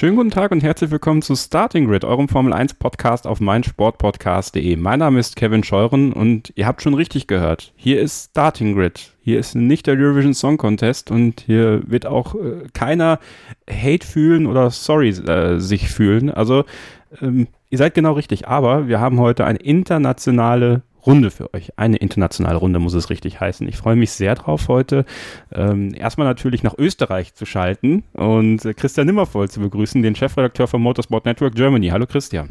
Schönen guten Tag und herzlich willkommen zu Starting Grid, eurem Formel 1 Podcast auf meinsportpodcast.de. Mein Name ist Kevin Scheuren und ihr habt schon richtig gehört. Hier ist Starting Grid. Hier ist nicht der Eurovision Song Contest und hier wird auch äh, keiner Hate fühlen oder sorry äh, sich fühlen. Also ähm, ihr seid genau richtig, aber wir haben heute eine internationale Runde für euch. Eine internationale Runde muss es richtig heißen. Ich freue mich sehr drauf, heute ähm, erstmal natürlich nach Österreich zu schalten und äh, Christian Nimmervoll zu begrüßen, den Chefredakteur vom Motorsport Network Germany. Hallo Christian.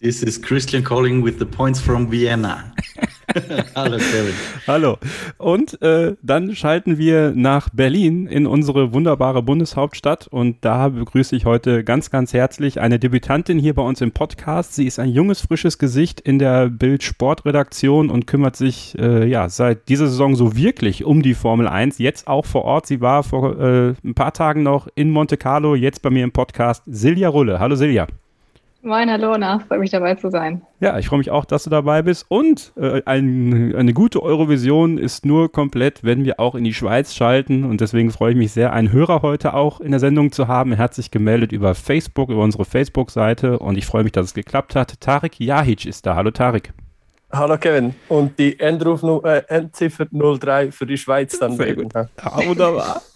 This is Christian calling with the points from Vienna. Hallo Kevin. Hallo. Und äh, dann schalten wir nach Berlin in unsere wunderbare Bundeshauptstadt und da begrüße ich heute ganz, ganz herzlich eine Debütantin hier bei uns im Podcast. Sie ist ein junges, frisches Gesicht in der Bild-Sport-Redaktion und kümmert sich äh, ja seit dieser Saison so wirklich um die Formel 1. Jetzt auch vor Ort. Sie war vor äh, ein paar Tagen noch in Monte Carlo, jetzt bei mir im Podcast. Silja Rulle. Hallo Silja. Moin, hallo, na, freut mich dabei zu sein. Ja, ich freue mich auch, dass du dabei bist. Und äh, ein, eine gute Eurovision ist nur komplett, wenn wir auch in die Schweiz schalten. Und deswegen freue ich mich sehr, einen Hörer heute auch in der Sendung zu haben. Er hat sich gemeldet über Facebook, über unsere Facebook-Seite. Und ich freue mich, dass es geklappt hat. Tarek Jahic ist da. Hallo Tarek. Hallo Kevin. Und die Endruf, äh, Endziffer 03 für die Schweiz dann. Sehr gut. Ja, wunderbar.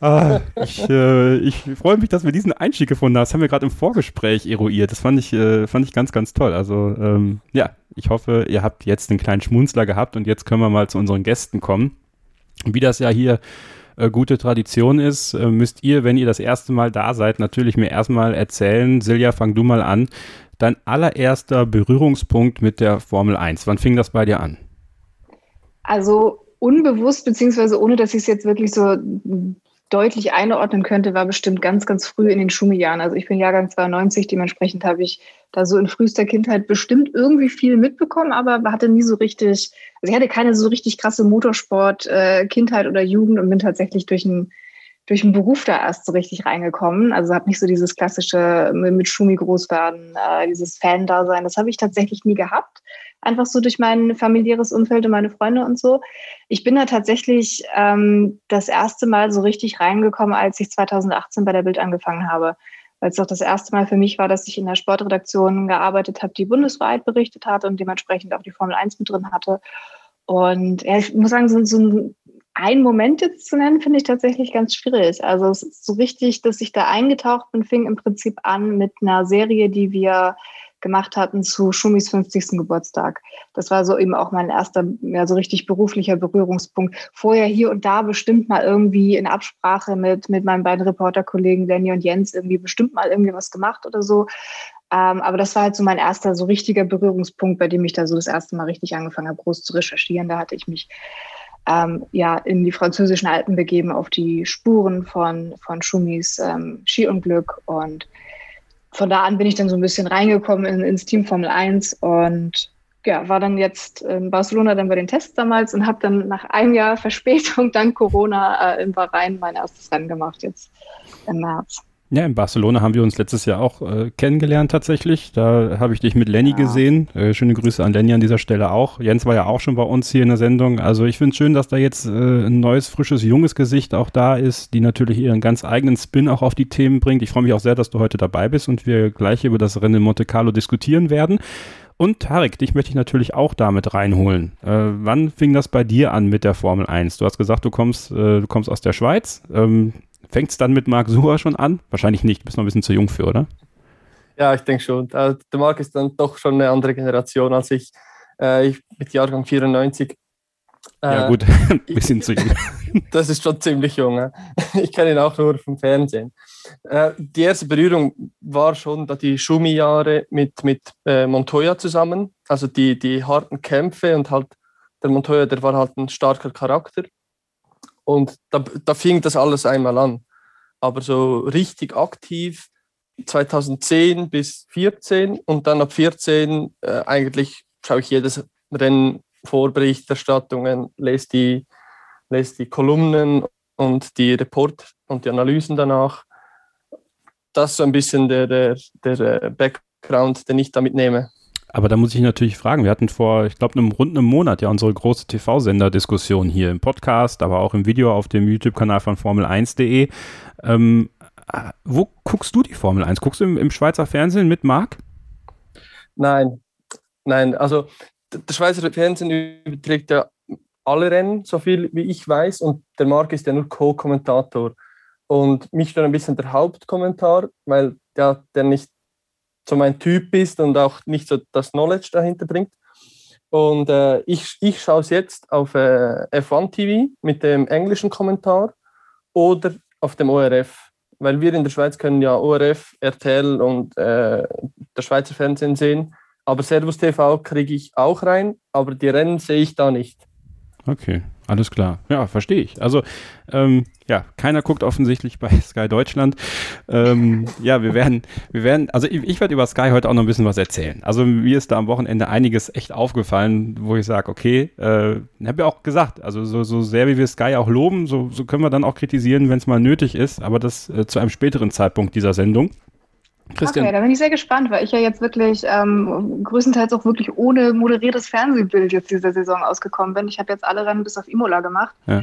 ah, ich, äh, ich freue mich, dass wir diesen Einstieg gefunden haben. Das haben wir gerade im Vorgespräch eruiert. Das fand ich, äh, fand ich ganz, ganz toll. Also ähm, ja, ich hoffe, ihr habt jetzt einen kleinen Schmunzler gehabt und jetzt können wir mal zu unseren Gästen kommen. Wie das ja hier äh, gute Tradition ist, äh, müsst ihr, wenn ihr das erste Mal da seid, natürlich mir erstmal erzählen. Silja, fang du mal an dein allererster Berührungspunkt mit der Formel 1? Wann fing das bei dir an? Also unbewusst, beziehungsweise ohne dass ich es jetzt wirklich so deutlich einordnen könnte, war bestimmt ganz, ganz früh in den Schumi-Jahren. Also ich bin Jahrgang 92, dementsprechend habe ich da so in frühester Kindheit bestimmt irgendwie viel mitbekommen, aber hatte nie so richtig, also ich hatte keine so richtig krasse Motorsport-Kindheit äh, oder Jugend und bin tatsächlich durch ein durch den Beruf da erst so richtig reingekommen. Also habe nicht so dieses klassische mit Schumi groß werden, äh, dieses Fan-Dasein. Das habe ich tatsächlich nie gehabt. Einfach so durch mein familiäres Umfeld und meine Freunde und so. Ich bin da tatsächlich ähm, das erste Mal so richtig reingekommen, als ich 2018 bei der Bild angefangen habe. Weil es auch das erste Mal für mich war, dass ich in der Sportredaktion gearbeitet habe, die bundesweit berichtet hat und dementsprechend auch die Formel 1 mit drin hatte. Und ja, ich muss sagen, so, so ein Moment jetzt zu nennen, finde ich tatsächlich ganz schwierig. Also es ist so richtig, dass ich da eingetaucht bin, fing im Prinzip an mit einer Serie, die wir gemacht hatten zu Schumis 50. Geburtstag. Das war so eben auch mein erster, ja, so richtig beruflicher Berührungspunkt. Vorher hier und da bestimmt mal irgendwie in Absprache mit, mit meinen beiden Reporterkollegen Lenny und Jens irgendwie bestimmt mal irgendwie was gemacht oder so. Ähm, aber das war halt so mein erster so richtiger Berührungspunkt, bei dem ich da so das erste Mal richtig angefangen habe, groß zu recherchieren. Da hatte ich mich ähm, ja, in die französischen Alpen begeben, auf die Spuren von, von Schumis ähm, Skiunglück. Und von da an bin ich dann so ein bisschen reingekommen in, ins Team Formel 1 und ja, war dann jetzt in Barcelona dann bei den Tests damals und habe dann nach einem Jahr Verspätung dank Corona äh, in Bahrain mein erstes Rennen gemacht, jetzt im März. Ja, in Barcelona haben wir uns letztes Jahr auch äh, kennengelernt tatsächlich. Da habe ich dich mit Lenny ja. gesehen. Äh, schöne Grüße an Lenny an dieser Stelle auch. Jens war ja auch schon bei uns hier in der Sendung. Also ich finde es schön, dass da jetzt äh, ein neues, frisches, junges Gesicht auch da ist, die natürlich ihren ganz eigenen Spin auch auf die Themen bringt. Ich freue mich auch sehr, dass du heute dabei bist und wir gleich über das Rennen in Monte Carlo diskutieren werden. Und Tarek, dich möchte ich natürlich auch damit reinholen. Äh, wann fing das bei dir an mit der Formel 1? Du hast gesagt, du kommst, äh, du kommst aus der Schweiz. Ähm, Fängt es dann mit Marc Sucher schon an? Wahrscheinlich nicht, du bist noch ein bisschen zu jung für, oder? Ja, ich denke schon. Der Marc ist dann doch schon eine andere Generation als ich. Äh, ich mit Jahrgang 94. ja, äh, gut, ein bisschen zu jung. das ist schon ziemlich jung. Ich kenne ihn auch nur vom Fernsehen. Äh, die erste Berührung war schon da die Schumi-Jahre mit, mit Montoya zusammen. Also die, die harten Kämpfe und halt der Montoya, der war halt ein starker Charakter. Und da, da fing das alles einmal an. Aber so richtig aktiv 2010 bis 14 und dann ab 14 äh, eigentlich schaue ich jedes Rennen Vorberichterstattungen, lese die, lese die Kolumnen und die Report und die Analysen danach. Das ist so ein bisschen der, der, der Background, den ich damit nehme. Aber da muss ich natürlich fragen, wir hatten vor, ich glaube, einem runden Monat ja unsere große TV-Sender-Diskussion hier im Podcast, aber auch im Video auf dem YouTube-Kanal von Formel1.de. Ähm, äh, wo guckst du die Formel 1? Guckst du im, im Schweizer Fernsehen mit Marc? Nein, nein, also der Schweizer Fernsehen überträgt ja alle Rennen, so viel wie ich weiß, und der Marc ist ja nur Co-Kommentator. Und mich stört ein bisschen der Hauptkommentar, weil der, der nicht so mein Typ ist und auch nicht so das Knowledge dahinter bringt. Und äh, ich, ich schaue es jetzt auf äh, F1 TV mit dem englischen Kommentar oder auf dem ORF, weil wir in der Schweiz können ja ORF, RTL und äh, der Schweizer Fernsehen sehen. Aber Servus TV kriege ich auch rein, aber die Rennen sehe ich da nicht. Okay, alles klar. Ja, verstehe ich. Also, ähm, ja, keiner guckt offensichtlich bei Sky Deutschland. Ähm, ja, wir werden, wir werden, also ich, ich werde über Sky heute auch noch ein bisschen was erzählen. Also mir ist da am Wochenende einiges echt aufgefallen, wo ich sage, okay, äh, habe ja auch gesagt, also so, so sehr wie wir Sky auch loben, so, so können wir dann auch kritisieren, wenn es mal nötig ist, aber das äh, zu einem späteren Zeitpunkt dieser Sendung. Christian. Okay, da bin ich sehr gespannt, weil ich ja jetzt wirklich ähm, größtenteils auch wirklich ohne moderiertes Fernsehbild jetzt dieser Saison ausgekommen bin. Ich habe jetzt alle Rennen bis auf Imola gemacht. Ja.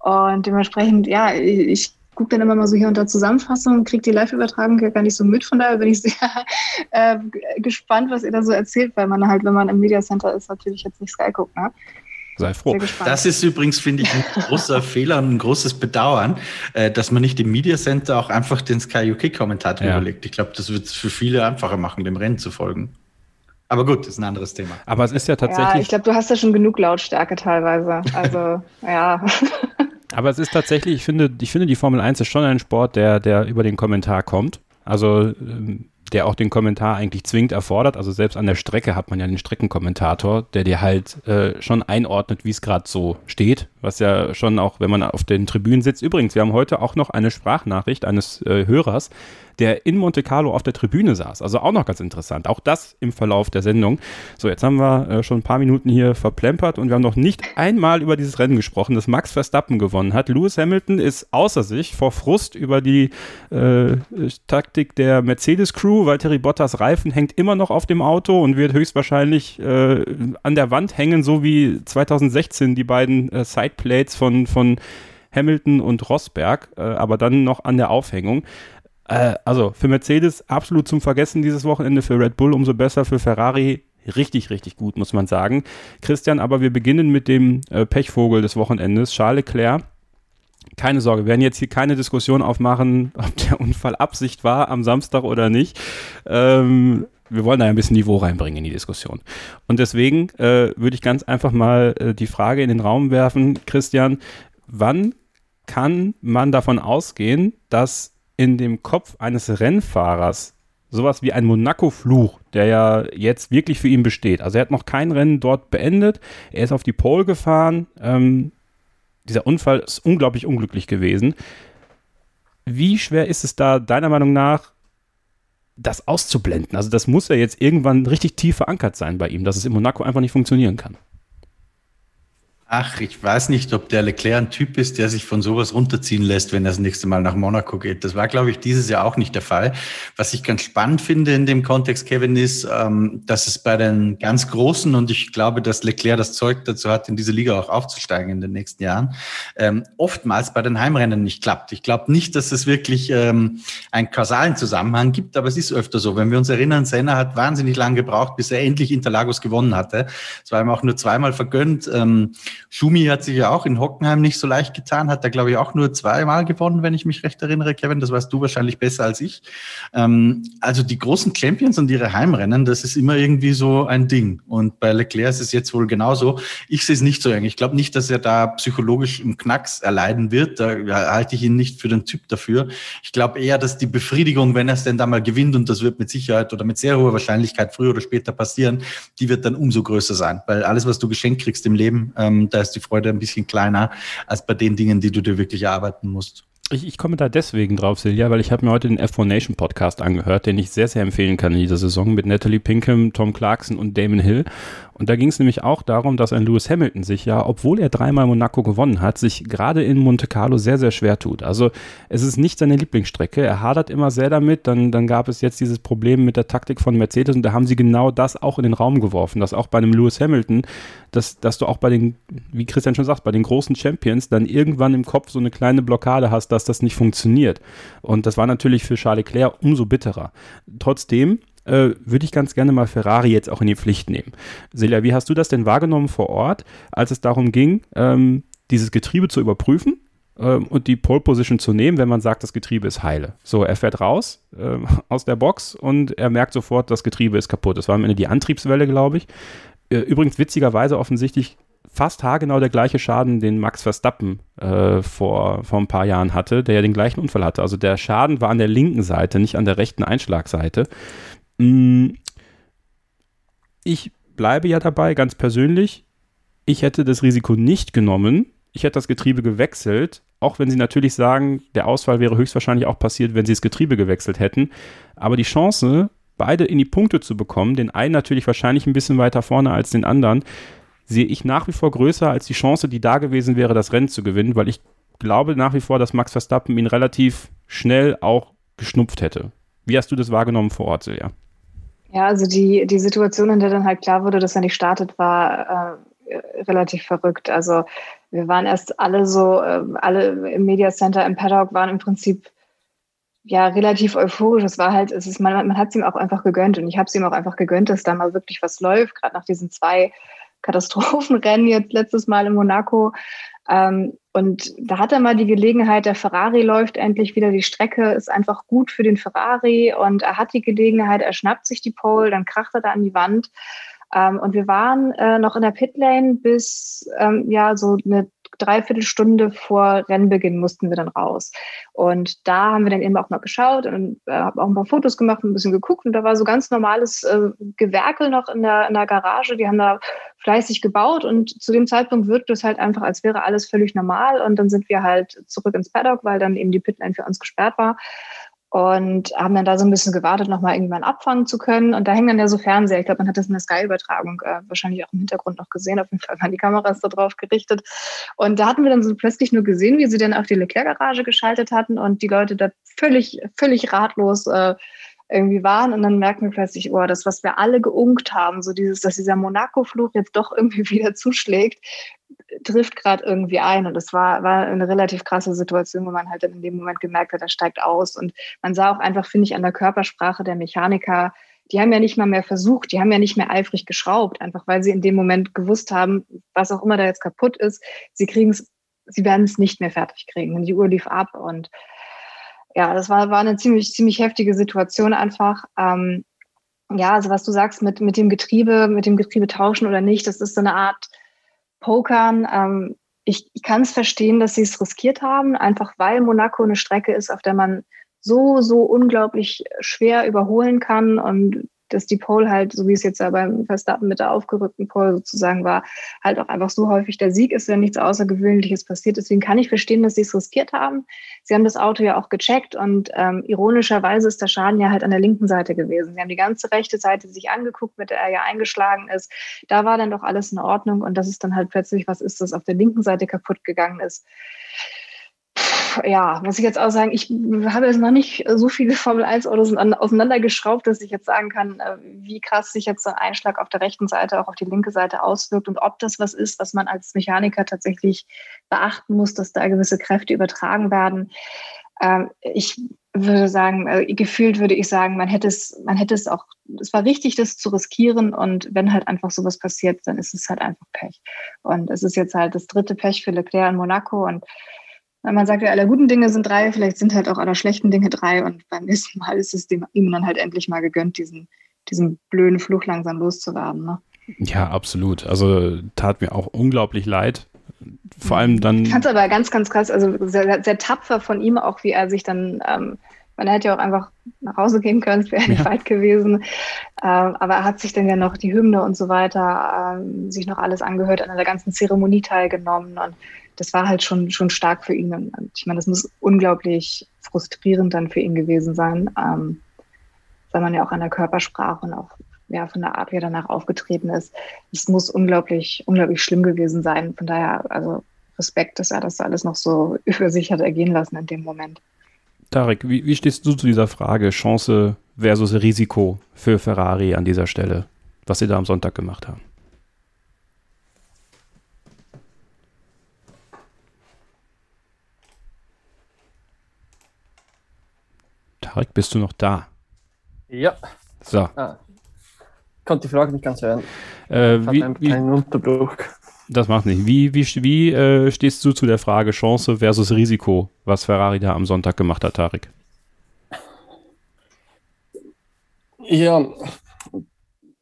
Und dementsprechend, ja, ich, ich gucke dann immer mal so hier unter Zusammenfassung, kriege die Live-Übertragung gar nicht so mit. Von daher bin ich sehr äh, gespannt, was ihr da so erzählt, weil man halt, wenn man im Media Center ist, natürlich jetzt nicht Sky guckt. Ne? Sei froh. Das ist übrigens, finde ich, ein großer Fehler und ein großes Bedauern, äh, dass man nicht im Media Center auch einfach den Sky UK-Kommentator ja. überlegt. Ich glaube, das wird es für viele einfacher machen, dem Rennen zu folgen. Aber gut, ist ein anderes Thema. Aber es ist ja tatsächlich. Ja, ich glaube, du hast ja schon genug Lautstärke teilweise. Also, ja. Aber es ist tatsächlich, ich finde, ich finde, die Formel 1 ist schon ein Sport, der, der über den Kommentar kommt. Also ähm, der auch den Kommentar eigentlich zwingend erfordert. Also selbst an der Strecke hat man ja den Streckenkommentator, der dir halt äh, schon einordnet, wie es gerade so steht, was ja schon auch, wenn man auf den Tribünen sitzt. Übrigens, wir haben heute auch noch eine Sprachnachricht eines äh, Hörers, der in Monte Carlo auf der Tribüne saß. Also auch noch ganz interessant. Auch das im Verlauf der Sendung. So, jetzt haben wir äh, schon ein paar Minuten hier verplempert und wir haben noch nicht einmal über dieses Rennen gesprochen, das Max Verstappen gewonnen hat. Lewis Hamilton ist außer sich vor Frust über die äh, Taktik der Mercedes-Crew, weil Terry Bottas Reifen hängt immer noch auf dem Auto und wird höchstwahrscheinlich äh, an der Wand hängen, so wie 2016 die beiden äh, Sideplates von, von Hamilton und Rosberg, äh, aber dann noch an der Aufhängung. Äh, also für Mercedes absolut zum Vergessen dieses Wochenende, für Red Bull umso besser, für Ferrari richtig, richtig gut, muss man sagen. Christian, aber wir beginnen mit dem äh, Pechvogel des Wochenendes, Charles Leclerc. Keine Sorge, wir werden jetzt hier keine Diskussion aufmachen, ob der Unfall Absicht war am Samstag oder nicht. Ähm, wir wollen da ein bisschen Niveau reinbringen in die Diskussion. Und deswegen äh, würde ich ganz einfach mal äh, die Frage in den Raum werfen, Christian, wann kann man davon ausgehen, dass in dem Kopf eines Rennfahrers sowas wie ein Monaco-Fluch, der ja jetzt wirklich für ihn besteht. Also er hat noch kein Rennen dort beendet. Er ist auf die Pole gefahren. Ähm, dieser Unfall ist unglaublich unglücklich gewesen. Wie schwer ist es da deiner Meinung nach, das auszublenden? Also das muss ja jetzt irgendwann richtig tief verankert sein bei ihm, dass es in Monaco einfach nicht funktionieren kann. Ach, ich weiß nicht, ob der Leclerc ein Typ ist, der sich von sowas runterziehen lässt, wenn er das nächste Mal nach Monaco geht. Das war, glaube ich, dieses Jahr auch nicht der Fall. Was ich ganz spannend finde in dem Kontext, Kevin, ist, ähm, dass es bei den ganz Großen, und ich glaube, dass Leclerc das Zeug dazu hat, in diese Liga auch aufzusteigen in den nächsten Jahren, ähm, oftmals bei den Heimrennen nicht klappt. Ich glaube nicht, dass es wirklich ähm, einen kausalen Zusammenhang gibt, aber es ist öfter so. Wenn wir uns erinnern, Senna hat wahnsinnig lange gebraucht, bis er endlich Interlagos gewonnen hatte. Es war ihm auch nur zweimal vergönnt. Schumi hat sich ja auch in Hockenheim nicht so leicht getan, hat da, glaube ich, auch nur zweimal gewonnen, wenn ich mich recht erinnere, Kevin. Das weißt du wahrscheinlich besser als ich. Ähm, also die großen Champions und ihre Heimrennen, das ist immer irgendwie so ein Ding. Und bei Leclerc ist es jetzt wohl genauso. Ich sehe es nicht so eng. Ich glaube nicht, dass er da psychologisch einen Knacks erleiden wird. Da halte ich ihn nicht für den Typ dafür. Ich glaube eher, dass die Befriedigung, wenn er es denn da mal gewinnt, und das wird mit Sicherheit oder mit sehr hoher Wahrscheinlichkeit früher oder später passieren, die wird dann umso größer sein. Weil alles, was du geschenkt kriegst im Leben, ähm, da ist die Freude ein bisschen kleiner als bei den Dingen, die du dir wirklich erarbeiten musst. Ich, ich, komme da deswegen drauf, Silja, weil ich habe mir heute den F1 Nation Podcast angehört, den ich sehr, sehr empfehlen kann in dieser Saison mit Natalie Pinkham, Tom Clarkson und Damon Hill. Und da ging es nämlich auch darum, dass ein Lewis Hamilton sich ja, obwohl er dreimal Monaco gewonnen hat, sich gerade in Monte Carlo sehr, sehr schwer tut. Also es ist nicht seine Lieblingsstrecke. Er hadert immer sehr damit. Dann, dann gab es jetzt dieses Problem mit der Taktik von Mercedes und da haben sie genau das auch in den Raum geworfen, dass auch bei einem Lewis Hamilton, dass, dass du auch bei den, wie Christian schon sagt, bei den großen Champions dann irgendwann im Kopf so eine kleine Blockade hast, dass das nicht funktioniert. Und das war natürlich für Charles Leclerc umso bitterer. Trotzdem, äh, würde ich ganz gerne mal Ferrari jetzt auch in die Pflicht nehmen. Silja, wie hast du das denn wahrgenommen vor Ort, als es darum ging, ähm, dieses Getriebe zu überprüfen? ähm, und die Pole Position zu nehmen, wenn man sagt, das Getriebe ist heile. So, er fährt raus äh, aus der Box und er merkt sofort, das Getriebe ist kaputt. Das war am Ende die Antriebswelle, glaube ich. Äh, übrigens witzigerweise offensichtlich fast haargenau der gleiche Schaden, den Max Verstappen äh, vor, vor ein paar Jahren hatte, der ja den gleichen Unfall hatte. Also der Schaden war an der linken Seite, nicht an der rechten Einschlagseite. Mm, ich bleibe ja dabei, ganz persönlich. Ich hätte das Risiko nicht genommen. Ich hätte das Getriebe gewechselt, auch wenn sie natürlich sagen, der Ausfall wäre höchstwahrscheinlich auch passiert, wenn sie das Getriebe gewechselt hätten. Aber die Chance, beide in die Punkte zu bekommen, den einen natürlich wahrscheinlich ein bisschen weiter vorne als den anderen, sehe ich nach wie vor größer als die Chance, die da gewesen wäre, das Rennen zu gewinnen, weil ich glaube nach wie vor, dass Max Verstappen ihn relativ schnell auch geschnupft hätte. Wie hast du das wahrgenommen vor Ort, Silja? Ja, also die, die Situation, in der dann halt klar wurde, dass er nicht startet, war äh, relativ verrückt. Also wir waren erst alle so, äh, alle im Media Center, im Paddock waren im Prinzip ja relativ euphorisch. Es war halt, es ist, man, man hat es ihm auch einfach gegönnt und ich habe es ihm auch einfach gegönnt, dass da mal wirklich was läuft, gerade nach diesen zwei Katastrophenrennen jetzt letztes Mal in Monaco. Ähm, und da hat er mal die Gelegenheit, der Ferrari läuft endlich wieder, die Strecke ist einfach gut für den Ferrari und er hat die Gelegenheit, er schnappt sich die Pole, dann kracht er da an die Wand. Ähm, und wir waren äh, noch in der Pitlane bis ähm, ja so eine Dreiviertelstunde vor Rennbeginn mussten wir dann raus. Und da haben wir dann eben auch mal geschaut und äh, habe auch ein paar Fotos gemacht und ein bisschen geguckt. Und da war so ganz normales äh, Gewerkel noch in der, in der Garage. Die haben da fleißig gebaut und zu dem Zeitpunkt wirkte es halt einfach, als wäre alles völlig normal. Und dann sind wir halt zurück ins Paddock, weil dann eben die Pitline für uns gesperrt war und haben dann da so ein bisschen gewartet, nochmal irgendwann abfangen zu können. Und da hängen dann ja so Fernseher. Ich glaube, man hat das in der Sky-Übertragung äh, wahrscheinlich auch im Hintergrund noch gesehen. Auf jeden Fall waren die Kameras da drauf gerichtet. Und da hatten wir dann so plötzlich nur gesehen, wie sie dann auf die Leclerc-Garage geschaltet hatten und die Leute da völlig, völlig ratlos äh, irgendwie waren. Und dann merken wir plötzlich, oh, das, was wir alle geunkt haben, so dieses, dass dieser Monaco-Fluch jetzt doch irgendwie wieder zuschlägt, trifft gerade irgendwie ein. Und es war, war eine relativ krasse Situation, wo man halt dann in dem Moment gemerkt hat, er steigt aus. Und man sah auch einfach, finde ich, an der Körpersprache der Mechaniker, die haben ja nicht mal mehr versucht, die haben ja nicht mehr eifrig geschraubt, einfach weil sie in dem Moment gewusst haben, was auch immer da jetzt kaputt ist, sie kriegen es, sie werden es nicht mehr fertig kriegen. Und die Uhr lief ab und ja, das war, war eine ziemlich, ziemlich heftige Situation einfach. Ähm, ja, also was du sagst mit, mit dem Getriebe, mit dem Getriebe tauschen oder nicht, das ist so eine Art Pokern. Ähm, ich, ich kann es verstehen, dass sie es riskiert haben, einfach weil Monaco eine Strecke ist, auf der man so, so unglaublich schwer überholen kann und dass die Pole halt, so wie es jetzt ja beim Verstappen mit der aufgerückten Pole sozusagen war, halt auch einfach so häufig der Sieg ist, wenn nichts Außergewöhnliches passiert. Deswegen kann ich verstehen, dass sie es riskiert haben. Sie haben das Auto ja auch gecheckt und ähm, ironischerweise ist der Schaden ja halt an der linken Seite gewesen. Sie haben die ganze rechte Seite sich angeguckt, mit der er ja eingeschlagen ist. Da war dann doch alles in Ordnung und das ist dann halt plötzlich was ist, das auf der linken Seite kaputt gegangen ist ja, muss ich jetzt auch sagen, ich habe jetzt noch nicht so viele Formel 1 Autos auseinandergeschraubt, dass ich jetzt sagen kann, äh, wie krass sich jetzt so ein Einschlag auf der rechten Seite auch auf die linke Seite auswirkt und ob das was ist, was man als Mechaniker tatsächlich beachten muss, dass da gewisse Kräfte übertragen werden. Ähm, ich würde sagen, äh, gefühlt würde ich sagen, man hätte es, man hätte es auch, es war richtig, das zu riskieren und wenn halt einfach sowas passiert, dann ist es halt einfach Pech. Und es ist jetzt halt das dritte Pech für Leclerc in Monaco und man sagt ja, alle guten Dinge sind drei, vielleicht sind halt auch alle schlechten Dinge drei und beim nächsten Mal ist es dem, ihm dann halt endlich mal gegönnt, diesen, diesen blöden Fluch langsam loszuwerden. Ne? Ja, absolut. Also tat mir auch unglaublich leid. Vor allem dann. Ich fand es aber ganz, ganz krass, also sehr, sehr tapfer von ihm auch, wie er sich dann ähm, Man hätte ja auch einfach nach Hause gehen können, es wäre ja nicht weit gewesen. Ähm, aber er hat sich dann ja noch die Hymne und so weiter, ähm, sich noch alles angehört, an der ganzen Zeremonie teilgenommen. Und das war halt schon, schon stark für ihn. Und ich meine, das muss unglaublich frustrierend dann für ihn gewesen sein, ähm, weil man ja auch an der Körpersprache und auch ja, von der Art, wie er danach aufgetreten ist. Es muss unglaublich, unglaublich schlimm gewesen sein. Von daher, also Respekt, dass er das alles noch so über sich hat ergehen lassen in dem Moment. Tarek, wie, wie stehst du zu dieser Frage Chance versus Risiko für Ferrari an dieser Stelle, was sie da am Sonntag gemacht haben? Tarek, bist du noch da? Ja. So. Ah. Ich konnte die Frage nicht ganz hören. Äh, Ich wie, wie, keinen Unterbruch. das macht nicht. Wie, wie, wie äh, stehst du zu der Frage Chance versus Risiko, was Ferrari da am Sonntag gemacht hat, Tarek? Ja,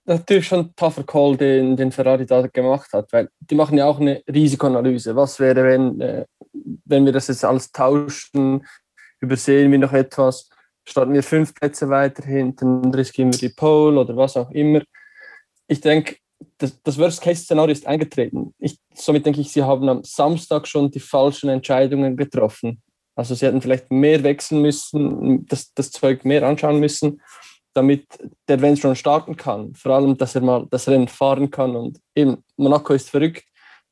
natürlich schon ein tougher Call, den, den Ferrari da gemacht hat, weil die machen ja auch eine Risikoanalyse. Was wäre, wenn, äh, wenn wir das jetzt alles tauschen, übersehen wir noch etwas, starten wir fünf Plätze weiter hinten, riskieren wir die Pole oder was auch immer. Ich denke, das, das Worst-Case-Szenario ist eingetreten. Ich, somit denke ich, sie haben am Samstag schon die falschen Entscheidungen getroffen. Also sie hätten vielleicht mehr wechseln müssen, das, das Zeug mehr anschauen müssen damit der Van schon starten kann. Vor allem, dass er mal das Rennen fahren kann. Und eben, Monaco ist verrückt.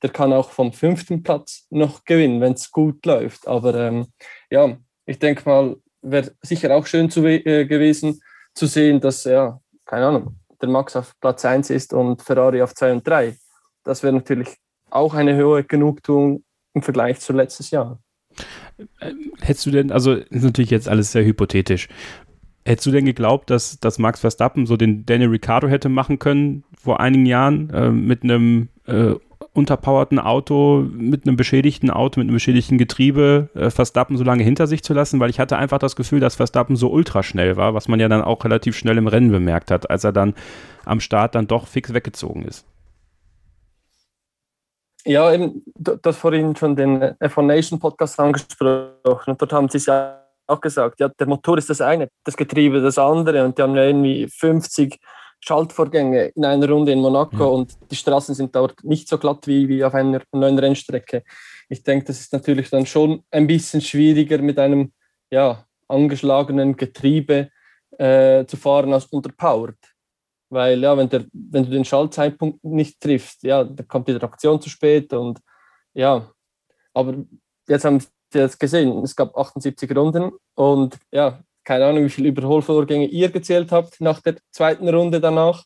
Der kann auch vom fünften Platz noch gewinnen, wenn es gut läuft. Aber ähm, ja, ich denke mal, wäre sicher auch schön zu, äh, gewesen zu sehen, dass, ja, keine Ahnung, der Max auf Platz 1 ist und Ferrari auf 2 und 3. Das wäre natürlich auch eine hohe Genugtuung im Vergleich zu letztes Jahr. Hättest du denn, also ist natürlich jetzt alles sehr hypothetisch, Hättest du denn geglaubt, dass, dass Max Verstappen so den Daniel Ricciardo hätte machen können vor einigen Jahren äh, mit einem äh, unterpowerten Auto, mit einem beschädigten Auto, mit einem beschädigten Getriebe äh, Verstappen so lange hinter sich zu lassen? Weil ich hatte einfach das Gefühl, dass Verstappen so ultraschnell war, was man ja dann auch relativ schnell im Rennen bemerkt hat, als er dann am Start dann doch fix weggezogen ist. Ja, eben, du hast vorhin schon den F1 Nation Podcast angesprochen und dort haben sie es ja auch gesagt, ja, der Motor ist das eine, das Getriebe das andere und die haben ja irgendwie 50 Schaltvorgänge in einer Runde in Monaco ja. und die Straßen sind dort nicht so glatt wie, wie auf einer neuen Rennstrecke. Ich denke, das ist natürlich dann schon ein bisschen schwieriger mit einem ja, angeschlagenen Getriebe äh, zu fahren als unterpowered. Weil ja, wenn, der, wenn du den Schaltzeitpunkt nicht triffst, ja, dann kommt die Traktion zu spät und ja, aber jetzt haben jetzt gesehen, es gab 78 Runden und ja, keine Ahnung, wie viele Überholvorgänge ihr gezählt habt nach der zweiten Runde danach.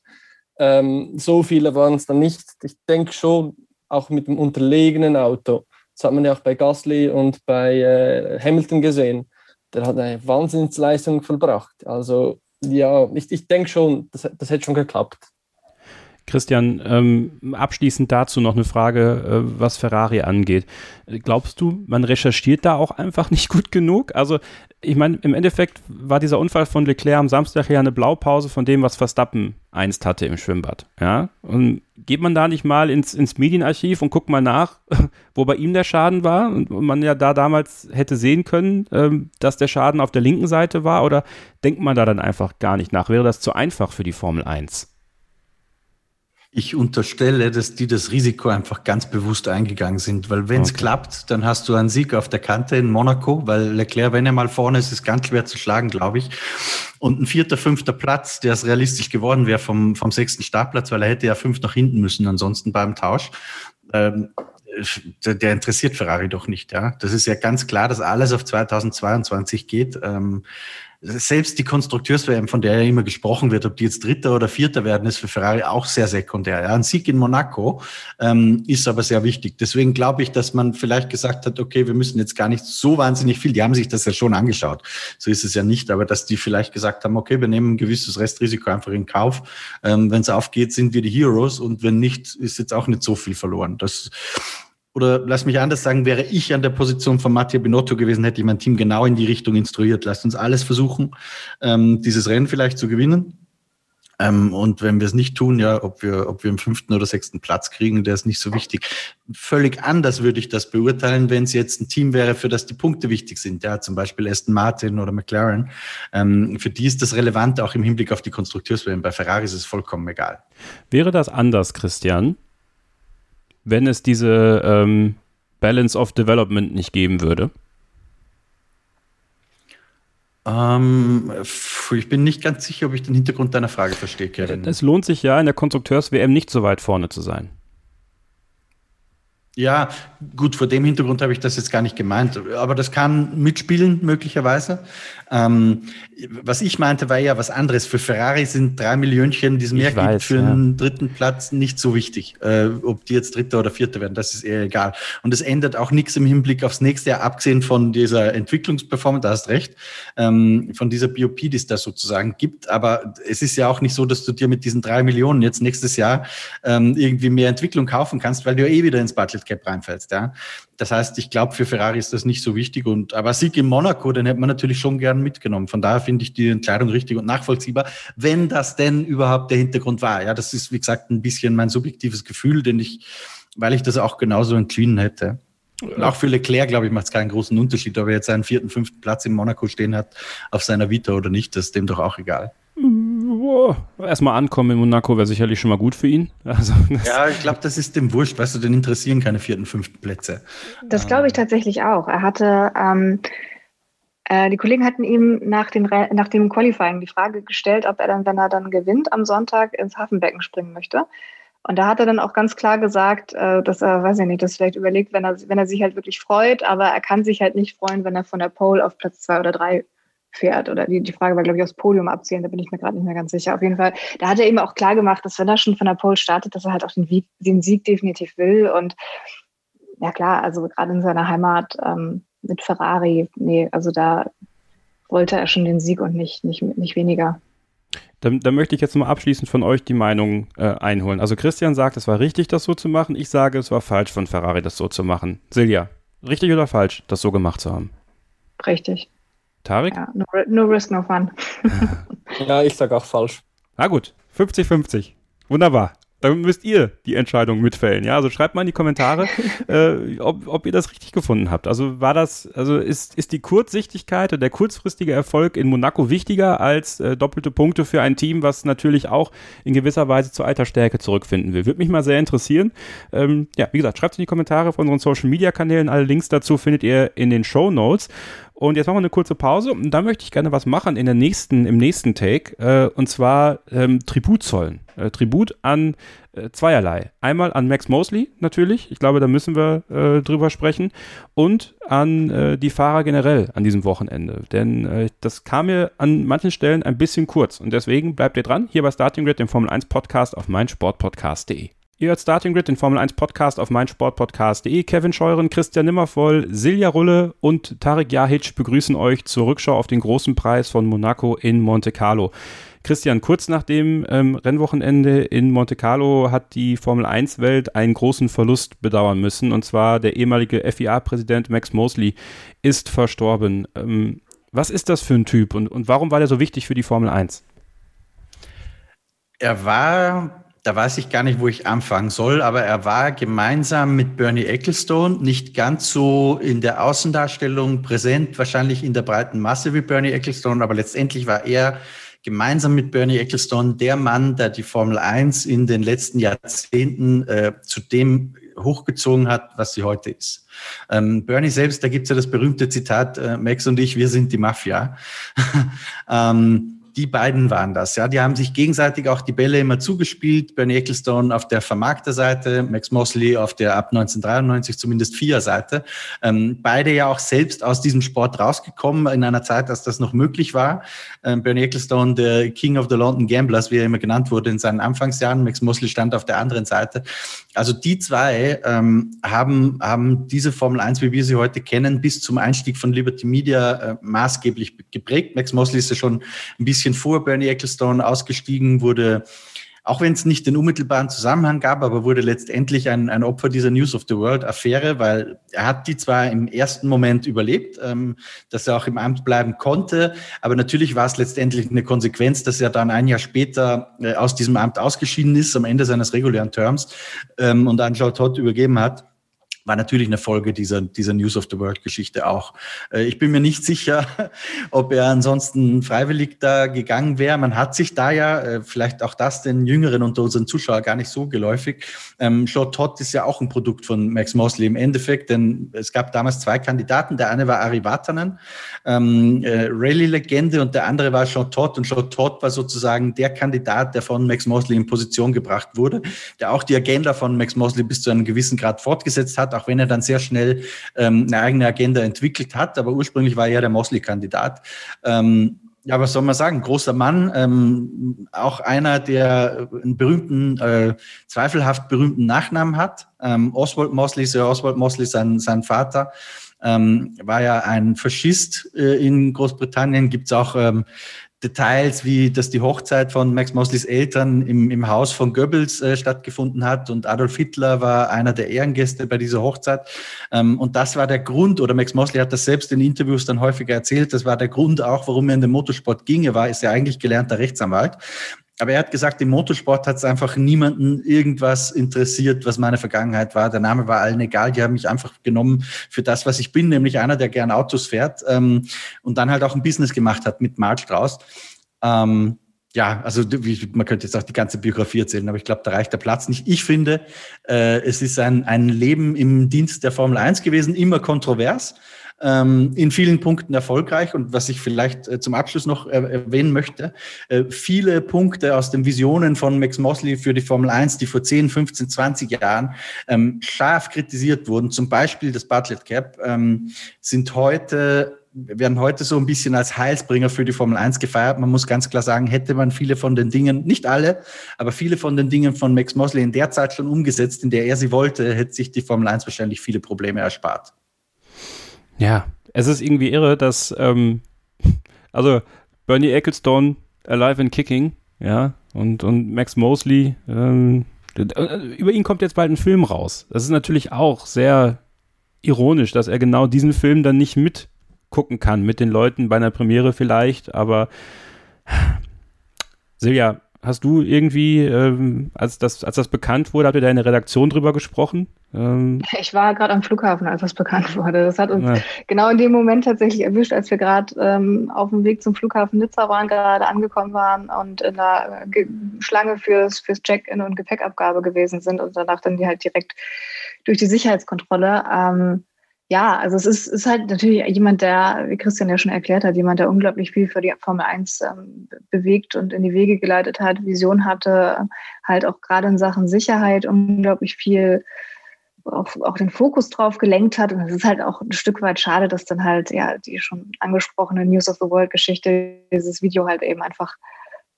Ähm, so viele waren es dann nicht. Ich denke schon, auch mit dem unterlegenen Auto. Das hat man ja auch bei Gasly und bei äh, Hamilton gesehen. Der hat eine Wahnsinnsleistung vollbracht. Also ja, ich, ich denke schon, das, das hätte schon geklappt. Christian, ähm, abschließend dazu noch eine Frage, äh, was Ferrari angeht. Glaubst du, man recherchiert da auch einfach nicht gut genug? Also, ich meine, im Endeffekt war dieser Unfall von Leclerc am Samstag ja eine Blaupause von dem, was Verstappen einst hatte im Schwimmbad. Ja? Und geht man da nicht mal ins, ins Medienarchiv und guckt mal nach, wo bei ihm der Schaden war und man ja da damals hätte sehen können, ähm, dass der Schaden auf der linken Seite war? Oder denkt man da dann einfach gar nicht nach? Wäre das zu einfach für die Formel 1? Ich unterstelle, dass die das Risiko einfach ganz bewusst eingegangen sind, weil wenn es okay. klappt, dann hast du einen Sieg auf der Kante in Monaco, weil Leclerc, wenn er mal vorne ist, ist ganz schwer zu schlagen, glaube ich. Und ein vierter, fünfter Platz, der es realistisch geworden wäre vom, vom sechsten Startplatz, weil er hätte ja fünf nach hinten müssen, ansonsten beim Tausch. Ähm, der, der, interessiert Ferrari doch nicht, ja. Das ist ja ganz klar, dass alles auf 2022 geht. Ähm, selbst die Konstrukteurs-WM, von der ja immer gesprochen wird, ob die jetzt Dritter oder Vierter werden, ist für Ferrari auch sehr sekundär. Ja, ein Sieg in Monaco ähm, ist aber sehr wichtig. Deswegen glaube ich, dass man vielleicht gesagt hat, okay, wir müssen jetzt gar nicht so wahnsinnig viel. Die haben sich das ja schon angeschaut. So ist es ja nicht, aber dass die vielleicht gesagt haben, okay, wir nehmen ein gewisses Restrisiko einfach in Kauf. Ähm, wenn es aufgeht, sind wir die Heroes und wenn nicht, ist jetzt auch nicht so viel verloren. Das oder lass mich anders sagen, wäre ich an der Position von Mattia Binotto gewesen, hätte ich mein Team genau in die Richtung instruiert. Lasst uns alles versuchen, ähm, dieses Rennen vielleicht zu gewinnen. Ähm, und wenn wir es nicht tun, ja, ob wir, ob wir im fünften oder sechsten Platz kriegen, der ist nicht so wichtig. Völlig anders würde ich das beurteilen, wenn es jetzt ein Team wäre, für das die Punkte wichtig sind, ja, zum Beispiel Aston Martin oder McLaren. Ähm, für die ist das relevant, auch im Hinblick auf die Konstrukteurswellen. Bei Ferrari ist es vollkommen egal. Wäre das anders, Christian, wenn es diese ähm, Balance of Development nicht geben würde? Ähm, ich bin nicht ganz sicher, ob ich den Hintergrund deiner Frage verstehe, Kevin. Es lohnt sich ja, in der Konstrukteurs-WM nicht so weit vorne zu sein. Ja, gut, vor dem Hintergrund habe ich das jetzt gar nicht gemeint. Aber das kann mitspielen, möglicherweise. Ähm, was ich meinte, war ja was anderes. Für Ferrari sind drei Millionchen, die es mehr gibt, für ja. einen dritten Platz nicht so wichtig. Äh, ob die jetzt Dritter oder Vierter werden, das ist eher egal. Und es ändert auch nichts im Hinblick aufs nächste Jahr, abgesehen von dieser Entwicklungsperformance, da hast recht, ähm, von dieser BOP, die es da sozusagen gibt. Aber es ist ja auch nicht so, dass du dir mit diesen drei Millionen jetzt nächstes Jahr ähm, irgendwie mehr Entwicklung kaufen kannst, weil du ja eh wieder ins Budget Cap reinfällst. Ja? Das heißt, ich glaube, für Ferrari ist das nicht so wichtig. Und, aber Sieg in Monaco, den hätte man natürlich schon gern mitgenommen. Von daher finde ich die Entscheidung richtig und nachvollziehbar, wenn das denn überhaupt der Hintergrund war. Ja, das ist, wie gesagt, ein bisschen mein subjektives Gefühl, denn ich, weil ich das auch genauso entschieden hätte. Und auch für Leclerc, glaube ich, macht es keinen großen Unterschied, ob er jetzt einen vierten, fünften Platz in Monaco stehen hat auf seiner Vita oder nicht. Das ist dem doch auch egal. Oh, erstmal ankommen in Monaco wäre sicherlich schon mal gut für ihn. Also, ja, ich glaube, das ist dem wurscht. Weißt du, den interessieren keine vierten, fünften Plätze. Das glaube ich tatsächlich auch. Er hatte, ähm, äh, die Kollegen hatten ihm nach dem, nach dem Qualifying die Frage gestellt, ob er dann, wenn er dann gewinnt, am Sonntag ins Hafenbecken springen möchte. Und da hat er dann auch ganz klar gesagt, äh, dass er, weiß ich nicht, das vielleicht überlegt, wenn er, wenn er sich halt wirklich freut, aber er kann sich halt nicht freuen, wenn er von der Pole auf Platz zwei oder drei fährt. Oder die, die Frage war, glaube ich, aufs Podium abzählen, da bin ich mir gerade nicht mehr ganz sicher. Auf jeden Fall, da hat er eben auch klar gemacht, dass wenn er schon von der Pole startet, dass er halt auch den, den Sieg definitiv will. Und ja klar, also gerade in seiner Heimat ähm, mit Ferrari, nee, also da wollte er schon den Sieg und nicht, nicht, nicht weniger. Dann, dann möchte ich jetzt mal abschließend von euch die Meinung äh, einholen. Also Christian sagt, es war richtig, das so zu machen. Ich sage, es war falsch von Ferrari, das so zu machen. Silja, richtig oder falsch, das so gemacht zu haben? Richtig. Tarek? Ja, no, no risk, no fun. ja, ich sage auch falsch. Na gut, 50-50. Wunderbar dann müsst ihr die Entscheidung mitfällen. Ja, also schreibt mal in die Kommentare, äh, ob, ob ihr das richtig gefunden habt. Also war das, also ist, ist die Kurzsichtigkeit und der kurzfristige Erfolg in Monaco wichtiger als äh, doppelte Punkte für ein Team, was natürlich auch in gewisser Weise zur alter Stärke zurückfinden will? Würde mich mal sehr interessieren. Ähm, ja, wie gesagt, schreibt es in die Kommentare von unseren Social Media Kanälen. Alle Links dazu findet ihr in den Show Notes. Und jetzt machen wir eine kurze Pause und da möchte ich gerne was machen in der nächsten, im nächsten Take, äh, und zwar ähm, Tribut zollen. Äh, Tribut an äh, zweierlei. Einmal an Max Mosley natürlich, ich glaube, da müssen wir äh, drüber sprechen, und an äh, die Fahrer generell an diesem Wochenende. Denn äh, das kam mir an manchen Stellen ein bisschen kurz und deswegen bleibt ihr dran, hier bei Starting Grid, dem Formel 1 Podcast auf meinsportpodcast.de. Ihr hört Starting Grid, den Formel 1 Podcast auf meinsportpodcast.de. Kevin Scheuren, Christian Nimmervoll, Silja Rulle und Tarek Jahic begrüßen euch zur Rückschau auf den großen Preis von Monaco in Monte Carlo. Christian, kurz nach dem ähm, Rennwochenende in Monte Carlo hat die Formel 1-Welt einen großen Verlust bedauern müssen. Und zwar der ehemalige FIA-Präsident Max Mosley ist verstorben. Ähm, was ist das für ein Typ und, und warum war der so wichtig für die Formel 1? Er war da weiß ich gar nicht, wo ich anfangen soll, aber er war gemeinsam mit Bernie Ecclestone nicht ganz so in der Außendarstellung präsent, wahrscheinlich in der breiten Masse wie Bernie Ecclestone, aber letztendlich war er gemeinsam mit Bernie Ecclestone der Mann, der die Formel 1 in den letzten Jahrzehnten äh, zu dem hochgezogen hat, was sie heute ist. Ähm, Bernie selbst, da gibt's ja das berühmte Zitat, äh, Max und ich, wir sind die Mafia. ähm, die beiden waren das. Ja, die haben sich gegenseitig auch die Bälle immer zugespielt. Bernie Ecclestone auf der Vermarkterseite, Max Mosley auf der ab 1993 zumindest Vier-Seite. Ähm, beide ja auch selbst aus diesem Sport rausgekommen in einer Zeit, als das noch möglich war. Ähm, Bernie Ecclestone, der King of the London Gamblers, wie er immer genannt wurde in seinen Anfangsjahren. Max Mosley stand auf der anderen Seite. Also die zwei ähm, haben, haben diese Formel 1, wie wir sie heute kennen, bis zum Einstieg von Liberty Media äh, maßgeblich geprägt. Max Mosley ist ja schon ein bisschen vor Bernie Ecclestone ausgestiegen, wurde. Auch wenn es nicht den unmittelbaren Zusammenhang gab, aber wurde letztendlich ein, ein Opfer dieser News of the World-Affäre, weil er hat die zwar im ersten Moment überlebt, ähm, dass er auch im Amt bleiben konnte, aber natürlich war es letztendlich eine Konsequenz, dass er dann ein Jahr später äh, aus diesem Amt ausgeschieden ist, am Ende seines regulären Terms ähm, und an Joe Todd übergeben hat war natürlich eine Folge dieser, dieser News of the World Geschichte auch. Äh, ich bin mir nicht sicher, ob er ansonsten freiwillig da gegangen wäre. Man hat sich da ja, äh, vielleicht auch das den Jüngeren unter unseren Zuschauern gar nicht so geläufig. Ähm, Short Todd ist ja auch ein Produkt von Max Mosley im Endeffekt, denn es gab damals zwei Kandidaten. Der eine war Ari Vatanen, ähm, äh, Rallye-Legende, und der andere war Short Todd. Und Short Todd war sozusagen der Kandidat, der von Max Mosley in Position gebracht wurde, der auch die Agenda von Max Mosley bis zu einem gewissen Grad fortgesetzt hat auch wenn er dann sehr schnell ähm, eine eigene Agenda entwickelt hat. Aber ursprünglich war er der Mosley-Kandidat. Ähm, ja, was soll man sagen? Großer Mann, ähm, auch einer, der einen berühmten, äh, zweifelhaft berühmten Nachnamen hat. Ähm, Oswald Mosley, Sir Oswald Mosley, sein, sein Vater, ähm, war ja ein Faschist äh, in Großbritannien. Gibt es auch ähm, Details, wie dass die Hochzeit von Max Mosleys Eltern im, im Haus von Goebbels äh, stattgefunden hat und Adolf Hitler war einer der Ehrengäste bei dieser Hochzeit. Ähm, und das war der Grund, oder Max Mosley hat das selbst in Interviews dann häufiger erzählt, das war der Grund auch, warum er in den Motorsport ging. Er war, ist ja eigentlich gelernter Rechtsanwalt. Aber er hat gesagt, im Motorsport hat es einfach niemanden irgendwas interessiert, was meine Vergangenheit war. Der Name war allen egal. Die haben mich einfach genommen für das, was ich bin, nämlich einer, der gern Autos fährt ähm, und dann halt auch ein Business gemacht hat mit Mark Strauss. Ähm, ja, also man könnte jetzt auch die ganze Biografie erzählen, aber ich glaube, da reicht der Platz nicht. Ich finde, äh, es ist ein, ein Leben im Dienst der Formel 1 gewesen, immer kontrovers ähm, in vielen Punkten erfolgreich. Und was ich vielleicht äh, zum Abschluss noch äh, erwähnen möchte, äh, viele Punkte aus den Visionen von Max Mosley für die Formel 1, die vor 10, 15, 20 Jahren ähm, scharf kritisiert wurden, zum Beispiel das Bartlett Cap, ähm, sind heute werden heute so ein bisschen als Heilsbringer für die Formel 1 gefeiert. Man muss ganz klar sagen, hätte man viele von den Dingen, nicht alle, aber viele von den Dingen von Max Mosley in der Zeit schon umgesetzt, in der er sie wollte, hätte sich die Formel 1 wahrscheinlich viele Probleme erspart. Ja, es ist irgendwie irre, dass, ähm, also Bernie Ecclestone Alive and Kicking, ja, und, und Max Mosley, ähm, über ihn kommt jetzt bald ein Film raus. Das ist natürlich auch sehr ironisch, dass er genau diesen Film dann nicht mitgucken kann, mit den Leuten bei einer Premiere vielleicht, aber Silja, hast du irgendwie, ähm, als, das, als das bekannt wurde, habt ihr da in der Redaktion drüber gesprochen? Ähm ich war gerade am Flughafen, als das bekannt wurde. Das hat uns ja. genau in dem Moment tatsächlich erwischt, als wir gerade ähm, auf dem Weg zum Flughafen Nizza waren, gerade angekommen waren und in der Ge Schlange fürs, fürs Check-in und Gepäckabgabe gewesen sind und danach dann die halt direkt durch die Sicherheitskontrolle. Ja, also es ist, ist halt natürlich jemand, der, wie Christian ja schon erklärt hat, jemand, der unglaublich viel für die Formel 1 ähm, bewegt und in die Wege geleitet hat, Vision hatte, halt auch gerade in Sachen Sicherheit unglaublich viel auch, auch den Fokus drauf gelenkt hat. Und es ist halt auch ein Stück weit schade, dass dann halt ja die schon angesprochene News of the World Geschichte, dieses Video halt eben einfach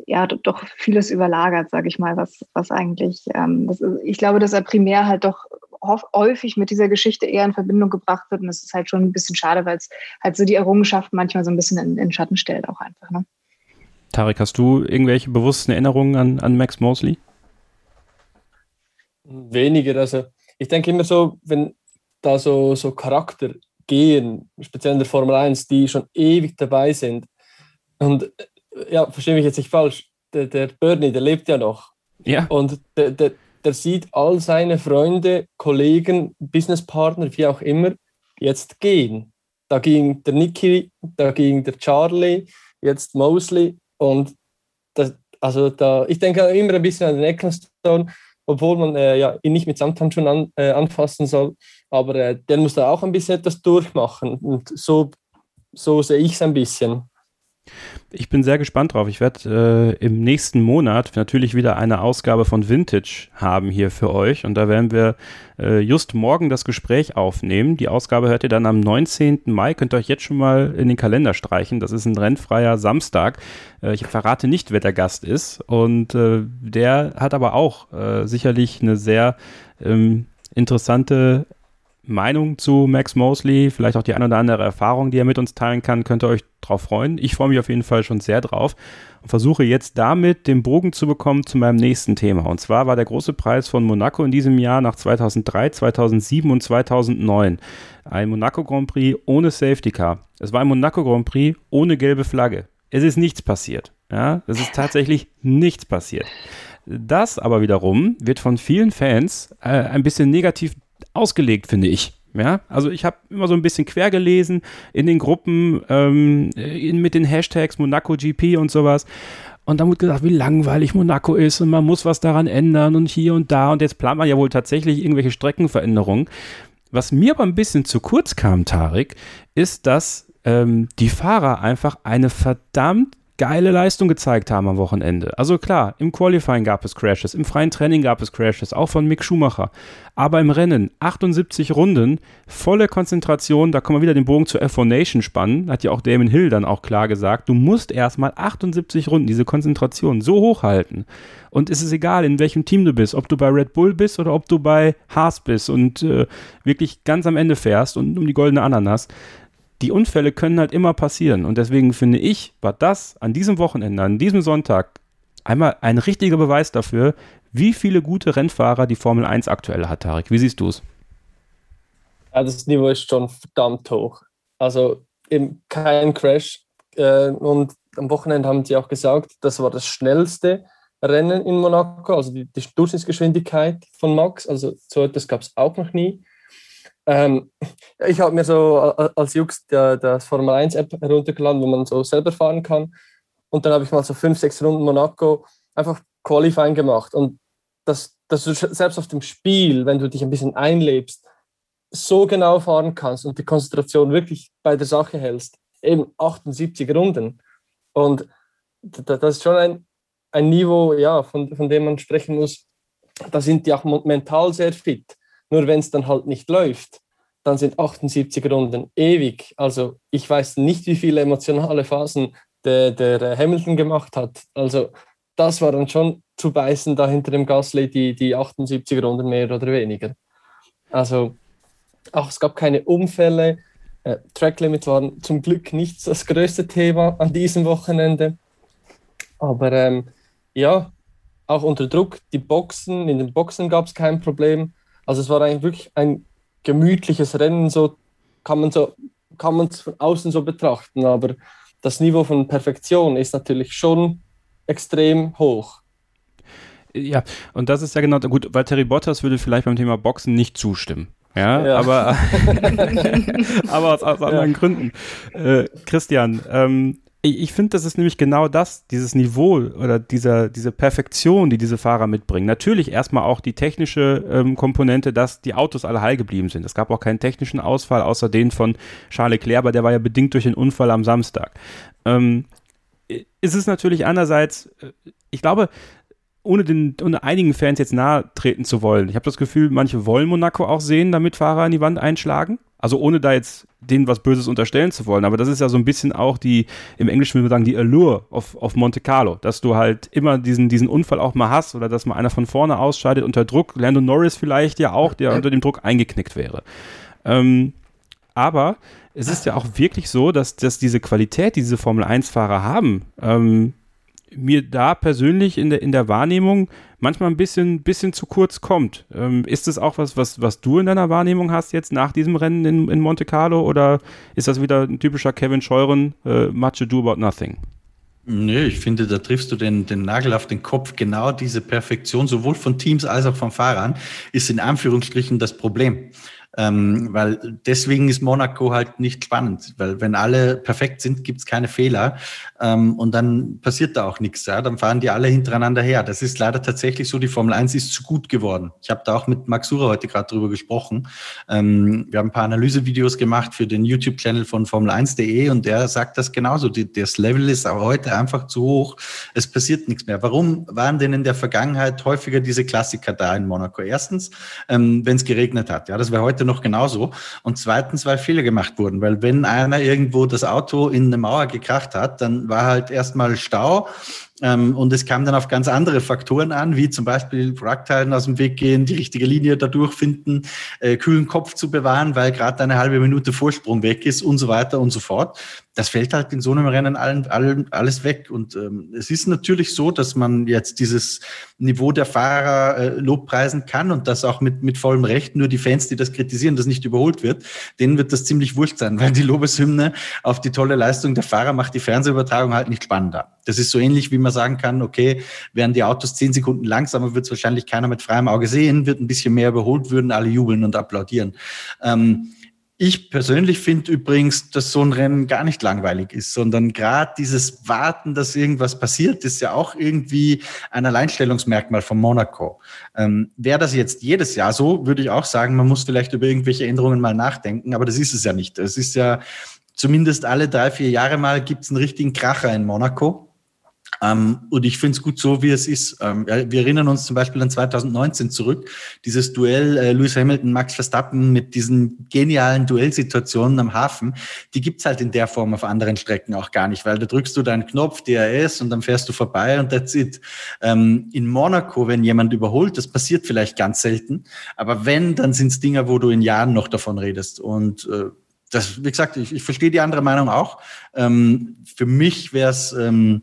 ja doch vieles überlagert, sage ich mal, was, was eigentlich, ähm, ist, ich glaube, dass er primär halt doch häufig mit dieser Geschichte eher in Verbindung gebracht wird. Und das ist halt schon ein bisschen schade, weil es halt so die Errungenschaft manchmal so ein bisschen in, in Schatten stellt, auch einfach. Ne? Tarek, hast du irgendwelche bewussten Erinnerungen an, an Max Mosley? Weniger, also ich denke immer so, wenn da so, so Charakter gehen, speziell in der Formel 1, die schon ewig dabei sind. Und äh, ja, verstehe mich jetzt nicht falsch, der, der Bernie, der lebt ja noch. Ja. Und der, der, der sieht all seine Freunde, Kollegen, Businesspartner, wie auch immer, jetzt gehen. Da ging der Nicky, da ging der Charlie, jetzt Mosley und das, also da, ich denke immer ein bisschen an den Ecclestone, obwohl man äh, ja, ihn nicht mit Samthandschuhen an, äh, anfassen soll, aber äh, der muss da auch ein bisschen etwas durchmachen und so, so sehe ich es ein bisschen. Ich bin sehr gespannt drauf. Ich werde äh, im nächsten Monat natürlich wieder eine Ausgabe von Vintage haben hier für euch. Und da werden wir äh, just morgen das Gespräch aufnehmen. Die Ausgabe hört ihr dann am 19. Mai. Könnt ihr euch jetzt schon mal in den Kalender streichen. Das ist ein rennfreier Samstag. Äh, ich verrate nicht, wer der Gast ist. Und äh, der hat aber auch äh, sicherlich eine sehr ähm, interessante Meinung zu Max Mosley, vielleicht auch die eine oder andere Erfahrung, die er mit uns teilen kann, könnt ihr euch drauf freuen. Ich freue mich auf jeden Fall schon sehr drauf und versuche jetzt damit den Bogen zu bekommen zu meinem nächsten Thema. Und zwar war der große Preis von Monaco in diesem Jahr nach 2003, 2007 und 2009 ein Monaco Grand Prix ohne Safety Car. Es war ein Monaco Grand Prix ohne gelbe Flagge. Es ist nichts passiert. Ja, es ist tatsächlich nichts passiert. Das aber wiederum wird von vielen Fans äh, ein bisschen negativ ausgelegt, finde ich. Ja, also ich habe immer so ein bisschen quer gelesen in den Gruppen ähm, in, mit den Hashtags Monaco GP und sowas. Und dann wurde gesagt, wie langweilig Monaco ist und man muss was daran ändern und hier und da. Und jetzt plant man ja wohl tatsächlich irgendwelche Streckenveränderungen. Was mir aber ein bisschen zu kurz kam, Tarik, ist, dass ähm, die Fahrer einfach eine verdammt geile Leistung gezeigt haben am Wochenende. Also klar, im Qualifying gab es Crashes, im freien Training gab es Crashes, auch von Mick Schumacher. Aber im Rennen 78 Runden, volle Konzentration, da kann man wieder den Bogen zur F4 Nation spannen, hat ja auch Damon Hill dann auch klar gesagt, du musst erstmal 78 Runden diese Konzentration so hochhalten. Und es ist egal, in welchem Team du bist, ob du bei Red Bull bist oder ob du bei Haas bist und äh, wirklich ganz am Ende fährst und um die goldene Ananas die Unfälle können halt immer passieren. Und deswegen finde ich, war das an diesem Wochenende, an diesem Sonntag, einmal ein richtiger Beweis dafür, wie viele gute Rennfahrer die Formel 1 aktuell hat, Tarek. Wie siehst du es? Ja, das Niveau ist schon verdammt hoch. Also eben kein Crash. Äh, und am Wochenende haben sie auch gesagt, das war das schnellste Rennen in Monaco, also die, die Durchschnittsgeschwindigkeit von Max. Also so etwas gab es auch noch nie. Ähm, ich habe mir so als Jux das Formel 1 App heruntergeladen, wo man so selber fahren kann. Und dann habe ich mal so fünf, sechs Runden Monaco einfach Qualifying gemacht. Und dass, dass du selbst auf dem Spiel, wenn du dich ein bisschen einlebst, so genau fahren kannst und die Konzentration wirklich bei der Sache hältst. Eben 78 Runden. Und das ist schon ein, ein Niveau, ja, von, von dem man sprechen muss. Da sind die auch mental sehr fit. Nur wenn es dann halt nicht läuft, dann sind 78 Runden ewig. Also ich weiß nicht, wie viele emotionale Phasen der, der Hamilton gemacht hat. Also das war dann schon zu beißen da hinter dem Gasly die, die 78 Runden mehr oder weniger. Also auch es gab keine Unfälle. Äh, Tracklimit waren zum Glück nicht das größte Thema an diesem Wochenende. Aber ähm, ja, auch unter Druck, die Boxen, in den Boxen gab es kein Problem. Also es war eigentlich wirklich ein gemütliches Rennen, so kann man so kann man es von außen so betrachten, aber das Niveau von Perfektion ist natürlich schon extrem hoch. Ja, und das ist ja genau, gut, weil Terry Bottas würde vielleicht beim Thema Boxen nicht zustimmen. Ja, ja. aber, aber aus, aus anderen ja. Gründen. Äh, Christian, ähm, ich, ich finde, das ist nämlich genau das, dieses Niveau oder dieser, diese Perfektion, die diese Fahrer mitbringen. Natürlich erstmal auch die technische ähm, Komponente, dass die Autos alle heil geblieben sind. Es gab auch keinen technischen Ausfall, außer den von Charles Leclerc, aber der war ja bedingt durch den Unfall am Samstag. Ähm, ist es natürlich einerseits, äh, ich glaube, ohne, den, ohne einigen Fans jetzt nahe treten zu wollen. Ich habe das Gefühl, manche wollen Monaco auch sehen, damit Fahrer in die Wand einschlagen. Also ohne da jetzt denen was Böses unterstellen zu wollen, aber das ist ja so ein bisschen auch die, im Englischen würde man sagen, die Allure auf, auf Monte Carlo, dass du halt immer diesen, diesen Unfall auch mal hast oder dass mal einer von vorne ausscheidet unter Druck. Lando Norris vielleicht ja auch, der unter dem Druck eingeknickt wäre. Ähm, aber es ist ja auch wirklich so, dass, dass diese Qualität, die diese Formel-1-Fahrer haben, ähm, mir da persönlich in der, in der Wahrnehmung manchmal ein bisschen, bisschen zu kurz kommt. Ähm, ist das auch was, was, was du in deiner Wahrnehmung hast jetzt nach diesem Rennen in, in Monte Carlo oder ist das wieder ein typischer Kevin Scheuren, äh, much ado about nothing? Nö, ich finde, da triffst du den, den Nagel auf den Kopf. Genau diese Perfektion, sowohl von Teams als auch von Fahrern, ist in Anführungsstrichen das Problem. Ähm, weil deswegen ist Monaco halt nicht spannend, weil wenn alle perfekt sind, gibt's keine Fehler ähm, und dann passiert da auch nichts. Ja? Dann fahren die alle hintereinander her. Das ist leider tatsächlich so, die Formel 1 ist zu gut geworden. Ich habe da auch mit Max Sura heute gerade drüber gesprochen. Ähm, wir haben ein paar Analysevideos gemacht für den YouTube-Channel von Formel1.de und der sagt das genauso. Die, das Level ist auch heute einfach zu hoch. Es passiert nichts mehr. Warum waren denn in der Vergangenheit häufiger diese Klassiker da in Monaco? Erstens, ähm, wenn es geregnet hat. Ja, das wäre heute noch genauso. Und zweitens, weil Fehler gemacht wurden. Weil wenn einer irgendwo das Auto in eine Mauer gekracht hat, dann war halt erstmal Stau und es kam dann auf ganz andere Faktoren an, wie zum Beispiel Wrackteilen aus dem Weg gehen, die richtige Linie dadurch finden, äh, kühlen Kopf zu bewahren, weil gerade eine halbe Minute Vorsprung weg ist und so weiter und so fort das fällt halt in so einem Rennen allen, allen, alles weg. Und ähm, es ist natürlich so, dass man jetzt dieses Niveau der Fahrer äh, lobpreisen kann und das auch mit, mit vollem Recht. Nur die Fans, die das kritisieren, dass nicht überholt wird, denen wird das ziemlich wurscht sein, weil die Lobeshymne auf die tolle Leistung der Fahrer macht die Fernsehübertragung halt nicht spannender. Das ist so ähnlich, wie man sagen kann, okay, wären die Autos zehn Sekunden langsamer, wird es wahrscheinlich keiner mit freiem Auge sehen, wird ein bisschen mehr überholt, würden alle jubeln und applaudieren. Ähm, ich persönlich finde übrigens, dass so ein Rennen gar nicht langweilig ist, sondern gerade dieses Warten, dass irgendwas passiert, ist ja auch irgendwie ein Alleinstellungsmerkmal von Monaco. Ähm, Wäre das jetzt jedes Jahr so, würde ich auch sagen, man muss vielleicht über irgendwelche Änderungen mal nachdenken, aber das ist es ja nicht. Es ist ja zumindest alle drei, vier Jahre mal gibt es einen richtigen Kracher in Monaco. Ähm, und ich finde es gut so, wie es ist. Ähm, wir erinnern uns zum Beispiel an 2019 zurück, dieses Duell äh, Lewis Hamilton, Max Verstappen mit diesen genialen Duellsituationen am Hafen, die gibt's halt in der Form auf anderen Strecken auch gar nicht, weil da drückst du deinen Knopf, DRS, und dann fährst du vorbei und that's it. Ähm, in Monaco, wenn jemand überholt, das passiert vielleicht ganz selten, aber wenn, dann sind's Dinger, wo du in Jahren noch davon redest. Und äh, das, wie gesagt, ich, ich verstehe die andere Meinung auch. Ähm, für mich wäre es ähm,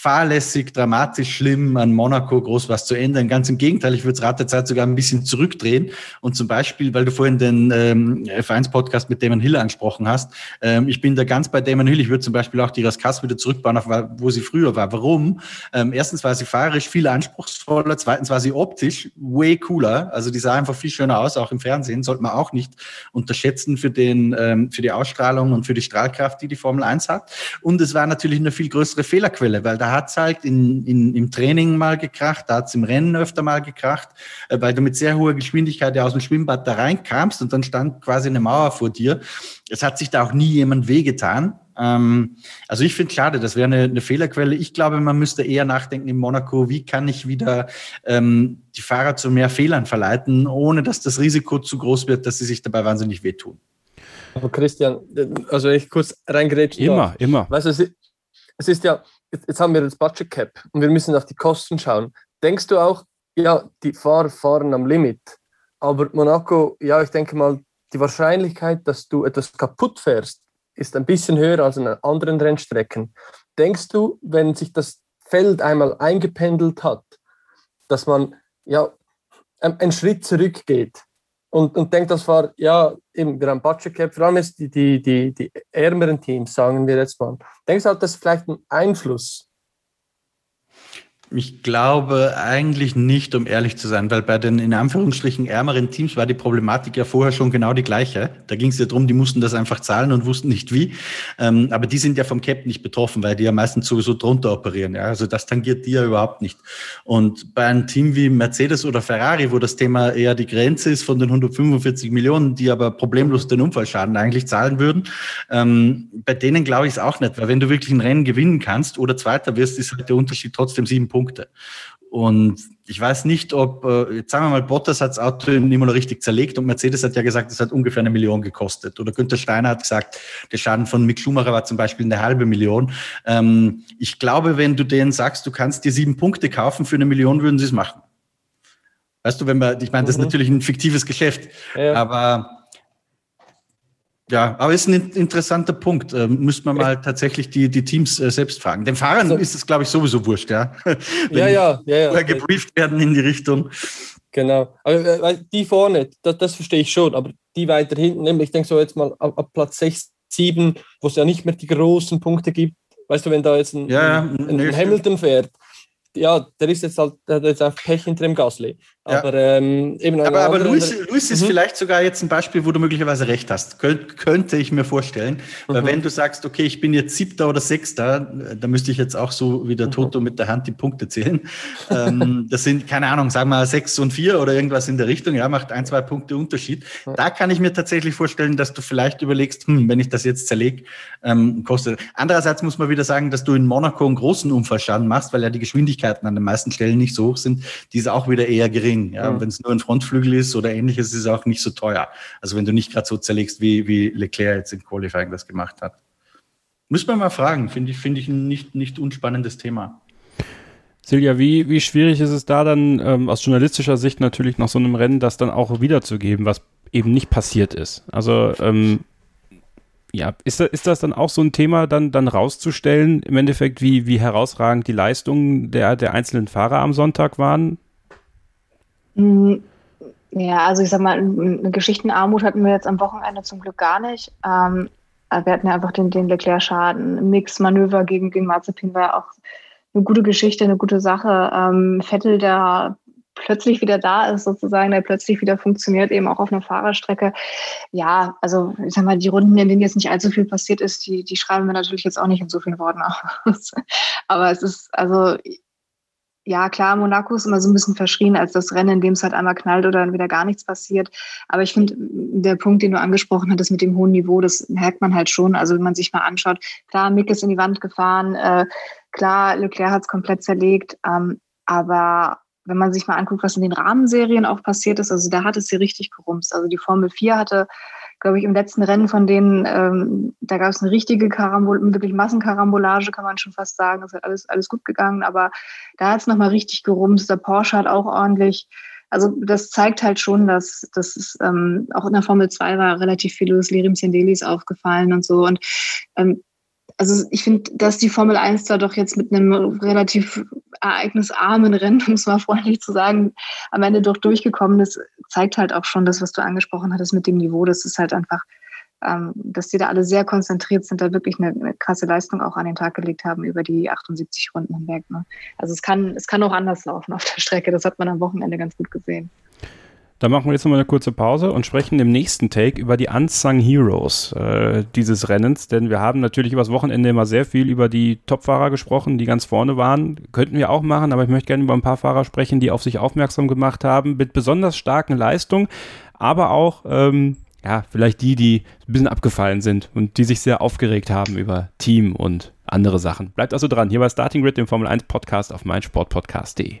fahrlässig, dramatisch schlimm an Monaco groß was zu ändern. Ganz im Gegenteil, ich würde das Rad der Zeit sogar ein bisschen zurückdrehen. Und zum Beispiel, weil du vorhin den ähm, F1-Podcast mit Damon Hill angesprochen hast, ähm, ich bin da ganz bei Damon Hill. Ich würde zum Beispiel auch die Raskas wieder zurückbauen, auf wo sie früher war. Warum? Ähm, erstens war sie fahrerisch viel anspruchsvoller, zweitens war sie optisch way cooler. Also die sah einfach viel schöner aus, auch im Fernsehen. Sollte man auch nicht unterschätzen für, den, ähm, für die Ausstrahlung und für die Strahlkraft, die die Formel 1 hat. Und es war natürlich eine viel größere Fehlerquelle, weil da hat's halt in, in, im Training mal gekracht, da hat's im Rennen öfter mal gekracht, äh, weil du mit sehr hoher Geschwindigkeit ja aus dem Schwimmbad da reinkamst und dann stand quasi eine Mauer vor dir. Es hat sich da auch nie jemand wehgetan. Ähm, also ich finde schade, das wäre eine, eine Fehlerquelle. Ich glaube, man müsste eher nachdenken in Monaco, wie kann ich wieder ähm, die Fahrer zu mehr Fehlern verleiten, ohne dass das Risiko zu groß wird, dass sie sich dabei wahnsinnig wehtun. Aber Christian, also ich kurz reingrätschen. Immer, darf. immer. Weißt du, es ist ja, jetzt haben wir das Budget Cap und wir müssen auf die Kosten schauen. Denkst du auch, ja, die Fahrer fahren am Limit, aber Monaco, ja, ich denke mal, die Wahrscheinlichkeit, dass du etwas kaputt fährst, ist ein bisschen höher als an anderen Rennstrecken. Denkst du, wenn sich das Feld einmal eingependelt hat, dass man ja einen Schritt zurückgeht und, und denkt das war, ja, eben, haben Budget Cap, vor allem jetzt die, die, die, die ärmeren Teams, sagen wir jetzt mal. Denkst du, hat das vielleicht einen Einfluss ich glaube eigentlich nicht, um ehrlich zu sein, weil bei den in Anführungsstrichen ärmeren Teams war die Problematik ja vorher schon genau die gleiche. Da ging es ja darum, die mussten das einfach zahlen und wussten nicht wie. Ähm, aber die sind ja vom Cap nicht betroffen, weil die ja meistens sowieso drunter operieren. Ja? Also das tangiert die ja überhaupt nicht. Und bei einem Team wie Mercedes oder Ferrari, wo das Thema eher die Grenze ist von den 145 Millionen, die aber problemlos den Unfallschaden eigentlich zahlen würden, ähm, bei denen glaube ich es auch nicht, weil wenn du wirklich ein Rennen gewinnen kannst oder Zweiter wirst, ist halt der Unterschied trotzdem sieben Punkte. Punkte. Und ich weiß nicht, ob, äh, jetzt sagen wir mal, Bottas hat das Auto nicht mal richtig zerlegt und Mercedes hat ja gesagt, es hat ungefähr eine Million gekostet. Oder Günther Steiner hat gesagt, der Schaden von Mick Schumacher war zum Beispiel eine halbe Million. Ähm, ich glaube, wenn du denen sagst, du kannst dir sieben Punkte kaufen für eine Million, würden sie es machen. Weißt du, wenn man, ich meine, das ist mhm. natürlich ein fiktives Geschäft, ja. aber ja, aber ist ein interessanter Punkt. Ähm, müsste man mal tatsächlich die, die Teams äh, selbst fragen. Den Fahrern also, ist es, glaube ich, sowieso wurscht, ja. ja, ja, ja, ja. gebrieft werden in die Richtung. Genau. Aber äh, die vorne, das, das verstehe ich schon, aber die weiter hinten, ich denke so jetzt mal ab, ab Platz 6, 7, wo es ja nicht mehr die großen Punkte gibt. Weißt du, wenn da jetzt ein, ja, ein, ein, ein Hamilton fährt, ja, der ist jetzt halt, der hat jetzt einfach Pech hinter dem Gasly. Aber, ja. ähm, eben aber, aber Luis, Luis ist mhm. vielleicht sogar jetzt ein Beispiel, wo du möglicherweise recht hast. Könnt, könnte ich mir vorstellen. Mhm. Weil wenn du sagst, okay, ich bin jetzt siebter oder sechster, da müsste ich jetzt auch so wie der mhm. Toto mit der Hand die Punkte zählen. ähm, das sind, keine Ahnung, sagen wir sechs und vier oder irgendwas in der Richtung, ja, macht ein, zwei Punkte Unterschied. Da kann ich mir tatsächlich vorstellen, dass du vielleicht überlegst, hm, wenn ich das jetzt zerlege, ähm, kostet. Andererseits muss man wieder sagen, dass du in Monaco einen großen Unfallschaden machst, weil ja die Geschwindigkeiten an den meisten Stellen nicht so hoch sind. Die ist auch wieder eher gering gering. Ja? Mhm. Wenn es nur ein Frontflügel ist oder ähnliches, ist es auch nicht so teuer. Also wenn du nicht gerade so zerlegst, wie, wie Leclerc jetzt im Qualifying das gemacht hat. Muss man mal fragen, finde ich, finde ich ein nicht, nicht unspannendes Thema. Silja, wie, wie schwierig ist es da dann ähm, aus journalistischer Sicht natürlich nach so einem Rennen das dann auch wiederzugeben, was eben nicht passiert ist? Also ähm, ja, ist, ist das dann auch so ein Thema, dann, dann rauszustellen, im Endeffekt, wie, wie herausragend die Leistungen der, der einzelnen Fahrer am Sonntag waren? Mhm. Ja, also ich sag mal, eine Geschichtenarmut hatten wir jetzt am Wochenende zum Glück gar nicht. Ähm, wir hatten ja einfach den, den Leclerc-Schaden. Mix-Manöver gegen, gegen Mazepin war auch eine gute Geschichte, eine gute Sache. Ähm, Vettel, der plötzlich wieder da ist, sozusagen, der plötzlich wieder funktioniert, eben auch auf einer Fahrerstrecke. Ja, also ich sag mal, die Runden, in denen jetzt nicht allzu viel passiert ist, die, die schreiben wir natürlich jetzt auch nicht in so vielen Worten aus. Aber es ist, also ja, klar, Monaco ist immer so ein bisschen verschrien als das Rennen, in dem es halt einmal knallt oder dann wieder gar nichts passiert. Aber ich finde, der Punkt, den du angesprochen hattest mit dem hohen Niveau, das merkt man halt schon. Also wenn man sich mal anschaut, klar, Mick ist in die Wand gefahren, äh, klar, Leclerc hat es komplett zerlegt, ähm, aber wenn man sich mal anguckt, was in den Rahmenserien auch passiert ist, also da hat es sie richtig gerumst. Also die Formel 4 hatte glaube ich, im letzten Rennen von denen, ähm, da gab es eine richtige Karambol, wirklich Massenkarambolage, kann man schon fast sagen. Es hat alles, alles gut gegangen, aber da hat es nochmal richtig gerumst. Der Porsche hat auch ordentlich. Also das zeigt halt schon, dass das ist, ähm, auch in der Formel 2 war relativ viel los, Lirim Sendelis aufgefallen und so. Und ähm, also ich finde, dass die Formel 1 da doch jetzt mit einem relativ ereignisarmen Rennen, um es mal freundlich zu sagen, am Ende doch durchgekommen ist, zeigt halt auch schon das, was du angesprochen hattest mit dem Niveau. Das ist halt einfach, ähm, dass die da alle sehr konzentriert sind, da wirklich eine, eine, krasse Leistung auch an den Tag gelegt haben über die 78 Runden hinweg. Ne? Also es kann, es kann auch anders laufen auf der Strecke. Das hat man am Wochenende ganz gut gesehen. Da machen wir jetzt nochmal eine kurze Pause und sprechen im nächsten Take über die Unsung Heroes äh, dieses Rennens, denn wir haben natürlich übers Wochenende immer sehr viel über die Topfahrer gesprochen, die ganz vorne waren. Könnten wir auch machen, aber ich möchte gerne über ein paar Fahrer sprechen, die auf sich aufmerksam gemacht haben, mit besonders starken Leistungen, aber auch, ähm, ja, vielleicht die, die ein bisschen abgefallen sind und die sich sehr aufgeregt haben über Team und andere Sachen. Bleibt also dran, hier bei Starting Grid, dem Formel 1 Podcast auf meinsportpodcast.de.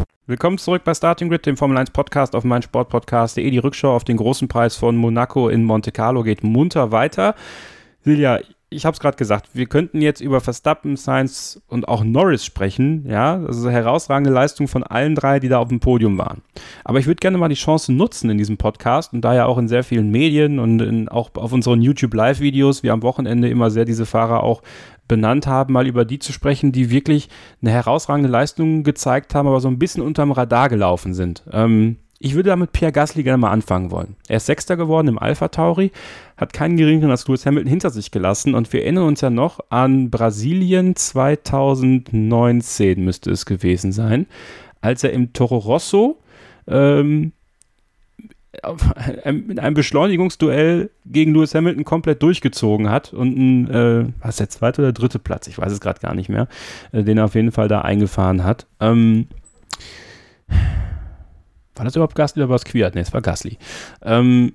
Willkommen zurück bei Starting Grid, dem Formel 1 Podcast auf meinsportpodcast.de. Die Rückschau auf den großen Preis von Monaco in Monte Carlo geht munter weiter. Silja, ich habe es gerade gesagt, wir könnten jetzt über Verstappen, Sainz und auch Norris sprechen, ja, das ist eine herausragende Leistung von allen drei, die da auf dem Podium waren. Aber ich würde gerne mal die Chance nutzen in diesem Podcast und da ja auch in sehr vielen Medien und in, auch auf unseren YouTube Live-Videos, wir am Wochenende immer sehr diese Fahrer auch benannt haben, mal über die zu sprechen, die wirklich eine herausragende Leistung gezeigt haben, aber so ein bisschen unterm Radar gelaufen sind. Ähm, ich würde damit Pierre Gasly gerne mal anfangen wollen. Er ist Sechster geworden im Alpha Tauri, hat keinen geringeren als Lewis Hamilton hinter sich gelassen und wir erinnern uns ja noch an Brasilien 2019 müsste es gewesen sein, als er im Toro Rosso ähm, in einem Beschleunigungsduell gegen Lewis Hamilton komplett durchgezogen hat und ein, äh, was der zweite oder dritte Platz, ich weiß es gerade gar nicht mehr, äh, den er auf jeden Fall da eingefahren hat. Ähm, war das überhaupt Gasly oder war es Quiert? Ne, es war Gasly. Ähm,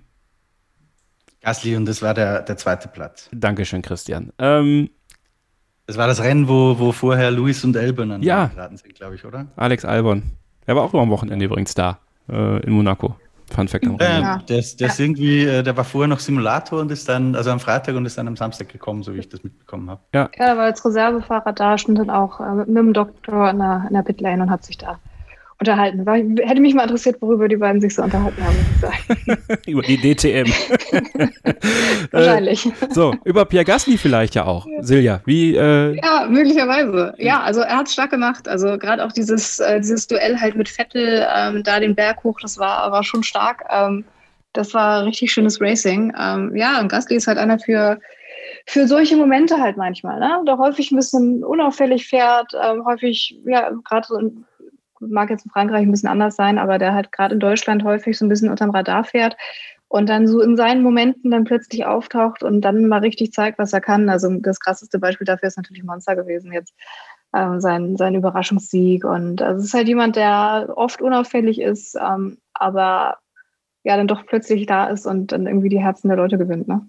Gasly und das war der, der zweite Platz. Dankeschön, Christian. Ähm, das war das Rennen, wo, wo vorher Luis und Albon an ja, sind, glaube ich, oder? Alex Albon. Er war auch nur am Wochenende übrigens da, äh, in Monaco. Fun Fact am Rennen. Ja, der, der ist irgendwie, äh, der war vorher noch Simulator und ist dann, also am Freitag und ist dann am Samstag gekommen, so wie ich das mitbekommen habe. Ja, ja er war als Reservefahrer da, stand dann auch äh, mit dem Doktor in der, in der Pitlane und hat sich da unterhalten. War, hätte mich mal interessiert, worüber die beiden sich so unterhalten haben, muss ich sagen. über die DTM. Wahrscheinlich. Äh, so, über Pierre Gasly vielleicht ja auch. Ja. Silja, wie. Äh ja, möglicherweise. Ja, also er hat es stark gemacht. Also gerade auch dieses, äh, dieses Duell halt mit Vettel, ähm, da den Berg hoch, das war, war schon stark. Ähm, das war richtig schönes Racing. Ähm, ja, und Gasly ist halt einer für für solche Momente halt manchmal, ne? Der häufig ein bisschen unauffällig fährt, ähm, häufig, ja, gerade so in mag jetzt in Frankreich ein bisschen anders sein, aber der halt gerade in Deutschland häufig so ein bisschen unterm Radar fährt und dann so in seinen Momenten dann plötzlich auftaucht und dann mal richtig zeigt, was er kann. Also das krasseste Beispiel dafür ist natürlich Monster gewesen jetzt. Ähm, sein, sein Überraschungssieg. Und also es ist halt jemand, der oft unauffällig ist, ähm, aber ja, dann doch plötzlich da ist und dann irgendwie die Herzen der Leute gewinnt, ne?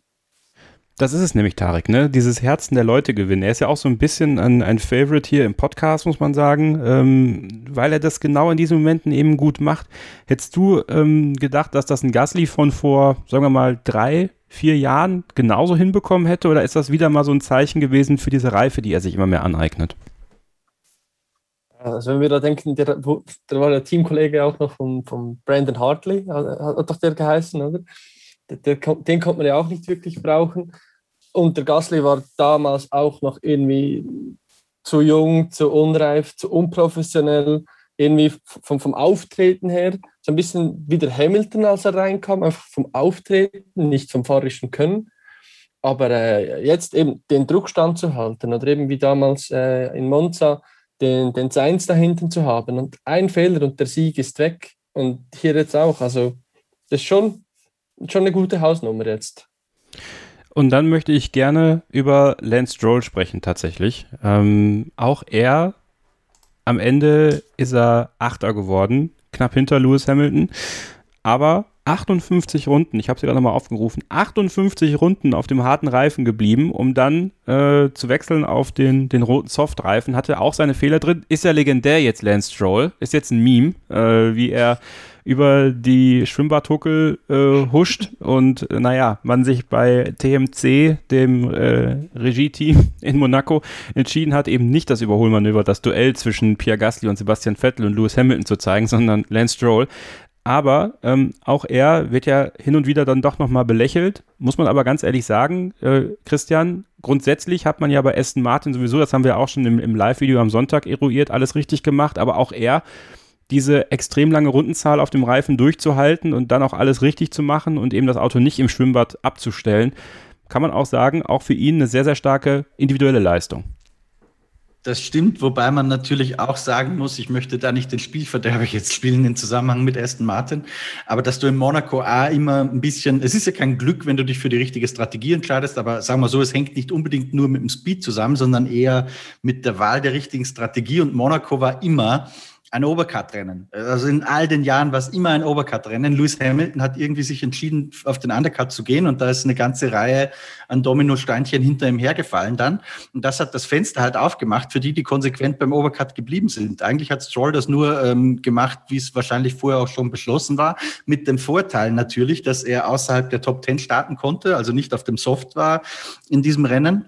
Das ist es nämlich, Tarek, ne? Dieses Herzen der Leute gewinnen. Er ist ja auch so ein bisschen ein, ein Favorite hier im Podcast, muss man sagen, ähm, weil er das genau in diesen Momenten eben gut macht. Hättest du ähm, gedacht, dass das ein Gasly von vor, sagen wir mal, drei, vier Jahren genauso hinbekommen hätte? Oder ist das wieder mal so ein Zeichen gewesen für diese Reife, die er sich immer mehr aneignet? Also wenn wir da denken, der, der war der Teamkollege auch noch von, von Brandon Hartley, hat, hat doch der geheißen, oder? Der, der, den konnte man ja auch nicht wirklich brauchen. Und der Gasly war damals auch noch irgendwie zu jung, zu unreif, zu unprofessionell, irgendwie vom, vom Auftreten her. So ein bisschen wie der Hamilton, als er reinkam, einfach vom Auftreten, nicht vom fahrischen Können. Aber äh, jetzt eben den Druck standzuhalten oder eben wie damals äh, in Monza den, den Seins da hinten zu haben. Und ein Fehler und der Sieg ist weg. Und hier jetzt auch. Also das ist schon, schon eine gute Hausnummer jetzt. Und dann möchte ich gerne über Lance Stroll sprechen, tatsächlich. Ähm, auch er, am Ende ist er Achter geworden, knapp hinter Lewis Hamilton. Aber 58 Runden, ich habe sie gerade nochmal aufgerufen, 58 Runden auf dem harten Reifen geblieben, um dann äh, zu wechseln auf den, den roten Softreifen. Hatte auch seine Fehler drin. Ist ja legendär jetzt, Lance Stroll. Ist jetzt ein Meme, äh, wie er über die Schwimmbadhuckel äh, huscht und äh, naja, man sich bei TMC, dem äh, Regie-Team in Monaco, entschieden hat, eben nicht das Überholmanöver, das Duell zwischen Pierre Gasly und Sebastian Vettel und Lewis Hamilton zu zeigen, sondern Lance Stroll. Aber ähm, auch er wird ja hin und wieder dann doch nochmal belächelt. Muss man aber ganz ehrlich sagen, äh, Christian, grundsätzlich hat man ja bei Aston Martin sowieso, das haben wir auch schon im, im Live-Video am Sonntag eruiert, alles richtig gemacht. Aber auch er diese extrem lange Rundenzahl auf dem Reifen durchzuhalten und dann auch alles richtig zu machen und eben das Auto nicht im Schwimmbad abzustellen, kann man auch sagen, auch für ihn eine sehr, sehr starke individuelle Leistung. Das stimmt, wobei man natürlich auch sagen muss, ich möchte da nicht den Spielverderber jetzt spielen im Zusammenhang mit Aston Martin, aber dass du in Monaco A immer ein bisschen, es ist ja kein Glück, wenn du dich für die richtige Strategie entscheidest, aber sagen wir so, es hängt nicht unbedingt nur mit dem Speed zusammen, sondern eher mit der Wahl der richtigen Strategie und Monaco war immer ein Overcut-Rennen. Also in all den Jahren war es immer ein Overcut-Rennen. Lewis Hamilton hat irgendwie sich entschieden, auf den Undercut zu gehen und da ist eine ganze Reihe an Dominosteinchen hinter ihm hergefallen dann. Und das hat das Fenster halt aufgemacht für die, die konsequent beim Overcut geblieben sind. Eigentlich hat Stroll das nur ähm, gemacht, wie es wahrscheinlich vorher auch schon beschlossen war, mit dem Vorteil natürlich, dass er außerhalb der Top 10 starten konnte, also nicht auf dem Soft war in diesem Rennen.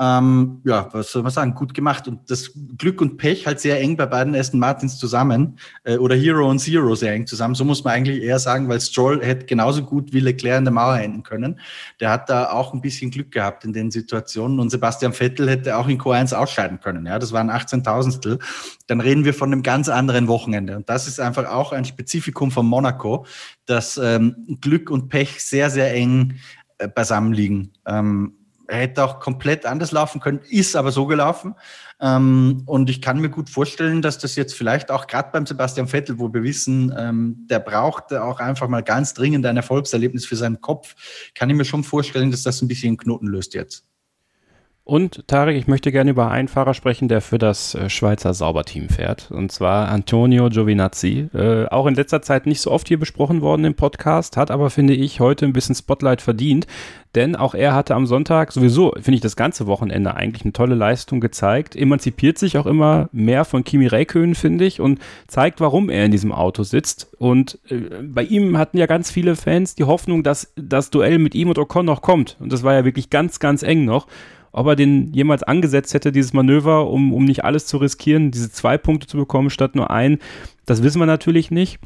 Ähm, ja, was soll man sagen, gut gemacht. Und das Glück und Pech halt sehr eng bei beiden Aston Martins zusammen äh, oder Hero und Zero sehr eng zusammen. So muss man eigentlich eher sagen, weil Stroll hätte genauso gut wie Leclerc in der Mauer enden können. Der hat da auch ein bisschen Glück gehabt in den Situationen und Sebastian Vettel hätte auch in Q1 ausscheiden können. Ja, das waren 18.000stel. Dann reden wir von einem ganz anderen Wochenende. Und das ist einfach auch ein Spezifikum von Monaco, dass ähm, Glück und Pech sehr, sehr eng äh, beisammen liegen. Ähm, hätte auch komplett anders laufen können, ist aber so gelaufen. Ähm, und ich kann mir gut vorstellen, dass das jetzt vielleicht auch gerade beim Sebastian Vettel, wo wir wissen, ähm, der braucht auch einfach mal ganz dringend ein Erfolgserlebnis für seinen Kopf, kann ich mir schon vorstellen, dass das ein bisschen Knoten löst jetzt. Und Tarek, ich möchte gerne über einen Fahrer sprechen, der für das äh, Schweizer Sauberteam fährt. Und zwar Antonio Giovinazzi. Äh, auch in letzter Zeit nicht so oft hier besprochen worden im Podcast, hat aber, finde ich, heute ein bisschen Spotlight verdient. Denn auch er hatte am Sonntag sowieso, finde ich, das ganze Wochenende eigentlich eine tolle Leistung gezeigt. Emanzipiert sich auch immer mehr von Kimi Räikkönen, finde ich, und zeigt, warum er in diesem Auto sitzt. Und äh, bei ihm hatten ja ganz viele Fans die Hoffnung, dass das Duell mit ihm und Ocon noch kommt. Und das war ja wirklich ganz, ganz eng noch ob er den jemals angesetzt hätte, dieses Manöver, um, um nicht alles zu riskieren, diese zwei Punkte zu bekommen statt nur ein, das wissen wir natürlich nicht.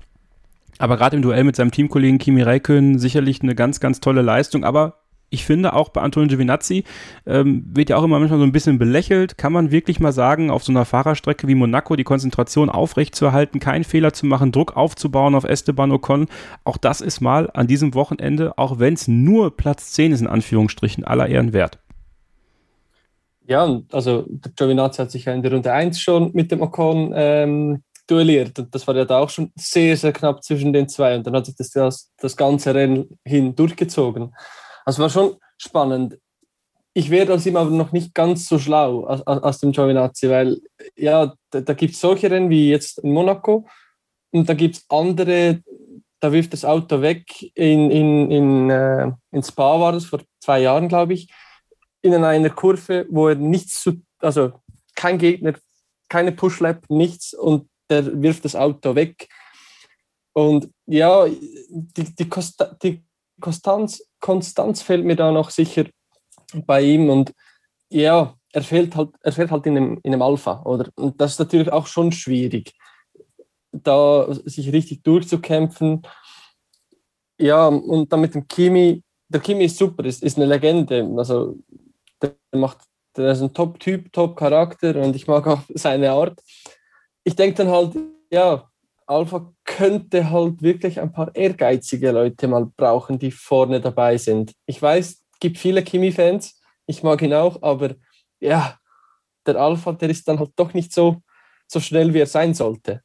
Aber gerade im Duell mit seinem Teamkollegen Kimi Räikkönen sicherlich eine ganz, ganz tolle Leistung. Aber ich finde auch bei Antonio Giovinazzi ähm, wird ja auch immer manchmal so ein bisschen belächelt. Kann man wirklich mal sagen, auf so einer Fahrerstrecke wie Monaco die Konzentration aufrechtzuerhalten, keinen Fehler zu machen, Druck aufzubauen auf Esteban Ocon. Auch das ist mal an diesem Wochenende, auch wenn es nur Platz 10 ist, in Anführungsstrichen, aller Ehren wert. Ja, also der Giovinazzi hat sich ja in der Runde 1 schon mit dem Ocon ähm, duelliert. Und das war ja da auch schon sehr, sehr knapp zwischen den zwei. Und dann hat sich das, das, das ganze Rennen hin durchgezogen. Also war schon spannend. Ich werde aus ihm aber noch nicht ganz so schlau aus, aus dem Giovinazzi, weil ja, da, da gibt es solche Rennen wie jetzt in Monaco und da gibt es andere, da wirft das Auto weg. In, in, in, äh, in Spa war das vor zwei Jahren, glaube ich, in einer Kurve, wo er nichts zu, also kein Gegner, keine Pushlap, nichts und der wirft das Auto weg. Und ja, die, die, Kosta die Konstanz, Konstanz fällt mir da noch sicher bei ihm und ja, er fehlt halt, er fehlt halt in einem, in einem Alpha, oder? Und das ist natürlich auch schon schwierig, da sich richtig durchzukämpfen. Ja, und dann mit dem Kimi, der Kimi ist super, ist, ist eine Legende. Also der macht, der ist ein Top-Typ, Top-Charakter und ich mag auch seine Art. Ich denke dann halt, ja, Alpha könnte halt wirklich ein paar ehrgeizige Leute mal brauchen, die vorne dabei sind. Ich weiß, gibt viele Kimi-Fans, ich mag ihn auch, aber ja, der Alpha, der ist dann halt doch nicht so, so schnell, wie er sein sollte.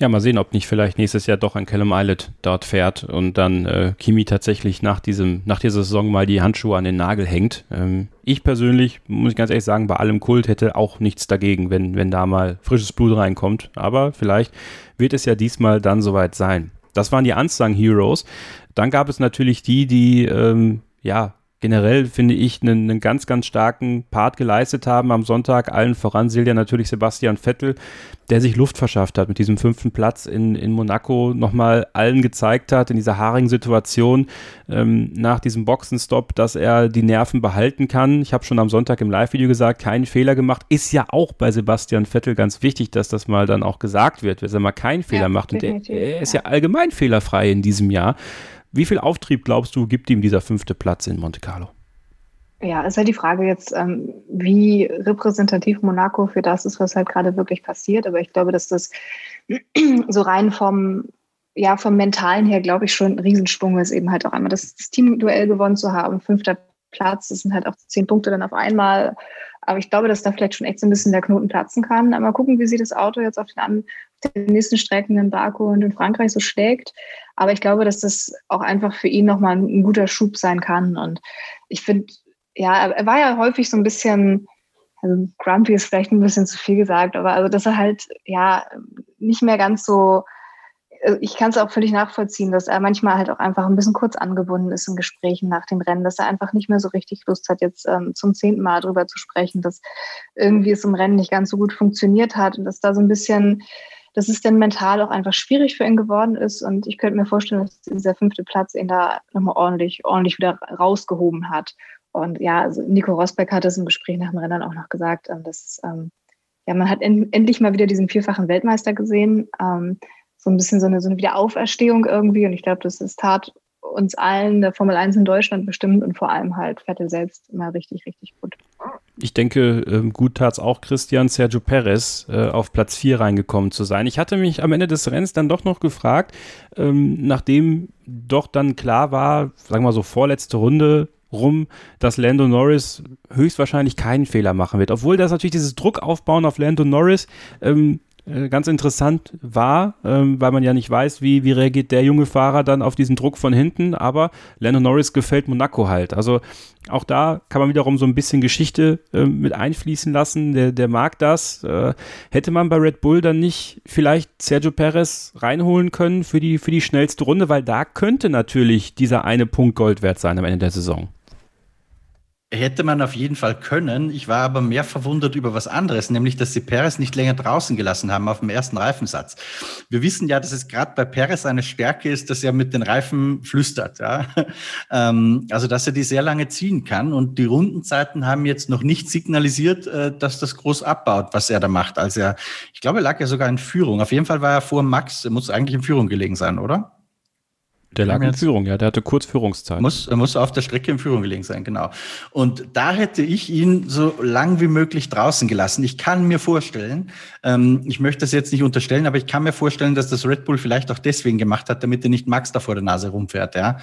Ja, mal sehen, ob nicht vielleicht nächstes Jahr doch ein Callum Islet dort fährt und dann äh, Kimi tatsächlich nach diesem, nach dieser Saison mal die Handschuhe an den Nagel hängt. Ähm, ich persönlich, muss ich ganz ehrlich sagen, bei allem Kult hätte auch nichts dagegen, wenn, wenn da mal frisches Blut reinkommt. Aber vielleicht wird es ja diesmal dann soweit sein. Das waren die Unsung Heroes. Dann gab es natürlich die, die ähm, ja generell, finde ich, einen, einen, ganz, ganz starken Part geleistet haben am Sonntag. Allen voran Silja natürlich Sebastian Vettel, der sich Luft verschafft hat mit diesem fünften Platz in, in Monaco, nochmal allen gezeigt hat in dieser haarigen Situation ähm, nach diesem Boxenstopp, dass er die Nerven behalten kann. Ich habe schon am Sonntag im Live-Video gesagt, keinen Fehler gemacht. Ist ja auch bei Sebastian Vettel ganz wichtig, dass das mal dann auch gesagt wird, wenn er mal keinen Fehler ja, macht. Und er, er ist ja allgemein fehlerfrei in diesem Jahr. Wie viel Auftrieb glaubst du, gibt ihm dieser fünfte Platz in Monte Carlo? Ja, ist halt die Frage jetzt, ähm, wie repräsentativ Monaco für das ist, was halt gerade wirklich passiert. Aber ich glaube, dass das so rein vom, ja, vom Mentalen her, glaube ich, schon ein Riesensprung ist, eben halt auch einmal das, das Teamduell gewonnen zu haben. Fünfter Platz, das sind halt auch zehn Punkte dann auf einmal. Aber ich glaube, dass da vielleicht schon echt so ein bisschen der Knoten platzen kann. Mal gucken, wie sich das Auto jetzt auf den, den nächsten Strecken in Baku und in Frankreich so schlägt. Aber ich glaube, dass das auch einfach für ihn nochmal ein guter Schub sein kann. Und ich finde, ja, er war ja häufig so ein bisschen, also grumpy ist vielleicht ein bisschen zu viel gesagt, aber also, dass er halt, ja, nicht mehr ganz so, äh, ich kann es auch völlig nachvollziehen, dass er manchmal halt auch einfach ein bisschen kurz angebunden ist in Gesprächen nach dem Rennen, dass er einfach nicht mehr so richtig Lust hat, jetzt ähm, zum zehnten Mal darüber zu sprechen, dass irgendwie es im Rennen nicht ganz so gut funktioniert hat und dass da so ein bisschen dass es dann mental auch einfach schwierig für ihn geworden ist. Und ich könnte mir vorstellen, dass dieser fünfte Platz ihn da nochmal ordentlich, ordentlich wieder rausgehoben hat. Und ja, also Nico Rosberg hat es im Gespräch nach dem Rennen auch noch gesagt, ähm, dass ähm, ja, man hat en endlich mal wieder diesen vierfachen Weltmeister gesehen. Ähm, so ein bisschen so eine, so eine Wiederauferstehung irgendwie. Und ich glaube, das ist tat uns allen der Formel 1 in Deutschland bestimmt und vor allem halt Vettel selbst immer richtig, richtig gut. Ich denke, ähm, gut tat es auch Christian Sergio Perez äh, auf Platz 4 reingekommen zu sein. Ich hatte mich am Ende des Rennens dann doch noch gefragt, ähm, nachdem doch dann klar war, sagen wir mal so vorletzte Runde rum, dass Lando Norris höchstwahrscheinlich keinen Fehler machen wird. Obwohl das natürlich dieses Druck aufbauen auf Lando Norris ähm, äh, ganz interessant war, ähm, weil man ja nicht weiß, wie, wie reagiert der junge Fahrer dann auf diesen Druck von hinten, aber Lando Norris gefällt Monaco halt. Also auch da kann man wiederum so ein bisschen Geschichte äh, mit einfließen lassen, der, der mag das. Äh, hätte man bei Red Bull dann nicht vielleicht Sergio Perez reinholen können für die, für die schnellste Runde, weil da könnte natürlich dieser eine Punkt Gold wert sein am Ende der Saison. Hätte man auf jeden Fall können. Ich war aber mehr verwundert über was anderes, nämlich, dass sie Perez nicht länger draußen gelassen haben auf dem ersten Reifensatz. Wir wissen ja, dass es gerade bei Perez eine Stärke ist, dass er mit den Reifen flüstert. Ja? Ähm, also, dass er die sehr lange ziehen kann. Und die Rundenzeiten haben jetzt noch nicht signalisiert, äh, dass das groß abbaut, was er da macht. Also, er, ich glaube, er lag ja sogar in Führung. Auf jeden Fall war er vor Max. Er muss eigentlich in Führung gelegen sein, oder? Der lag in Führung, ja, der hatte kurz Führungszeit. Muss, er muss auf der Strecke in Führung gelegen sein, genau. Und da hätte ich ihn so lang wie möglich draußen gelassen. Ich kann mir vorstellen, ähm, ich möchte das jetzt nicht unterstellen, aber ich kann mir vorstellen, dass das Red Bull vielleicht auch deswegen gemacht hat, damit er nicht Max da vor der Nase rumfährt, ja.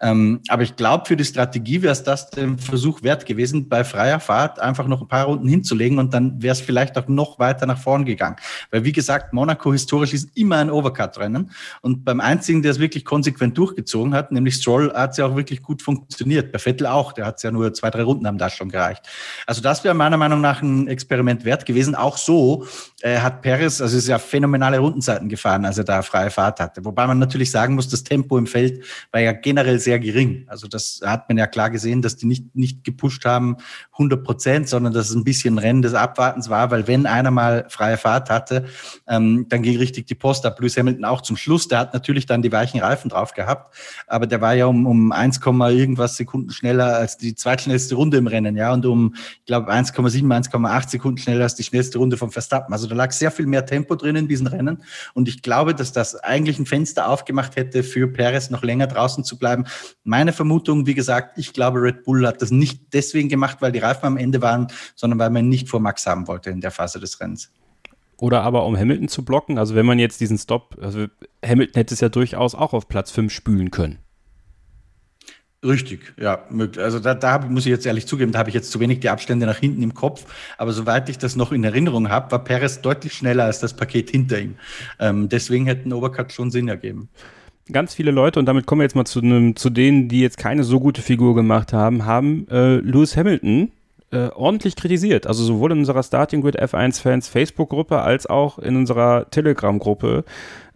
Ähm, aber ich glaube, für die Strategie wäre es das den Versuch wert gewesen, bei freier Fahrt einfach noch ein paar Runden hinzulegen und dann wäre es vielleicht auch noch weiter nach vorn gegangen. Weil, wie gesagt, Monaco historisch ist immer ein Overcut-Rennen und beim einzigen, der es wirklich konsequent durchgezogen hat, nämlich Stroll, hat es ja auch wirklich gut funktioniert. Bei Vettel auch, der hat es ja nur zwei, drei Runden haben da schon gereicht. Also das wäre meiner Meinung nach ein Experiment wert gewesen. Auch so äh, hat Perez, also ist ja phänomenale Rundenzeiten gefahren, als er da freie Fahrt hatte. Wobei man natürlich sagen muss, das Tempo im Feld war ja generell sehr gering. Also das hat man ja klar gesehen, dass die nicht, nicht gepusht haben 100 Prozent, sondern dass es ein bisschen Rennen des Abwartens war, weil wenn einer mal freie Fahrt hatte, ähm, dann ging richtig die Post ab. Lewis Hamilton auch zum Schluss, der hat natürlich dann die weichen Reifen drauf gehabt gehabt, aber der war ja um, um 1, irgendwas Sekunden schneller als die zweitschnellste Runde im Rennen, ja, und um, ich glaube, 1,7, 1,8 Sekunden schneller als die schnellste Runde vom Verstappen. Also da lag sehr viel mehr Tempo drin in diesen Rennen und ich glaube, dass das eigentlich ein Fenster aufgemacht hätte, für Perez noch länger draußen zu bleiben. Meine Vermutung, wie gesagt, ich glaube, Red Bull hat das nicht deswegen gemacht, weil die Reifen am Ende waren, sondern weil man nicht vor Max haben wollte in der Phase des Rennens. Oder aber um Hamilton zu blocken. Also wenn man jetzt diesen Stop, also Hamilton hätte es ja durchaus auch auf Platz 5 spülen können. Richtig, ja. Also da, da muss ich jetzt ehrlich zugeben, da habe ich jetzt zu wenig die Abstände nach hinten im Kopf. Aber soweit ich das noch in Erinnerung habe, war Perez deutlich schneller als das Paket hinter ihm. Ähm, deswegen hätte ein Overcut schon Sinn ergeben. Ganz viele Leute, und damit kommen wir jetzt mal zu, einem, zu denen, die jetzt keine so gute Figur gemacht haben, haben äh, Lewis Hamilton äh, ordentlich kritisiert. Also sowohl in unserer Starting Grid F1 Fans Facebook-Gruppe als auch in unserer Telegram-Gruppe.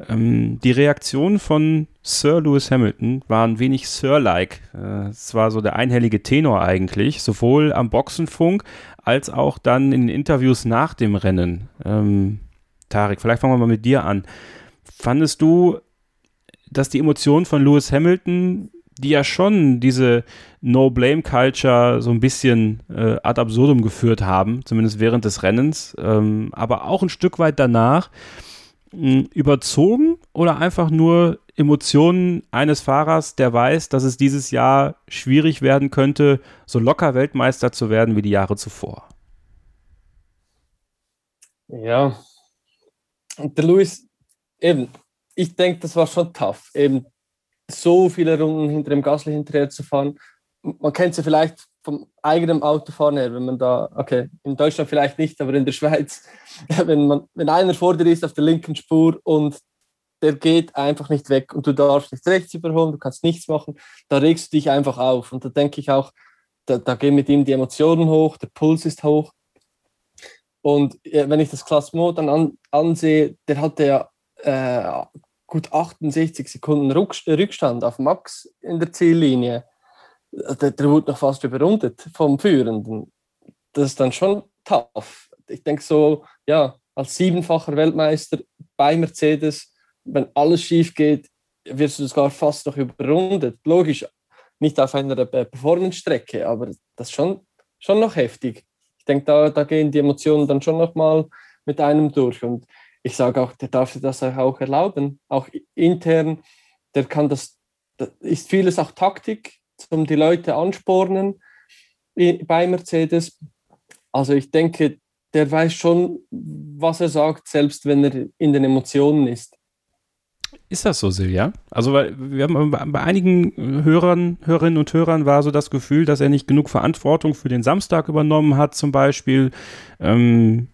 Ähm, die Reaktionen von Sir Lewis Hamilton waren wenig Sir-like. Äh, es war so der einhellige Tenor eigentlich, sowohl am Boxenfunk als auch dann in den Interviews nach dem Rennen. Ähm, Tarek, vielleicht fangen wir mal mit dir an. Fandest du, dass die Emotionen von Lewis Hamilton die ja schon diese No-Blame-Culture so ein bisschen äh, ad absurdum geführt haben, zumindest während des Rennens, ähm, aber auch ein Stück weit danach, mh, überzogen oder einfach nur Emotionen eines Fahrers, der weiß, dass es dieses Jahr schwierig werden könnte, so locker Weltmeister zu werden wie die Jahre zuvor? Ja, und der Louis, eben, ich denke, das war schon tough. Eben so viele Runden hinter dem Gasly hinterher zu fahren. Man kennt sie vielleicht vom eigenen Autofahren her, wenn man da, okay, in Deutschland vielleicht nicht, aber in der Schweiz, wenn, man, wenn einer vor dir ist auf der linken Spur und der geht einfach nicht weg und du darfst nicht rechts überholen, du kannst nichts machen, da regst du dich einfach auf. Und da denke ich auch, da, da gehen mit ihm die Emotionen hoch, der Puls ist hoch. Und wenn ich das Klassement dann an, ansehe, der hatte ja äh, gut 68 Sekunden Rückstand auf Max in der Ziellinie. Der, der wurde noch fast überrundet vom Führenden. Das ist dann schon tough. Ich denke so, ja, als siebenfacher Weltmeister bei Mercedes, wenn alles schief geht, wirst du sogar fast noch überrundet. Logisch, nicht auf einer Performance-Strecke, aber das ist schon, schon noch heftig. Ich denke, da, da gehen die Emotionen dann schon noch mal mit einem durch. Und ich sage auch, der darf das auch erlauben, auch intern. Der kann das, das ist vieles auch Taktik, um die Leute anspornen bei Mercedes. Also ich denke, der weiß schon, was er sagt, selbst wenn er in den Emotionen ist. Ist das so, Silja? Also, weil wir haben bei einigen Hörern, Hörerinnen und Hörern war so das Gefühl, dass er nicht genug Verantwortung für den Samstag übernommen hat, zum Beispiel. Ähm,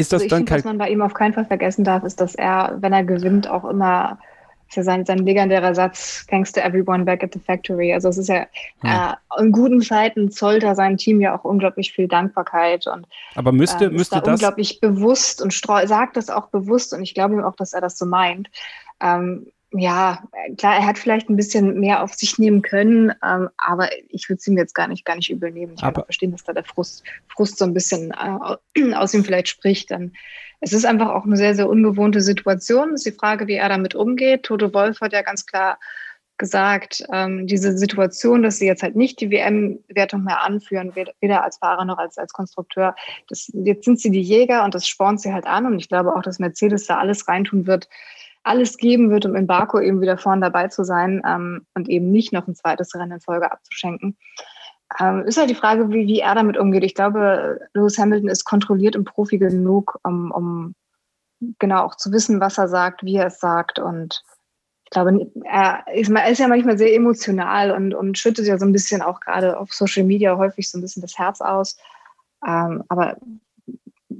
ist das also dann find, Was man bei ihm auf keinen Fall vergessen darf, ist, dass er, wenn er gewinnt, auch immer ist ja sein, sein legendärer Satz, thanks to everyone back at the factory. Also es ist ja, ja. Äh, in guten Zeiten zollt er seinem Team ja auch unglaublich viel Dankbarkeit und aber müsste, äh, müsste da das unglaublich bewusst und sagt das auch bewusst und ich glaube ihm auch, dass er das so meint. Ähm, ja, klar, er hat vielleicht ein bisschen mehr auf sich nehmen können, ähm, aber ich würde es ihm jetzt gar nicht, gar nicht übernehmen. Ich kann auch verstehen, dass da der Frust, Frust so ein bisschen äh, aus ihm vielleicht spricht. Dann es ist einfach auch eine sehr, sehr ungewohnte Situation. Es ist die Frage, wie er damit umgeht. Toto Wolf hat ja ganz klar gesagt, ähm, diese Situation, dass sie jetzt halt nicht die WM-Wertung mehr anführen, weder als Fahrer noch als, als Konstrukteur, das, jetzt sind sie die Jäger und das spornt sie halt an. Und ich glaube auch, dass Mercedes da alles reintun wird, alles geben wird, um in Baku eben wieder vorne dabei zu sein ähm, und eben nicht noch ein zweites Rennen in Folge abzuschenken. Ähm, ist halt die Frage, wie, wie er damit umgeht. Ich glaube, Lewis Hamilton ist kontrolliert und Profi genug, um, um genau auch zu wissen, was er sagt, wie er es sagt. Und ich glaube, er ist, er ist ja manchmal sehr emotional und, und schüttet ja so ein bisschen auch gerade auf Social Media häufig so ein bisschen das Herz aus. Ähm, aber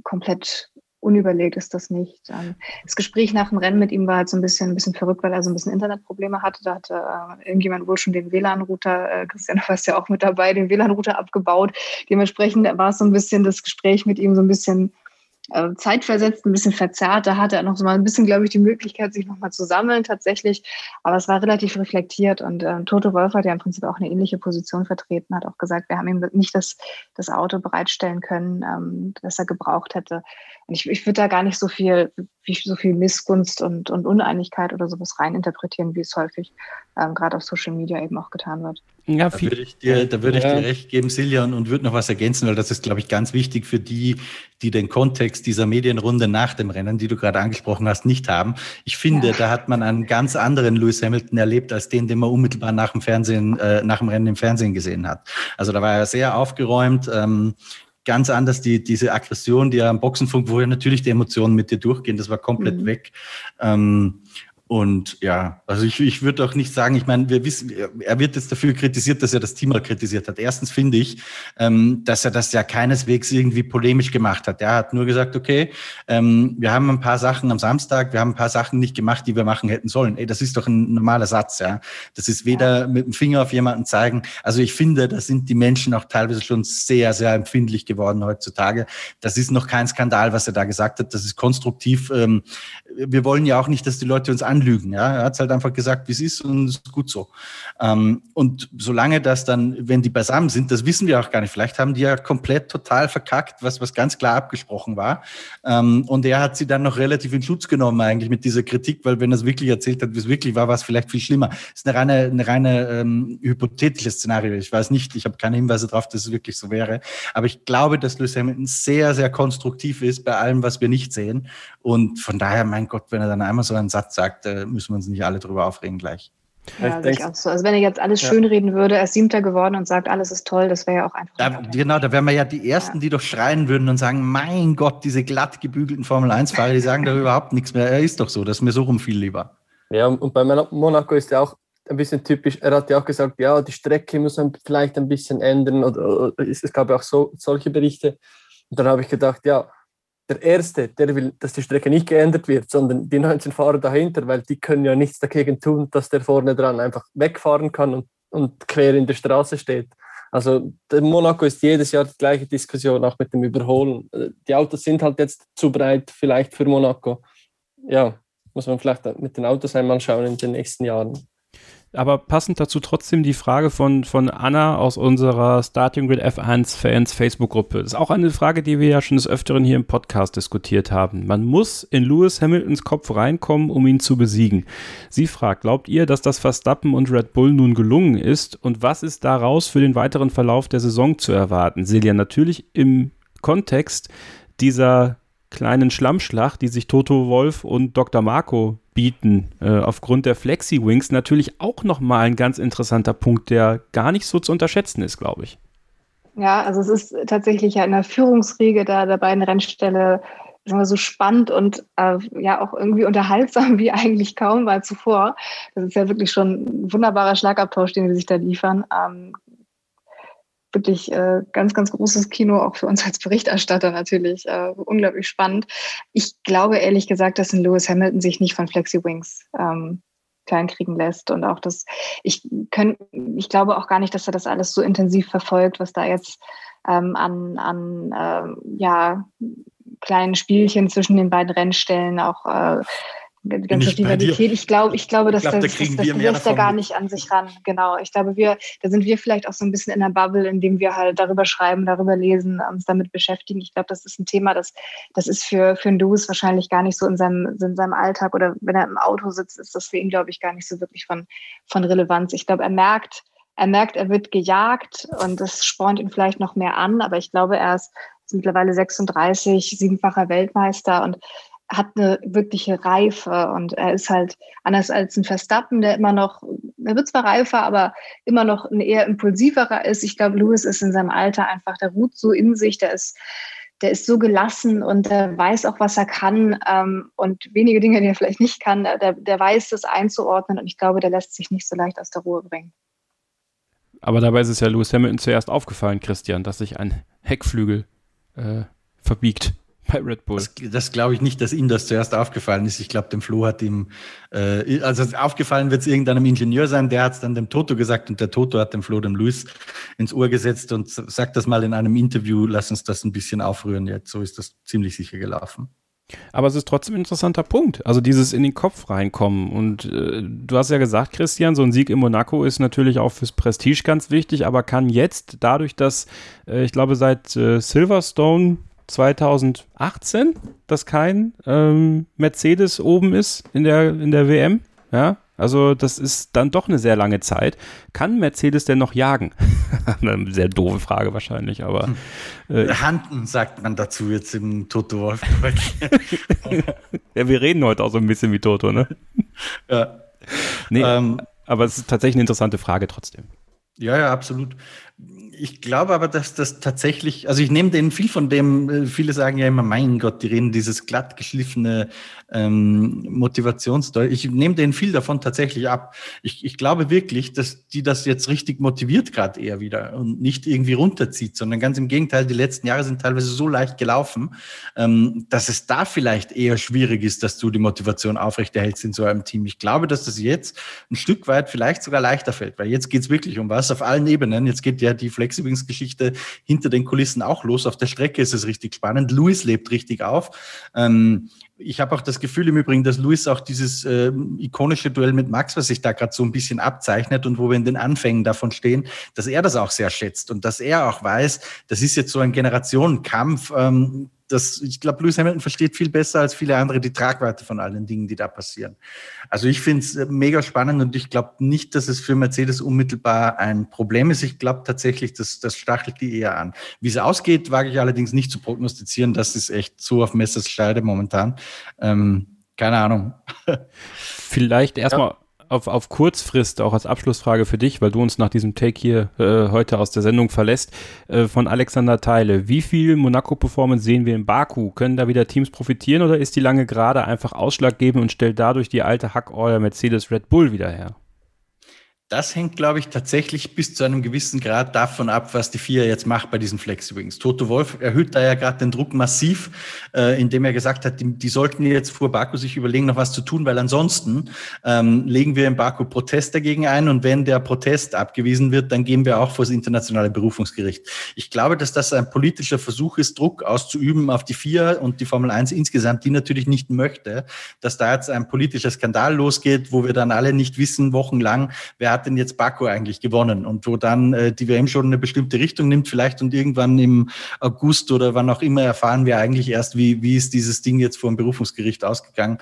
komplett unüberlegt ist das nicht. Ähm, das Gespräch nach dem Rennen mit ihm war halt so ein bisschen, ein bisschen verrückt, weil er so ein bisschen Internetprobleme hatte. Da hatte äh, irgendjemand wohl schon den WLAN-Router, äh, Christian, du warst ja auch mit dabei, den WLAN-Router abgebaut. Dementsprechend war es so ein bisschen das Gespräch mit ihm so ein bisschen äh, zeitversetzt, ein bisschen verzerrt. Da hatte er noch so mal ein bisschen, glaube ich, die Möglichkeit, sich nochmal zu sammeln tatsächlich. Aber es war relativ reflektiert und äh, Toto Wolf hat ja im Prinzip auch eine ähnliche Position vertreten, hat auch gesagt, wir haben ihm nicht das, das Auto bereitstellen können, ähm, das er gebraucht hätte. Und ich, ich würde da gar nicht so viel, wie so viel Missgunst und, und Uneinigkeit oder sowas reininterpretieren, wie es häufig ähm, gerade auf Social Media eben auch getan wird. Ja, da würde ich dir, da würde ich dir recht geben, Siljan, und würde noch was ergänzen, weil das ist, glaube ich, ganz wichtig für die, die den Kontext dieser Medienrunde nach dem Rennen, die du gerade angesprochen hast, nicht haben. Ich finde, ja. da hat man einen ganz anderen Lewis Hamilton erlebt, als den, den man unmittelbar nach dem Fernsehen, äh, nach dem Rennen im Fernsehen gesehen hat. Also da war er sehr aufgeräumt, ähm, ganz anders die, diese Aggression, die er am Boxenfunk, wo ja natürlich die Emotionen mit dir durchgehen, das war komplett mhm. weg. Ähm, und ja, also ich, ich würde auch nicht sagen, ich meine, wir wissen, er wird jetzt dafür kritisiert, dass er das Team mal kritisiert hat. Erstens finde ich, ähm, dass er das ja keineswegs irgendwie polemisch gemacht hat. Er hat nur gesagt, okay, ähm, wir haben ein paar Sachen am Samstag, wir haben ein paar Sachen nicht gemacht, die wir machen hätten sollen. Ey, das ist doch ein normaler Satz, ja. Das ist weder mit dem Finger auf jemanden zeigen. Also ich finde, da sind die Menschen auch teilweise schon sehr, sehr empfindlich geworden heutzutage. Das ist noch kein Skandal, was er da gesagt hat. Das ist konstruktiv. Ähm, wir wollen ja auch nicht, dass die Leute uns anlügen. Ja? Er hat halt einfach gesagt, wie es ist und es ist gut so. Ähm, und solange das dann, wenn die beisammen sind, das wissen wir auch gar nicht. Vielleicht haben die ja komplett total verkackt, was, was ganz klar abgesprochen war. Ähm, und er hat sie dann noch relativ in Schutz genommen eigentlich mit dieser Kritik, weil wenn er es wirklich erzählt hat, wie es wirklich war, war es vielleicht viel schlimmer. Das ist eine reine, eine reine ähm, hypothetische Szenario. Ich weiß nicht, ich habe keine Hinweise darauf, dass es wirklich so wäre. Aber ich glaube, dass Lewis Hamilton sehr, sehr konstruktiv ist bei allem, was wir nicht sehen. Und von daher, mein Gott, wenn er dann einmal so einen Satz sagt, da müssen wir uns nicht alle drüber aufregen gleich. Ja, ich denke, so. Also wenn er jetzt alles ja. schönreden würde, er ist Siebter geworden und sagt, alles ist toll, das wäre ja auch einfach. Da, genau, da wären wir ja die Ersten, ja. die doch schreien würden und sagen, mein Gott, diese glatt gebügelten Formel-1-Fahrer, die sagen da überhaupt nichts mehr. Er ist doch so, das ist mir so rum viel lieber. Ja, und bei Monaco ist ja auch ein bisschen typisch, er hat ja auch gesagt, ja, die Strecke muss man vielleicht ein bisschen ändern. Oder, oder es gab ja auch so, solche Berichte. Und dann habe ich gedacht, ja, der Erste, der will, dass die Strecke nicht geändert wird, sondern die 19 Fahrer dahinter, weil die können ja nichts dagegen tun, dass der vorne dran einfach wegfahren kann und, und quer in der Straße steht. Also Monaco ist jedes Jahr die gleiche Diskussion, auch mit dem Überholen. Die Autos sind halt jetzt zu breit vielleicht für Monaco. Ja, muss man vielleicht mit den Autos einmal schauen in den nächsten Jahren. Aber passend dazu trotzdem die Frage von, von Anna aus unserer Starting Grid F1 Fans Facebook-Gruppe. Das ist auch eine Frage, die wir ja schon des Öfteren hier im Podcast diskutiert haben. Man muss in Lewis Hamiltons Kopf reinkommen, um ihn zu besiegen. Sie fragt, glaubt ihr, dass das Verstappen und Red Bull nun gelungen ist? Und was ist daraus für den weiteren Verlauf der Saison zu erwarten? Silja, natürlich im Kontext dieser kleinen Schlammschlacht, die sich Toto Wolf und Dr. Marco bieten, äh, aufgrund der Flexi-Wings natürlich auch nochmal ein ganz interessanter Punkt, der gar nicht so zu unterschätzen ist, glaube ich. Ja, also es ist tatsächlich ja in der Führungsriege da der beiden wir, so spannend und äh, ja auch irgendwie unterhaltsam wie eigentlich kaum mal zuvor. Das ist ja wirklich schon ein wunderbarer Schlagabtausch, den sie sich da liefern. Ähm, wirklich äh, ganz, ganz großes Kino, auch für uns als Berichterstatter natürlich. Äh, unglaublich spannend. Ich glaube ehrlich gesagt, dass ein Lewis Hamilton sich nicht von Flexi Wings ähm, kleinkriegen lässt. Und auch das, ich, können, ich glaube auch gar nicht, dass er das alles so intensiv verfolgt, was da jetzt ähm, an, an äh, ja, kleinen Spielchen zwischen den beiden Rennstellen auch äh, ganze Rivalität. Ich glaube, ich glaube, dass ich glaub, das, da das, das lässt er gar nicht an sich ran. Genau. Ich glaube, wir, da sind wir vielleicht auch so ein bisschen in der Bubble, indem wir halt darüber schreiben, darüber lesen, uns damit beschäftigen. Ich glaube, das ist ein Thema, das, das ist für, für einen Louis wahrscheinlich gar nicht so in seinem, in seinem Alltag oder wenn er im Auto sitzt, ist das für ihn, glaube ich, gar nicht so wirklich von, von Relevanz. Ich glaube, er merkt, er merkt, er wird gejagt und das spornt ihn vielleicht noch mehr an, aber ich glaube, er ist mittlerweile 36, siebenfacher Weltmeister und hat eine wirkliche Reife und er ist halt anders als ein Verstappen, der immer noch, er wird zwar reifer, aber immer noch ein eher impulsiverer ist. Ich glaube, Lewis ist in seinem Alter einfach, der ruht so in sich, der ist, der ist so gelassen und der weiß auch, was er kann ähm, und wenige Dinge, die er vielleicht nicht kann, der, der weiß das einzuordnen und ich glaube, der lässt sich nicht so leicht aus der Ruhe bringen. Aber dabei ist es ja Lewis Hamilton zuerst aufgefallen, Christian, dass sich ein Heckflügel äh, verbiegt bei Red Bull. Das, das glaube ich nicht, dass ihm das zuerst aufgefallen ist. Ich glaube, dem Flo hat ihm, äh, also aufgefallen wird es irgendeinem Ingenieur sein, der hat es dann dem Toto gesagt und der Toto hat dem Flo dem Luis ins Ohr gesetzt und sagt das mal in einem Interview, lass uns das ein bisschen aufrühren jetzt. So ist das ziemlich sicher gelaufen. Aber es ist trotzdem ein interessanter Punkt. Also dieses in den Kopf reinkommen. Und äh, du hast ja gesagt, Christian, so ein Sieg in Monaco ist natürlich auch fürs Prestige ganz wichtig, aber kann jetzt dadurch, dass äh, ich glaube seit äh, Silverstone 2018, dass kein ähm, Mercedes oben ist in der, in der WM. Ja, also das ist dann doch eine sehr lange Zeit. Kann Mercedes denn noch jagen? eine sehr doofe Frage wahrscheinlich, aber. Äh, Handen sagt man dazu jetzt im Toto Wolf. ja, wir reden heute auch so ein bisschen wie Toto, ne? Ja. Nee, ähm, aber es ist tatsächlich eine interessante Frage trotzdem. Ja, ja, absolut ich glaube aber, dass das tatsächlich, also ich nehme denen viel von dem, äh, viele sagen ja immer, mein Gott, die reden dieses glatt geschliffene ähm, Motivationsdeutsch. Ich nehme denen viel davon tatsächlich ab. Ich, ich glaube wirklich, dass die das jetzt richtig motiviert gerade eher wieder und nicht irgendwie runterzieht, sondern ganz im Gegenteil, die letzten Jahre sind teilweise so leicht gelaufen, ähm, dass es da vielleicht eher schwierig ist, dass du die Motivation aufrechterhältst in so einem Team. Ich glaube, dass das jetzt ein Stück weit vielleicht sogar leichter fällt, weil jetzt geht's wirklich um was auf allen Ebenen. Jetzt geht ja die Flex Wechselwingsgeschichte hinter den Kulissen auch los. Auf der Strecke ist es richtig spannend. Luis lebt richtig auf. Ähm, ich habe auch das Gefühl im Übrigen, dass Luis auch dieses äh, ikonische Duell mit Max, was sich da gerade so ein bisschen abzeichnet und wo wir in den Anfängen davon stehen, dass er das auch sehr schätzt und dass er auch weiß, das ist jetzt so ein Generationenkampf. Ähm, das, ich glaube, Lewis Hamilton versteht viel besser als viele andere die Tragweite von allen Dingen, die da passieren. Also ich finde es äh, mega spannend und ich glaube nicht, dass es für Mercedes unmittelbar ein Problem ist. Ich glaube tatsächlich, dass das stachelt die eher an. Wie es ausgeht, wage ich allerdings nicht zu prognostizieren. Das ist echt so auf Messers Scheide momentan. Ähm, keine Ahnung. Vielleicht erstmal ja auf, auf Kurzfrist auch als Abschlussfrage für dich, weil du uns nach diesem Take hier äh, heute aus der Sendung verlässt, äh, von Alexander Teile. Wie viel Monaco-Performance sehen wir in Baku? Können da wieder Teams profitieren oder ist die lange Gerade einfach ausschlaggebend und stellt dadurch die alte Hackorder Mercedes Red Bull wieder her? Das hängt, glaube ich, tatsächlich bis zu einem gewissen Grad davon ab, was die FIA jetzt macht bei diesen Flexi-Wings. Toto Wolf erhöht da ja gerade den Druck massiv, äh, indem er gesagt hat, die, die, sollten jetzt vor Baku sich überlegen, noch was zu tun, weil ansonsten ähm, legen wir in Baku Protest dagegen ein und wenn der Protest abgewiesen wird, dann gehen wir auch vor das internationale Berufungsgericht. Ich glaube, dass das ein politischer Versuch ist, Druck auszuüben auf die FIA und die Formel 1 insgesamt, die natürlich nicht möchte, dass da jetzt ein politischer Skandal losgeht, wo wir dann alle nicht wissen, wochenlang, wer hat hat denn jetzt Baku eigentlich gewonnen? Und wo dann äh, die WM schon eine bestimmte Richtung nimmt, vielleicht und irgendwann im August oder wann auch immer erfahren wir eigentlich erst, wie, wie ist dieses Ding jetzt vor dem Berufungsgericht ausgegangen,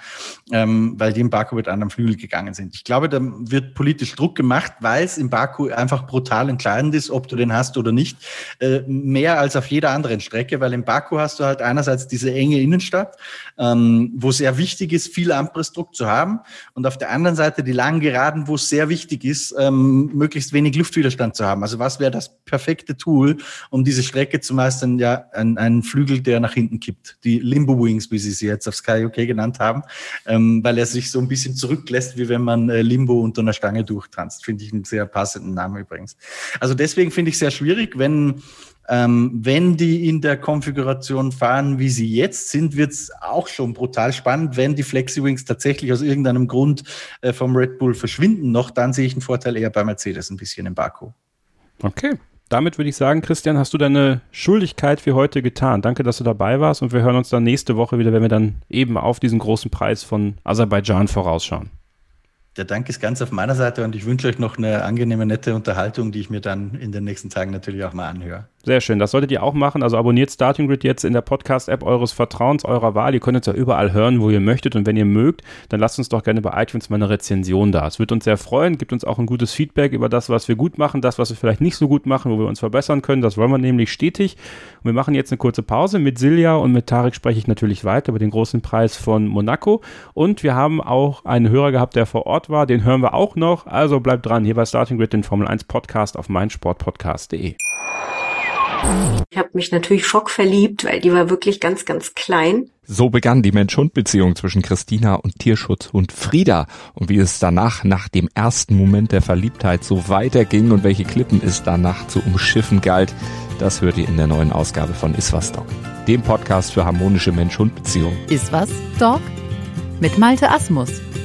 ähm, weil die in Baku mit einem Flügel gegangen sind. Ich glaube, da wird politisch Druck gemacht, weil es in Baku einfach brutal entscheidend ist, ob du den hast oder nicht. Äh, mehr als auf jeder anderen Strecke, weil in Baku hast du halt einerseits diese enge Innenstadt, ähm, wo sehr wichtig ist, viel Anpressdruck zu haben und auf der anderen Seite die langen Geraden, wo es sehr wichtig ist, ähm, möglichst wenig Luftwiderstand zu haben. Also was wäre das perfekte Tool, um diese Strecke zu meistern? Ja, ein, ein Flügel, der nach hinten kippt. Die Limbo Wings, wie sie sie jetzt auf Sky UK genannt haben, ähm, weil er sich so ein bisschen zurücklässt, wie wenn man äh, Limbo unter einer Stange durchtanzt. Finde ich einen sehr passenden Namen übrigens. Also deswegen finde ich sehr schwierig, wenn ähm, wenn die in der Konfiguration fahren, wie sie jetzt sind, wird es auch schon brutal spannend. Wenn die Flexi-Wings tatsächlich aus irgendeinem Grund äh, vom Red Bull verschwinden noch, dann sehe ich einen Vorteil eher bei Mercedes ein bisschen im Baku. Okay. Damit würde ich sagen, Christian, hast du deine Schuldigkeit für heute getan. Danke, dass du dabei warst und wir hören uns dann nächste Woche wieder, wenn wir dann eben auf diesen großen Preis von Aserbaidschan vorausschauen. Der Dank ist ganz auf meiner Seite und ich wünsche euch noch eine angenehme, nette Unterhaltung, die ich mir dann in den nächsten Tagen natürlich auch mal anhöre. Sehr schön, das solltet ihr auch machen. Also abonniert Starting Grid jetzt in der Podcast-App eures Vertrauens, eurer Wahl. Ihr könnt uns ja überall hören, wo ihr möchtet. Und wenn ihr mögt, dann lasst uns doch gerne bei iTunes mal eine Rezension da. Es würde uns sehr freuen, gibt uns auch ein gutes Feedback über das, was wir gut machen, das, was wir vielleicht nicht so gut machen, wo wir uns verbessern können. Das wollen wir nämlich stetig. Und wir machen jetzt eine kurze Pause. Mit Silja und mit Tarek spreche ich natürlich weiter über den großen Preis von Monaco. Und wir haben auch einen Hörer gehabt, der vor Ort war. Den hören wir auch noch. Also bleibt dran. Hier bei Starting Grid, den Formel 1 Podcast auf meinsportpodcast.de. Ich habe mich natürlich schockverliebt, weil die war wirklich ganz, ganz klein. So begann die Mensch-Hund-Beziehung zwischen Christina und Tierschutzhund Frieda. Und wie es danach, nach dem ersten Moment der Verliebtheit, so weiterging und welche Klippen es danach zu umschiffen galt, das hört ihr in der neuen Ausgabe von Iswas Dog, dem Podcast für harmonische Mensch-Hund-Beziehungen. Iswas Dog? Mit Malte Asmus.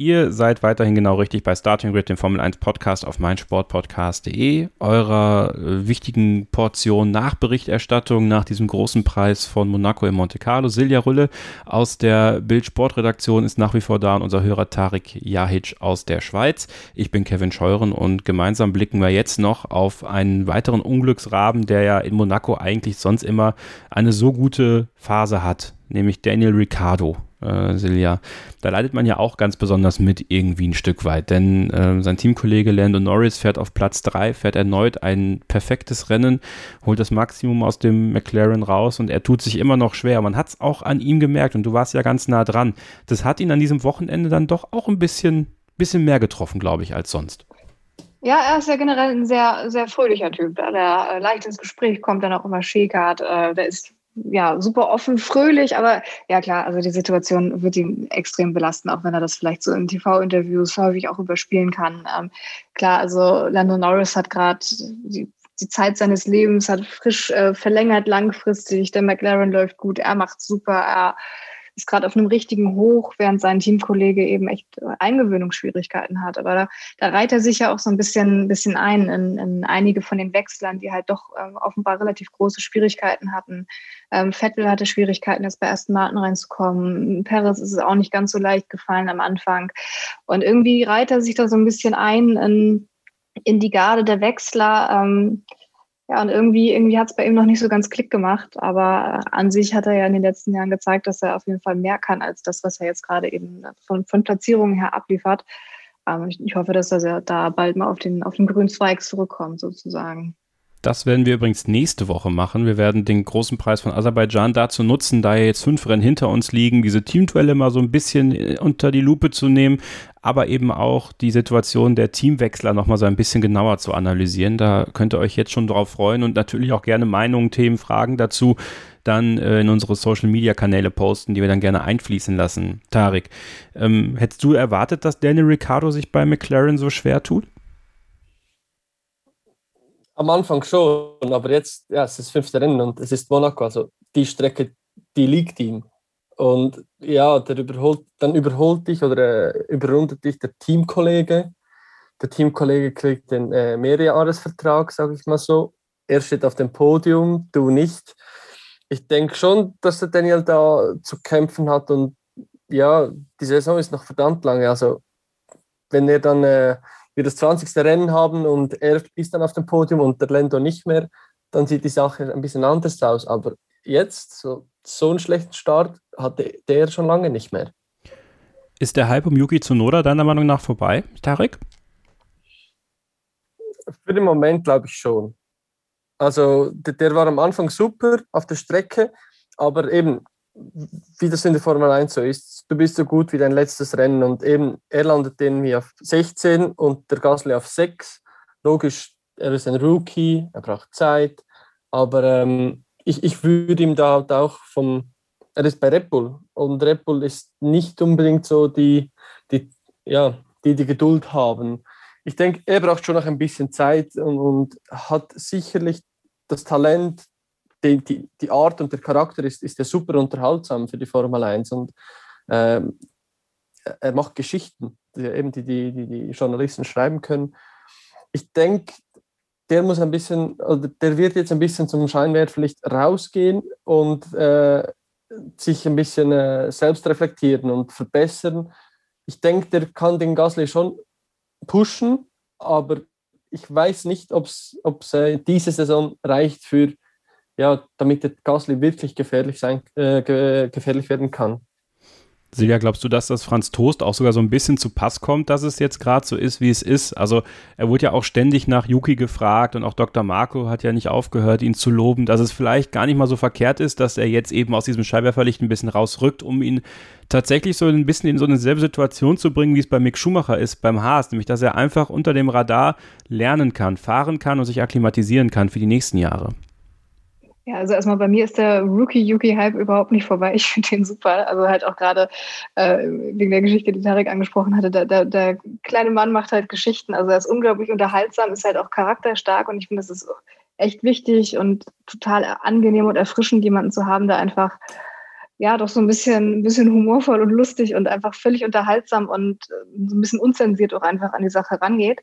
Ihr seid weiterhin genau richtig bei Starting Grid, dem Formel 1 Podcast auf meinsportpodcast.de, eurer äh, wichtigen Portion Nachberichterstattung nach diesem großen Preis von Monaco in Monte Carlo. Silja Rülle aus der Bild Sportredaktion ist nach wie vor da und unser Hörer Tarik Jahic aus der Schweiz. Ich bin Kevin Scheuren und gemeinsam blicken wir jetzt noch auf einen weiteren Unglücksraben, der ja in Monaco eigentlich sonst immer eine so gute Phase hat, nämlich Daniel Ricciardo äh, Silja. Da leidet man ja auch ganz besonders mit irgendwie ein Stück weit, denn äh, sein Teamkollege Lando Norris fährt auf Platz 3, fährt erneut ein perfektes Rennen, holt das Maximum aus dem McLaren raus und er tut sich immer noch schwer. Man hat es auch an ihm gemerkt und du warst ja ganz nah dran. Das hat ihn an diesem Wochenende dann doch auch ein bisschen, bisschen mehr getroffen, glaube ich, als sonst. Ja, er ist ja generell ein sehr, sehr fröhlicher Typ, der äh, leicht ins Gespräch kommt, dann auch immer schäkert. Äh, der ist ja, super offen, fröhlich, aber ja klar, also die Situation wird ihn extrem belasten, auch wenn er das vielleicht so in TV-Interviews häufig auch überspielen kann. Ähm, klar, also Lando Norris hat gerade die, die, Zeit seines Lebens, hat frisch äh, verlängert langfristig, der McLaren läuft gut, er macht super, er ist gerade auf einem richtigen Hoch, während sein Teamkollege eben echt Eingewöhnungsschwierigkeiten hat. Aber da, da reiht er sich ja auch so ein bisschen, bisschen ein in, in einige von den Wechslern, die halt doch ähm, offenbar relativ große Schwierigkeiten hatten. Ähm, Vettel hatte Schwierigkeiten, jetzt bei ersten Martin reinzukommen. Perez ist es auch nicht ganz so leicht gefallen am Anfang. Und irgendwie reiht er sich da so ein bisschen ein in, in die Garde der Wechsler. Ähm, ja, und irgendwie, irgendwie hat es bei ihm noch nicht so ganz Klick gemacht, aber an sich hat er ja in den letzten Jahren gezeigt, dass er auf jeden Fall mehr kann als das, was er jetzt gerade eben von, von Platzierungen her abliefert. Ähm, ich, ich, hoffe, dass er da bald mal auf den, auf den grünen Zweig zurückkommt, sozusagen. Das werden wir übrigens nächste Woche machen. Wir werden den großen Preis von Aserbaidschan dazu nutzen, da jetzt fünf Rennen hinter uns liegen, diese Teamduelle mal so ein bisschen äh, unter die Lupe zu nehmen, aber eben auch die Situation der Teamwechsler nochmal so ein bisschen genauer zu analysieren. Da könnt ihr euch jetzt schon drauf freuen und natürlich auch gerne Meinungen, Themen, Fragen dazu dann äh, in unsere Social Media Kanäle posten, die wir dann gerne einfließen lassen. Tarik, ähm, hättest du erwartet, dass Daniel Ricciardo sich bei McLaren so schwer tut? Am Anfang schon, aber jetzt, ja, es ist das fünfte Rennen und es ist Monaco, also die Strecke, die liegt ihm. Und ja, der überholt, dann überholt dich oder äh, überrundet dich der Teamkollege. Der Teamkollege kriegt den äh, Mehrjahresvertrag, sage ich mal so. Er steht auf dem Podium, du nicht. Ich denke schon, dass der Daniel da zu kämpfen hat und ja, die Saison ist noch verdammt lange. Also wenn er dann äh, wir das 20. Rennen haben und er ist dann auf dem Podium und der Lando nicht mehr, dann sieht die Sache ein bisschen anders aus. Aber jetzt, so, so einen schlechten Start hatte der schon lange nicht mehr. Ist der Hype um Yuki Tsunoda deiner Meinung nach vorbei, Tarek? Für den Moment glaube ich schon. Also der, der war am Anfang super auf der Strecke, aber eben wie das in der Formel 1 so ist, du bist so gut wie dein letztes Rennen und eben er landet irgendwie auf 16 und der Gasly auf 6. Logisch, er ist ein Rookie, er braucht Zeit, aber ähm, ich, ich würde ihm da halt auch vom, er ist bei Red Bull und Red Bull ist nicht unbedingt so die, die, ja, die, die Geduld haben. Ich denke, er braucht schon noch ein bisschen Zeit und, und hat sicherlich das Talent, die, die, die Art und der Charakter ist, ist ja super unterhaltsam für die Formel 1 und ähm, er macht Geschichten, die, eben die, die, die, die Journalisten schreiben können. Ich denke, der muss ein bisschen, oder der wird jetzt ein bisschen zum Scheinwerferlicht rausgehen und äh, sich ein bisschen äh, selbst reflektieren und verbessern. Ich denke, der kann den Gasly schon pushen, aber ich weiß nicht, ob es äh, diese Saison reicht für, ja, damit der Gasly wirklich gefährlich, sein, äh, gefährlich werden kann. Silja, glaubst du, dass das Franz Toast auch sogar so ein bisschen zu Pass kommt, dass es jetzt gerade so ist, wie es ist? Also er wurde ja auch ständig nach Yuki gefragt und auch Dr. Marco hat ja nicht aufgehört, ihn zu loben, dass es vielleicht gar nicht mal so verkehrt ist, dass er jetzt eben aus diesem Scheinwerferlicht ein bisschen rausrückt, um ihn tatsächlich so ein bisschen in so eine selbe Situation zu bringen, wie es bei Mick Schumacher ist, beim Haas, nämlich dass er einfach unter dem Radar lernen kann, fahren kann und sich akklimatisieren kann für die nächsten Jahre. Ja, also erstmal bei mir ist der Rookie-Yuki-Hype überhaupt nicht vorbei. Ich finde den super. Also halt auch gerade äh, wegen der Geschichte, die Tarek angesprochen hatte. Der, der, der, kleine Mann macht halt Geschichten. Also er ist unglaublich unterhaltsam, ist halt auch charakterstark und ich finde, das ist echt wichtig und total angenehm und erfrischend, jemanden zu haben, der einfach ja doch so ein bisschen, ein bisschen humorvoll und lustig und einfach völlig unterhaltsam und äh, so ein bisschen unzensiert auch einfach an die Sache rangeht.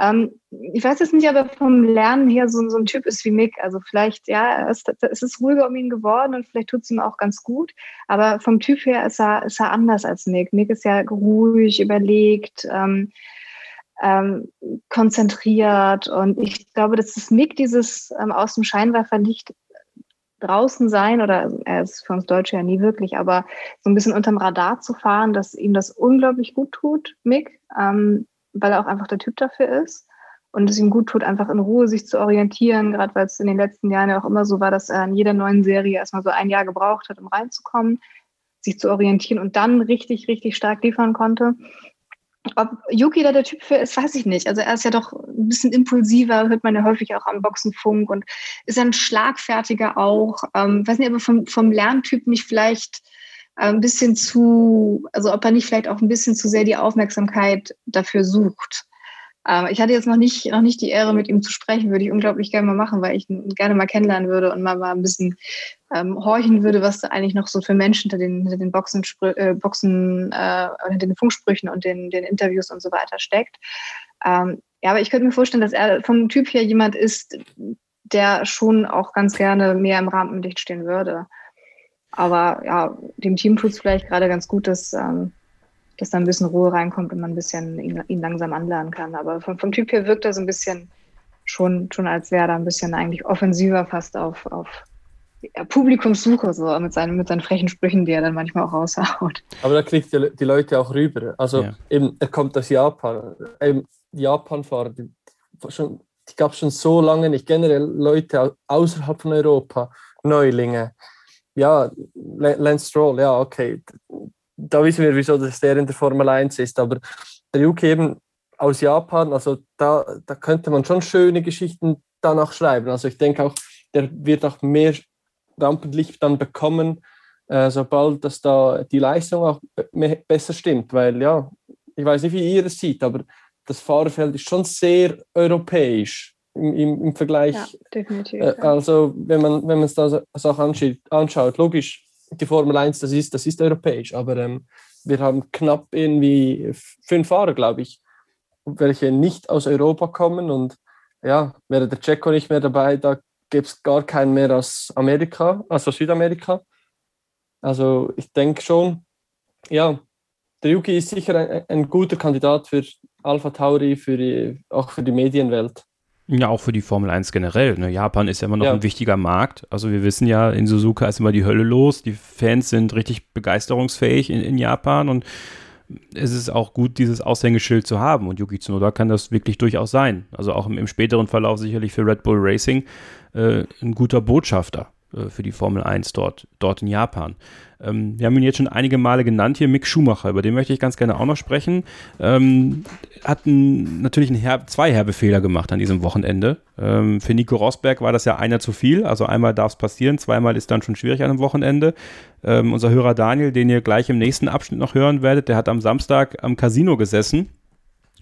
Ähm, ich weiß jetzt nicht, ob er vom Lernen her so, so ein Typ ist wie Mick. Also vielleicht, ja, es, es ist ruhiger um ihn geworden und vielleicht tut es ihm auch ganz gut. Aber vom Typ her ist er, ist er anders als Mick. Mick ist ja ruhig, überlegt, ähm, ähm, konzentriert. Und ich glaube, dass das Mick dieses ähm, aus dem Scheinwerferlicht draußen sein oder er ist für uns Deutsche ja nie wirklich, aber so ein bisschen unterm Radar zu fahren, dass ihm das unglaublich gut tut, Mick, ähm, weil er auch einfach der Typ dafür ist und es ihm gut tut, einfach in Ruhe sich zu orientieren, gerade weil es in den letzten Jahren ja auch immer so war, dass er in jeder neuen Serie erstmal so ein Jahr gebraucht hat, um reinzukommen, sich zu orientieren und dann richtig, richtig stark liefern konnte. Ob Yuki da der Typ für ist, weiß ich nicht. Also er ist ja doch ein bisschen impulsiver, hört man ja häufig auch am Boxenfunk und ist ein schlagfertiger auch. Ähm, weiß nicht, aber vom, vom Lerntyp nicht vielleicht äh, ein bisschen zu, also ob er nicht vielleicht auch ein bisschen zu sehr die Aufmerksamkeit dafür sucht. Ähm, ich hatte jetzt noch nicht, noch nicht die Ehre, mit ihm zu sprechen, würde ich unglaublich gerne mal machen, weil ich ihn gerne mal kennenlernen würde und mal, mal ein bisschen ähm, horchen würde, was da eigentlich noch so für Menschen hinter den, hinter den Boxen, äh, Boxen äh, hinter den Funksprüchen und den, den Interviews und so weiter steckt. Ähm, ja, aber ich könnte mir vorstellen, dass er vom Typ her jemand ist, der schon auch ganz gerne mehr im Rampenlicht stehen würde. Aber ja, dem Team tut es vielleicht gerade ganz gut, dass, ähm, dass da ein bisschen Ruhe reinkommt und man ein bisschen ihn, ihn langsam anlernen kann. Aber vom, vom, Typ her wirkt er so ein bisschen schon, schon als wäre er ein bisschen eigentlich offensiver fast auf, auf ja, Publikumssuche, so mit seinen, mit seinen frechen Sprüchen, die er dann manchmal auch raushaut. Aber da kriegt die, die Leute auch rüber. Also ja. eben, er kommt aus Japan. Eben Japan-Fahrer, die, die gab es schon so lange nicht. Generell Leute außerhalb von Europa, Neulinge. Ja, Lance Stroll, ja, okay da wissen wir, wieso das der in der Formel 1 ist. Aber der Yuki eben aus Japan, also da, da könnte man schon schöne Geschichten danach schreiben. Also ich denke auch, der wird auch mehr Rampenlicht dann bekommen, äh, sobald das da die Leistung auch mehr, besser stimmt. Weil ja, ich weiß nicht, wie ihr es sieht, aber das Fahrerfeld ist schon sehr europäisch im, im, im Vergleich. Ja, definitiv. Äh, also wenn man wenn es da so auch anschaut, anschaut, logisch, die Formel 1, das ist, das ist europäisch, aber ähm, wir haben knapp irgendwie fünf Fahrer, glaube ich, welche nicht aus Europa kommen und ja, wäre der Checo nicht mehr dabei, da gäbe es gar keinen mehr aus Amerika, also Südamerika. Also ich denke schon, ja, der Yuki ist sicher ein, ein guter Kandidat für Alpha Tauri, für die, auch für die Medienwelt. Ja, auch für die Formel 1 generell. Ne? Japan ist ja immer noch ja. ein wichtiger Markt. Also wir wissen ja, in Suzuka ist immer die Hölle los. Die Fans sind richtig begeisterungsfähig in, in Japan und es ist auch gut, dieses Aushängeschild zu haben. Und Yuki Tsunoda kann das wirklich durchaus sein. Also auch im, im späteren Verlauf sicherlich für Red Bull Racing äh, ein guter Botschafter für die Formel 1 dort, dort in Japan. Ähm, wir haben ihn jetzt schon einige Male genannt hier, Mick Schumacher, über den möchte ich ganz gerne auch noch sprechen. Ähm, hat ein, natürlich einen Her zwei herbe Fehler gemacht an diesem Wochenende. Ähm, für Nico Rosberg war das ja einer zu viel, also einmal darf es passieren, zweimal ist dann schon schwierig an einem Wochenende. Ähm, unser Hörer Daniel, den ihr gleich im nächsten Abschnitt noch hören werdet, der hat am Samstag am Casino gesessen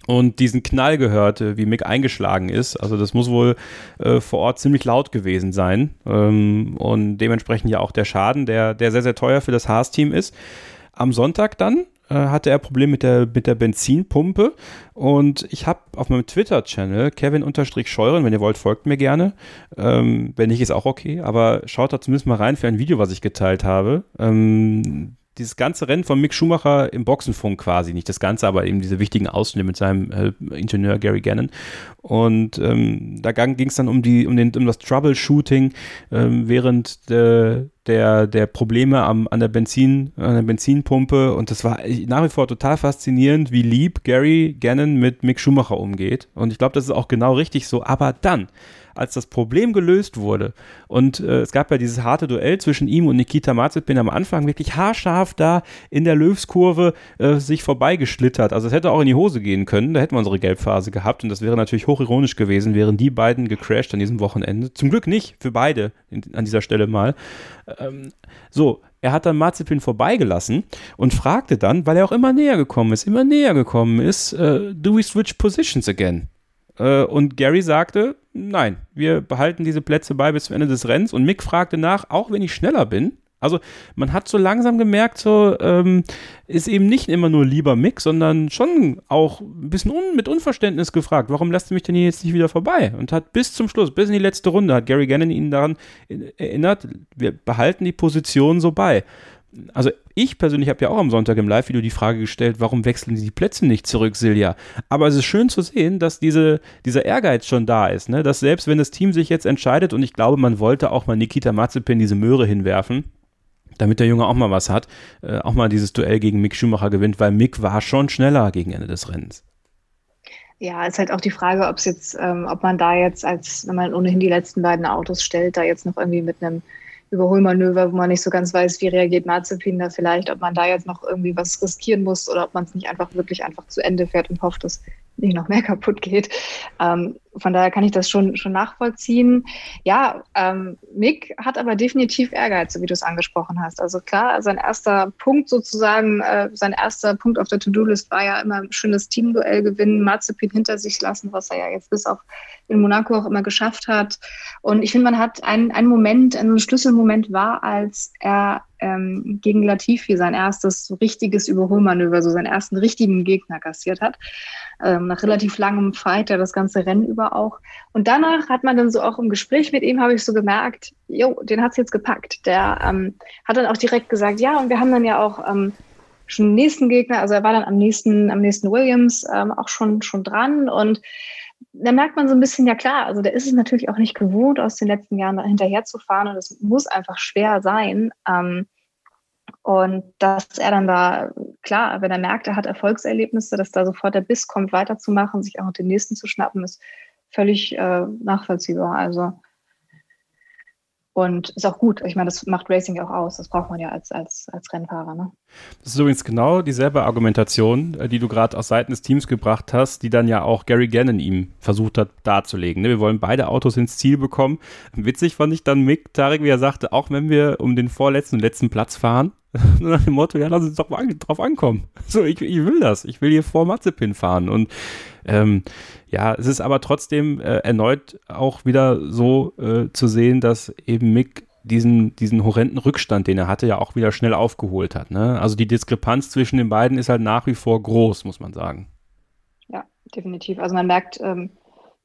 und diesen Knall gehört, wie Mick eingeschlagen ist. Also das muss wohl äh, vor Ort ziemlich laut gewesen sein ähm, und dementsprechend ja auch der Schaden, der, der sehr, sehr teuer für das Haas-Team ist. Am Sonntag dann äh, hatte er Probleme mit der, mit der Benzinpumpe und ich habe auf meinem Twitter-Channel Kevin-Scheuren, wenn ihr wollt, folgt mir gerne. Ähm, wenn nicht, ist auch okay, aber schaut da zumindest mal rein für ein Video, was ich geteilt habe. Ähm, dieses ganze Rennen von Mick Schumacher im Boxenfunk quasi, nicht das Ganze, aber eben diese wichtigen Ausschnitte mit seinem äh, Ingenieur Gary Gannon. Und ähm, da ging es dann um die, um, den, um das Troubleshooting ähm, während äh, der, der Probleme am, an, der Benzin, an der Benzinpumpe. Und das war nach wie vor total faszinierend, wie lieb Gary Gannon mit Mick Schumacher umgeht. Und ich glaube, das ist auch genau richtig so. Aber dann als das Problem gelöst wurde und äh, es gab ja dieses harte Duell zwischen ihm und Nikita Mazepin am Anfang wirklich haarscharf da in der Löwskurve äh, sich vorbeigeschlittert. Also es hätte auch in die Hose gehen können, da hätten wir unsere Gelbphase gehabt und das wäre natürlich hochironisch gewesen, wären die beiden gecrashed an diesem Wochenende. Zum Glück nicht, für beide in, an dieser Stelle mal. Ähm, so, er hat dann Mazepin vorbeigelassen und fragte dann, weil er auch immer näher gekommen ist, immer näher gekommen ist, uh, do we switch positions again? Uh, und Gary sagte, nein, wir behalten diese Plätze bei bis zum Ende des Rennens. Und Mick fragte nach, auch wenn ich schneller bin. Also man hat so langsam gemerkt, so ähm, ist eben nicht immer nur lieber Mick, sondern schon auch ein bisschen un mit Unverständnis gefragt, warum lasst ihr mich denn hier jetzt nicht wieder vorbei? Und hat bis zum Schluss, bis in die letzte Runde, hat Gary Gannon ihn daran erinnert, wir behalten die Position so bei also ich persönlich habe ja auch am Sonntag im Live-Video die Frage gestellt, warum wechseln die Plätze nicht zurück, Silja? Aber es ist schön zu sehen, dass diese, dieser Ehrgeiz schon da ist, ne? dass selbst wenn das Team sich jetzt entscheidet, und ich glaube, man wollte auch mal Nikita Mazepin diese Möhre hinwerfen, damit der Junge auch mal was hat, äh, auch mal dieses Duell gegen Mick Schumacher gewinnt, weil Mick war schon schneller gegen Ende des Rennens. Ja, ist halt auch die Frage, ob es jetzt, ähm, ob man da jetzt als, wenn man ohnehin die letzten beiden Autos stellt, da jetzt noch irgendwie mit einem Überholmanöver, wo man nicht so ganz weiß, wie reagiert Mazepin da vielleicht, ob man da jetzt noch irgendwie was riskieren muss oder ob man es nicht einfach wirklich einfach zu Ende fährt und hofft, dass nicht noch mehr kaputt geht. Ähm, von daher kann ich das schon, schon nachvollziehen. Ja, ähm, Mick hat aber definitiv Ehrgeiz, so wie du es angesprochen hast. Also klar, sein erster Punkt sozusagen, äh, sein erster Punkt auf der To-Do-List war ja immer ein schönes Teamduell gewinnen, Mazepin hinter sich lassen, was er ja jetzt bis auf in Monaco auch immer geschafft hat. Und ich finde, man hat einen, einen Moment, einen Schlüsselmoment war, als er ähm, gegen Latifi sein erstes richtiges Überholmanöver, so seinen ersten richtigen Gegner kassiert hat. Ähm, nach relativ langem Fight, der das ganze Rennen über auch. Und danach hat man dann so auch im Gespräch mit ihm, habe ich so gemerkt, jo, den hat es jetzt gepackt. Der ähm, hat dann auch direkt gesagt, ja, und wir haben dann ja auch ähm, schon den nächsten Gegner, also er war dann am nächsten, am nächsten Williams ähm, auch schon, schon dran und da merkt man so ein bisschen, ja klar, also der ist es natürlich auch nicht gewohnt, aus den letzten Jahren hinterher zu fahren und es muss einfach schwer sein. Ähm, und dass er dann da, klar, wenn er merkt, er hat Erfolgserlebnisse, dass da sofort der Biss kommt, weiterzumachen, sich auch den nächsten zu schnappen, ist völlig äh, nachvollziehbar. Also und ist auch gut. Ich meine, das macht Racing ja auch aus. Das braucht man ja als, als, als Rennfahrer. Ne? Das ist übrigens genau dieselbe Argumentation, äh, die du gerade aus Seiten des Teams gebracht hast, die dann ja auch Gary Gannon ihm versucht hat darzulegen. Ne? Wir wollen beide Autos ins Ziel bekommen. Witzig fand ich dann Mick Tarek, wie er sagte, auch wenn wir um den vorletzten und letzten Platz fahren, nach dem Motto, ja, lass uns doch mal drauf ankommen. So, ich, ich will das. Ich will hier vor Mazepin fahren. Und ähm, ja, es ist aber trotzdem äh, erneut auch wieder so äh, zu sehen, dass eben Mick diesen, diesen horrenden Rückstand, den er hatte, ja auch wieder schnell aufgeholt hat. Ne? Also die Diskrepanz zwischen den beiden ist halt nach wie vor groß, muss man sagen. Ja, definitiv. Also man merkt, ähm,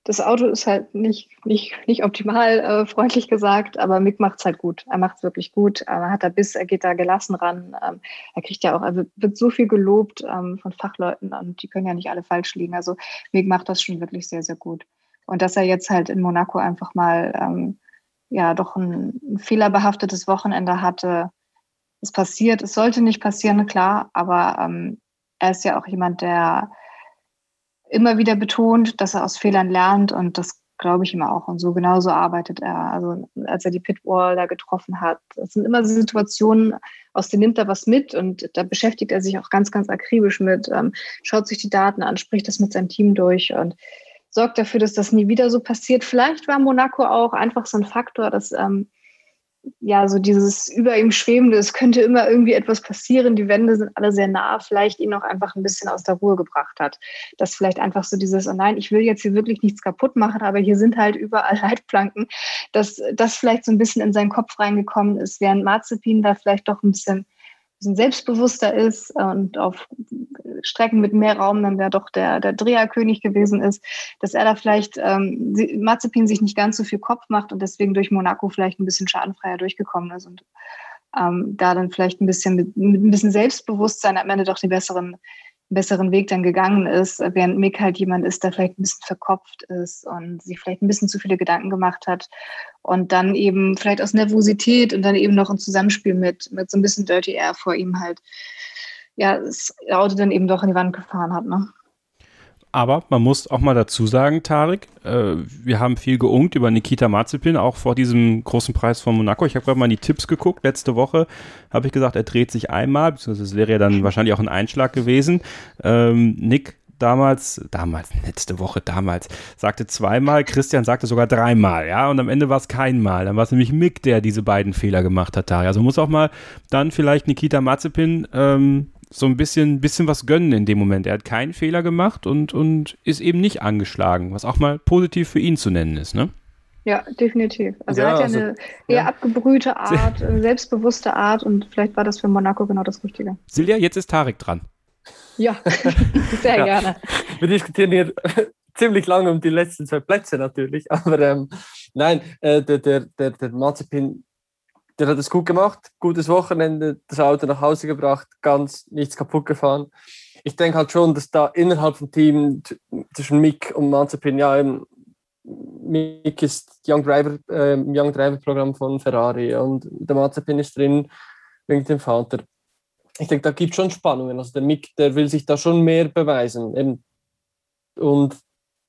das Auto ist halt nicht, nicht, nicht optimal, äh, freundlich gesagt, aber Mick macht es halt gut. Er macht es wirklich gut. Er hat da Biss, er geht da gelassen ran. Ähm, er kriegt ja auch, er wird so viel gelobt ähm, von Fachleuten und die können ja nicht alle falsch liegen. Also Mick macht das schon wirklich sehr, sehr gut. Und dass er jetzt halt in Monaco einfach mal ähm, ja doch ein, ein fehlerbehaftetes Wochenende hatte, es passiert. Es sollte nicht passieren, klar, aber ähm, er ist ja auch jemand, der immer wieder betont, dass er aus Fehlern lernt und das glaube ich ihm auch. Und so genauso arbeitet er. Also als er die Pitwall da getroffen hat, das sind immer Situationen, aus denen nimmt er was mit und da beschäftigt er sich auch ganz, ganz akribisch mit, ähm, schaut sich die Daten an, spricht das mit seinem Team durch und sorgt dafür, dass das nie wieder so passiert. Vielleicht war Monaco auch einfach so ein Faktor, dass ähm, ja, so dieses über ihm schwebende, es könnte immer irgendwie etwas passieren, die Wände sind alle sehr nah, vielleicht ihn noch einfach ein bisschen aus der Ruhe gebracht hat. Dass vielleicht einfach so dieses, oh nein, ich will jetzt hier wirklich nichts kaputt machen, aber hier sind halt überall Leitplanken, dass das vielleicht so ein bisschen in seinen Kopf reingekommen ist, während Marzipin da vielleicht doch ein bisschen bisschen selbstbewusster ist und auf Strecken mit mehr Raum dann ja doch der, der Dreherkönig gewesen ist, dass er da vielleicht ähm, Mazepin sich nicht ganz so viel Kopf macht und deswegen durch Monaco vielleicht ein bisschen schadenfreier durchgekommen ist und ähm, da dann vielleicht ein bisschen mit, mit ein bisschen Selbstbewusstsein am Ende doch den besseren besseren Weg dann gegangen ist, während Mick halt jemand ist, der vielleicht ein bisschen verkopft ist und sich vielleicht ein bisschen zu viele Gedanken gemacht hat und dann eben vielleicht aus Nervosität und dann eben noch ein Zusammenspiel mit, mit so ein bisschen Dirty Air vor ihm halt, ja, das Auto dann eben doch in die Wand gefahren hat, ne? Aber man muss auch mal dazu sagen, Tarek, äh, wir haben viel geungt über Nikita Mazepin, auch vor diesem großen Preis von Monaco. Ich habe gerade mal in die Tipps geguckt. Letzte Woche habe ich gesagt, er dreht sich einmal, beziehungsweise es wäre ja dann wahrscheinlich auch ein Einschlag gewesen. Ähm, Nick damals, damals, letzte Woche damals, sagte zweimal, Christian sagte sogar dreimal, ja, und am Ende war es kein Mal. Dann war es nämlich Mick, der diese beiden Fehler gemacht hat, Tarek. Also muss auch mal dann vielleicht Nikita Mazepin ähm, so ein bisschen, bisschen was gönnen in dem Moment. Er hat keinen Fehler gemacht und, und ist eben nicht angeschlagen, was auch mal positiv für ihn zu nennen ist, ne? Ja, definitiv. Also ja, er hat ja also, eine eher ja. abgebrühte Art, eine selbstbewusste Art und vielleicht war das für Monaco genau das Richtige. Silja, jetzt ist Tarek dran. Ja, sehr ja. gerne. Wir diskutieren hier ziemlich lange um die letzten zwei Plätze natürlich, aber ähm, nein, äh, der, der, der, der Mazepin der hat es gut gemacht, gutes Wochenende, das Auto nach Hause gebracht, ganz nichts kaputt gefahren. Ich denke halt schon, dass da innerhalb vom Team zwischen Mick und Mazepin, ja, Mick ist Young Driver, äh, Young Driver Programm von Ferrari und der Mazepin ist drin wegen dem Vater. Ich denke, da gibt es schon Spannungen. Also der Mick, der will sich da schon mehr beweisen. Eben. Und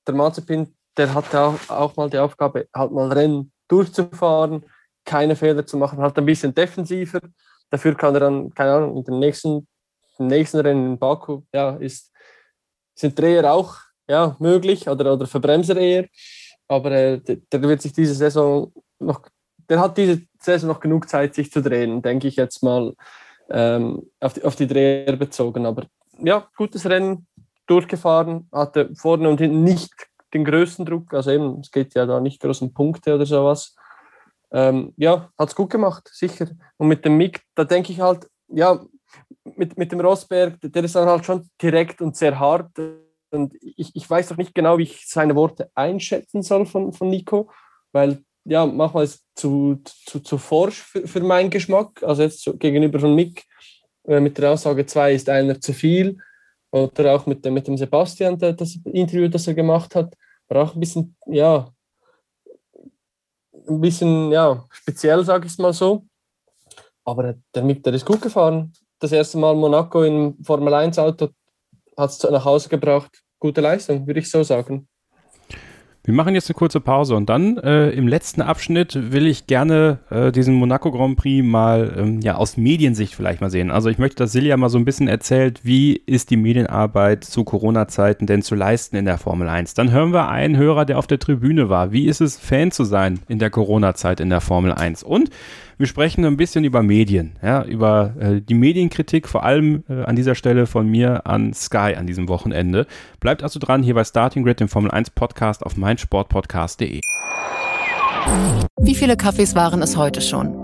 der Mazepin, der hat auch, auch mal die Aufgabe, halt mal Rennen durchzufahren keine Fehler zu machen, halt ein bisschen defensiver. Dafür kann er dann, keine Ahnung, in den nächsten, im nächsten Rennen in Baku, ja, ist, sind Dreher auch ja, möglich oder, oder Verbremser eher. Aber äh, der, der wird sich diese Saison noch, der hat diese Saison noch genug Zeit, sich zu drehen, denke ich jetzt mal ähm, auf, die, auf die Dreher bezogen. Aber ja, gutes Rennen durchgefahren, hatte vorne und hinten nicht den größten Druck, also eben, es geht ja da nicht groß um Punkte oder sowas ähm, ja, hat es gut gemacht, sicher. Und mit dem Mick, da denke ich halt, ja, mit, mit dem Rosberg, der ist dann halt schon direkt und sehr hart. Und ich, ich weiß auch nicht genau, wie ich seine Worte einschätzen soll von, von Nico, weil ja, manchmal ist es zu, zu, zu forsch für, für meinen Geschmack. Also jetzt gegenüber von Mick äh, mit der Aussage 2 ist einer zu viel. Oder auch mit dem, mit dem Sebastian, das Interview, das er gemacht hat, war auch ein bisschen, ja, ein bisschen ja, speziell, sage ich es mal so. Aber der Mick, der ist gut gefahren. Das erste Mal Monaco im Formel 1 Auto hat es nach Hause gebracht. Gute Leistung, würde ich so sagen. Wir machen jetzt eine kurze Pause und dann äh, im letzten Abschnitt will ich gerne äh, diesen Monaco Grand Prix mal ähm, ja aus Mediensicht vielleicht mal sehen. Also ich möchte, dass Silja mal so ein bisschen erzählt, wie ist die Medienarbeit zu Corona-Zeiten denn zu leisten in der Formel 1. Dann hören wir einen Hörer, der auf der Tribüne war. Wie ist es, Fan zu sein in der Corona-Zeit in der Formel 1? Und wir sprechen ein bisschen über Medien, ja, über äh, die Medienkritik, vor allem äh, an dieser Stelle von mir an Sky an diesem Wochenende. Bleibt also dran hier bei Starting Grid, dem Formel 1 Podcast auf meinsportpodcast.de. Wie viele Kaffees waren es heute schon?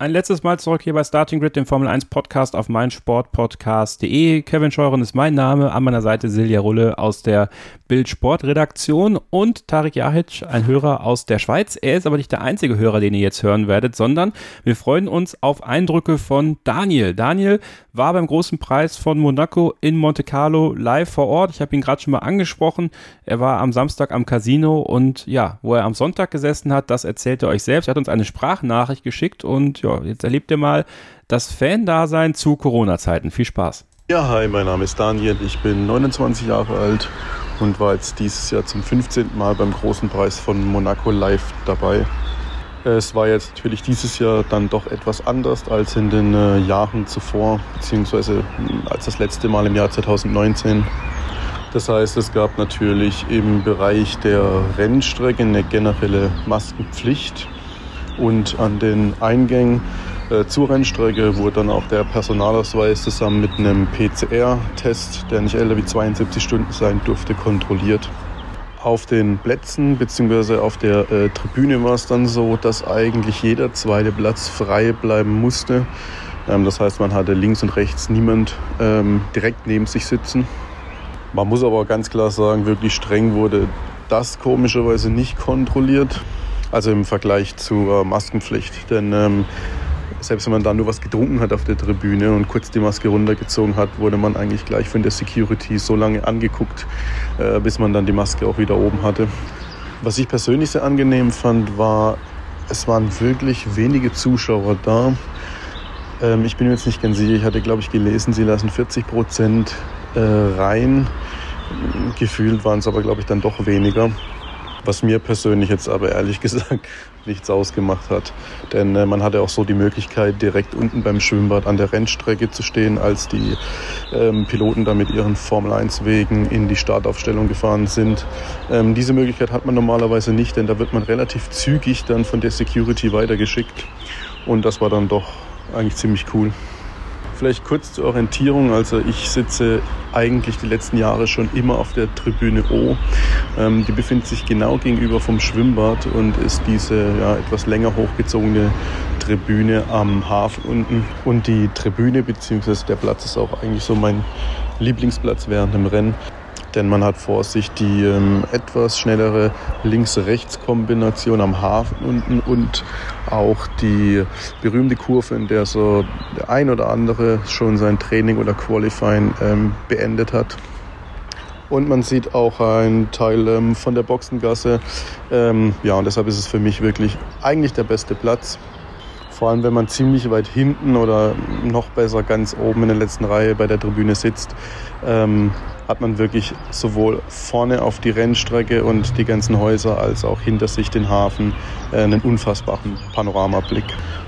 Ein letztes Mal zurück hier bei Starting Grid, dem Formel 1 Podcast auf meinsportpodcast.de. Kevin Scheuren ist mein Name, an meiner Seite Silja Rulle aus der Bild Sport Redaktion und Tarek Jahic, ein Hörer aus der Schweiz. Er ist aber nicht der einzige Hörer, den ihr jetzt hören werdet, sondern wir freuen uns auf Eindrücke von Daniel. Daniel war beim großen Preis von Monaco in Monte Carlo live vor Ort. Ich habe ihn gerade schon mal angesprochen. Er war am Samstag am Casino und ja, wo er am Sonntag gesessen hat, das erzählt er euch selbst. Er hat uns eine Sprachnachricht geschickt und ja, ja, jetzt erlebt ihr mal das Fan-Dasein zu Corona-Zeiten. Viel Spaß. Ja, hi, mein Name ist Daniel, ich bin 29 Jahre alt und war jetzt dieses Jahr zum 15. Mal beim großen Preis von Monaco live dabei. Es war jetzt natürlich dieses Jahr dann doch etwas anders als in den äh, Jahren zuvor, beziehungsweise hm, als das letzte Mal im Jahr 2019. Das heißt, es gab natürlich im Bereich der Rennstrecke eine generelle Maskenpflicht und an den Eingängen äh, zur Rennstrecke wurde dann auch der Personalausweis zusammen mit einem PCR-Test, der nicht älter wie 72 Stunden sein durfte, kontrolliert. Auf den Plätzen bzw. auf der äh, Tribüne war es dann so, dass eigentlich jeder zweite Platz frei bleiben musste. Ähm, das heißt, man hatte links und rechts niemand ähm, direkt neben sich sitzen. Man muss aber ganz klar sagen, wirklich streng wurde das komischerweise nicht kontrolliert. Also im Vergleich zur Maskenpflicht. Denn ähm, selbst wenn man da nur was getrunken hat auf der Tribüne und kurz die Maske runtergezogen hat, wurde man eigentlich gleich von der Security so lange angeguckt, äh, bis man dann die Maske auch wieder oben hatte. Was ich persönlich sehr angenehm fand, war, es waren wirklich wenige Zuschauer da. Ähm, ich bin mir jetzt nicht ganz sicher, ich hatte, glaube ich, gelesen, sie lassen 40 Prozent äh, rein. Gefühlt waren es aber, glaube ich, dann doch weniger was mir persönlich jetzt aber ehrlich gesagt nichts ausgemacht hat. Denn äh, man hatte auch so die Möglichkeit, direkt unten beim Schwimmbad an der Rennstrecke zu stehen, als die ähm, Piloten da mit ihren Formel-1-Wegen in die Startaufstellung gefahren sind. Ähm, diese Möglichkeit hat man normalerweise nicht, denn da wird man relativ zügig dann von der Security weitergeschickt. Und das war dann doch eigentlich ziemlich cool. Vielleicht kurz zur Orientierung. Also ich sitze eigentlich die letzten Jahre schon immer auf der Tribüne O. Ähm, die befindet sich genau gegenüber vom Schwimmbad und ist diese ja, etwas länger hochgezogene Tribüne am Hafen unten. Und die Tribüne bzw. der Platz ist auch eigentlich so mein Lieblingsplatz während dem Rennen denn man hat vor sich die ähm, etwas schnellere Links-Rechts-Kombination am Hafen unten und auch die berühmte Kurve, in der so der ein oder andere schon sein Training oder Qualifying ähm, beendet hat. Und man sieht auch einen Teil ähm, von der Boxengasse. Ähm, ja, und deshalb ist es für mich wirklich eigentlich der beste Platz. Vor allem, wenn man ziemlich weit hinten oder noch besser ganz oben in der letzten Reihe bei der Tribüne sitzt, ähm, hat man wirklich sowohl vorne auf die Rennstrecke und die ganzen Häuser als auch hinter sich den Hafen äh, einen unfassbaren Panoramablick.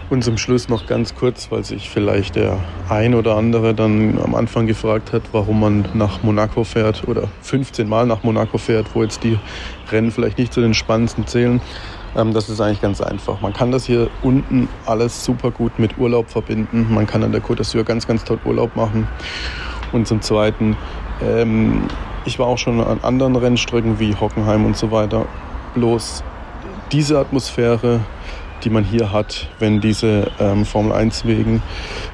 Und zum Schluss noch ganz kurz, weil sich vielleicht der ein oder andere dann am Anfang gefragt hat, warum man nach Monaco fährt oder 15 Mal nach Monaco fährt, wo jetzt die Rennen vielleicht nicht zu den spannendsten zählen. Ähm, das ist eigentlich ganz einfach. Man kann das hier unten alles super gut mit Urlaub verbinden. Man kann an der Côte d'Azur ganz, ganz toll Urlaub machen. Und zum Zweiten ähm, ich war auch schon an anderen Rennstrecken wie Hockenheim und so weiter. Bloß diese Atmosphäre, die man hier hat, wenn diese ähm, Formel 1 Wegen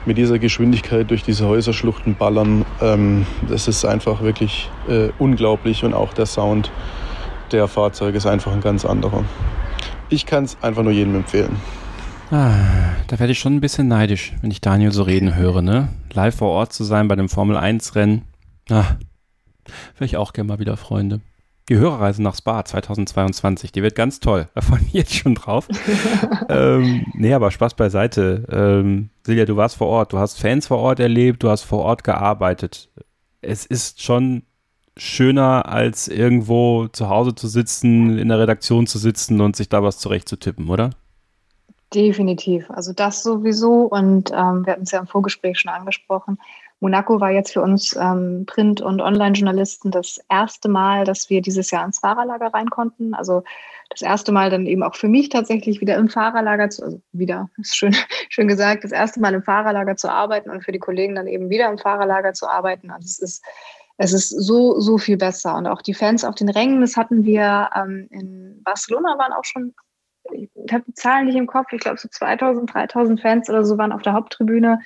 mit dieser Geschwindigkeit durch diese Häuserschluchten ballern, ähm, das ist einfach wirklich äh, unglaublich und auch der Sound der Fahrzeuge ist einfach ein ganz anderer. Ich kann es einfach nur jedem empfehlen. Ah, da werde ich schon ein bisschen neidisch, wenn ich Daniel so reden höre, ne? Live vor Ort zu sein bei dem Formel 1 Rennen. Ah, wäre ich auch gerne mal wieder, Freunde. Die Hörerreise nach Spa 2022, die wird ganz toll. Da freue ich mich jetzt schon drauf. ähm, nee, aber Spaß beiseite. Ähm, Silja, du warst vor Ort, du hast Fans vor Ort erlebt, du hast vor Ort gearbeitet. Es ist schon schöner, als irgendwo zu Hause zu sitzen, in der Redaktion zu sitzen und sich da was zurechtzutippen, oder? Definitiv. Also das sowieso. Und ähm, wir hatten es ja im Vorgespräch schon angesprochen. Monaco war jetzt für uns ähm, Print- und Online-Journalisten das erste Mal, dass wir dieses Jahr ins Fahrerlager rein konnten. Also das erste Mal dann eben auch für mich tatsächlich wieder im Fahrerlager zu, also wieder, ist schön, schön gesagt, das erste Mal im Fahrerlager zu arbeiten und für die Kollegen dann eben wieder im Fahrerlager zu arbeiten. Also es ist, es ist so, so viel besser. Und auch die Fans auf den Rängen, das hatten wir ähm, in Barcelona, waren auch schon, ich habe die Zahlen nicht im Kopf, ich glaube so 2000, 3000 Fans oder so waren auf der Haupttribüne.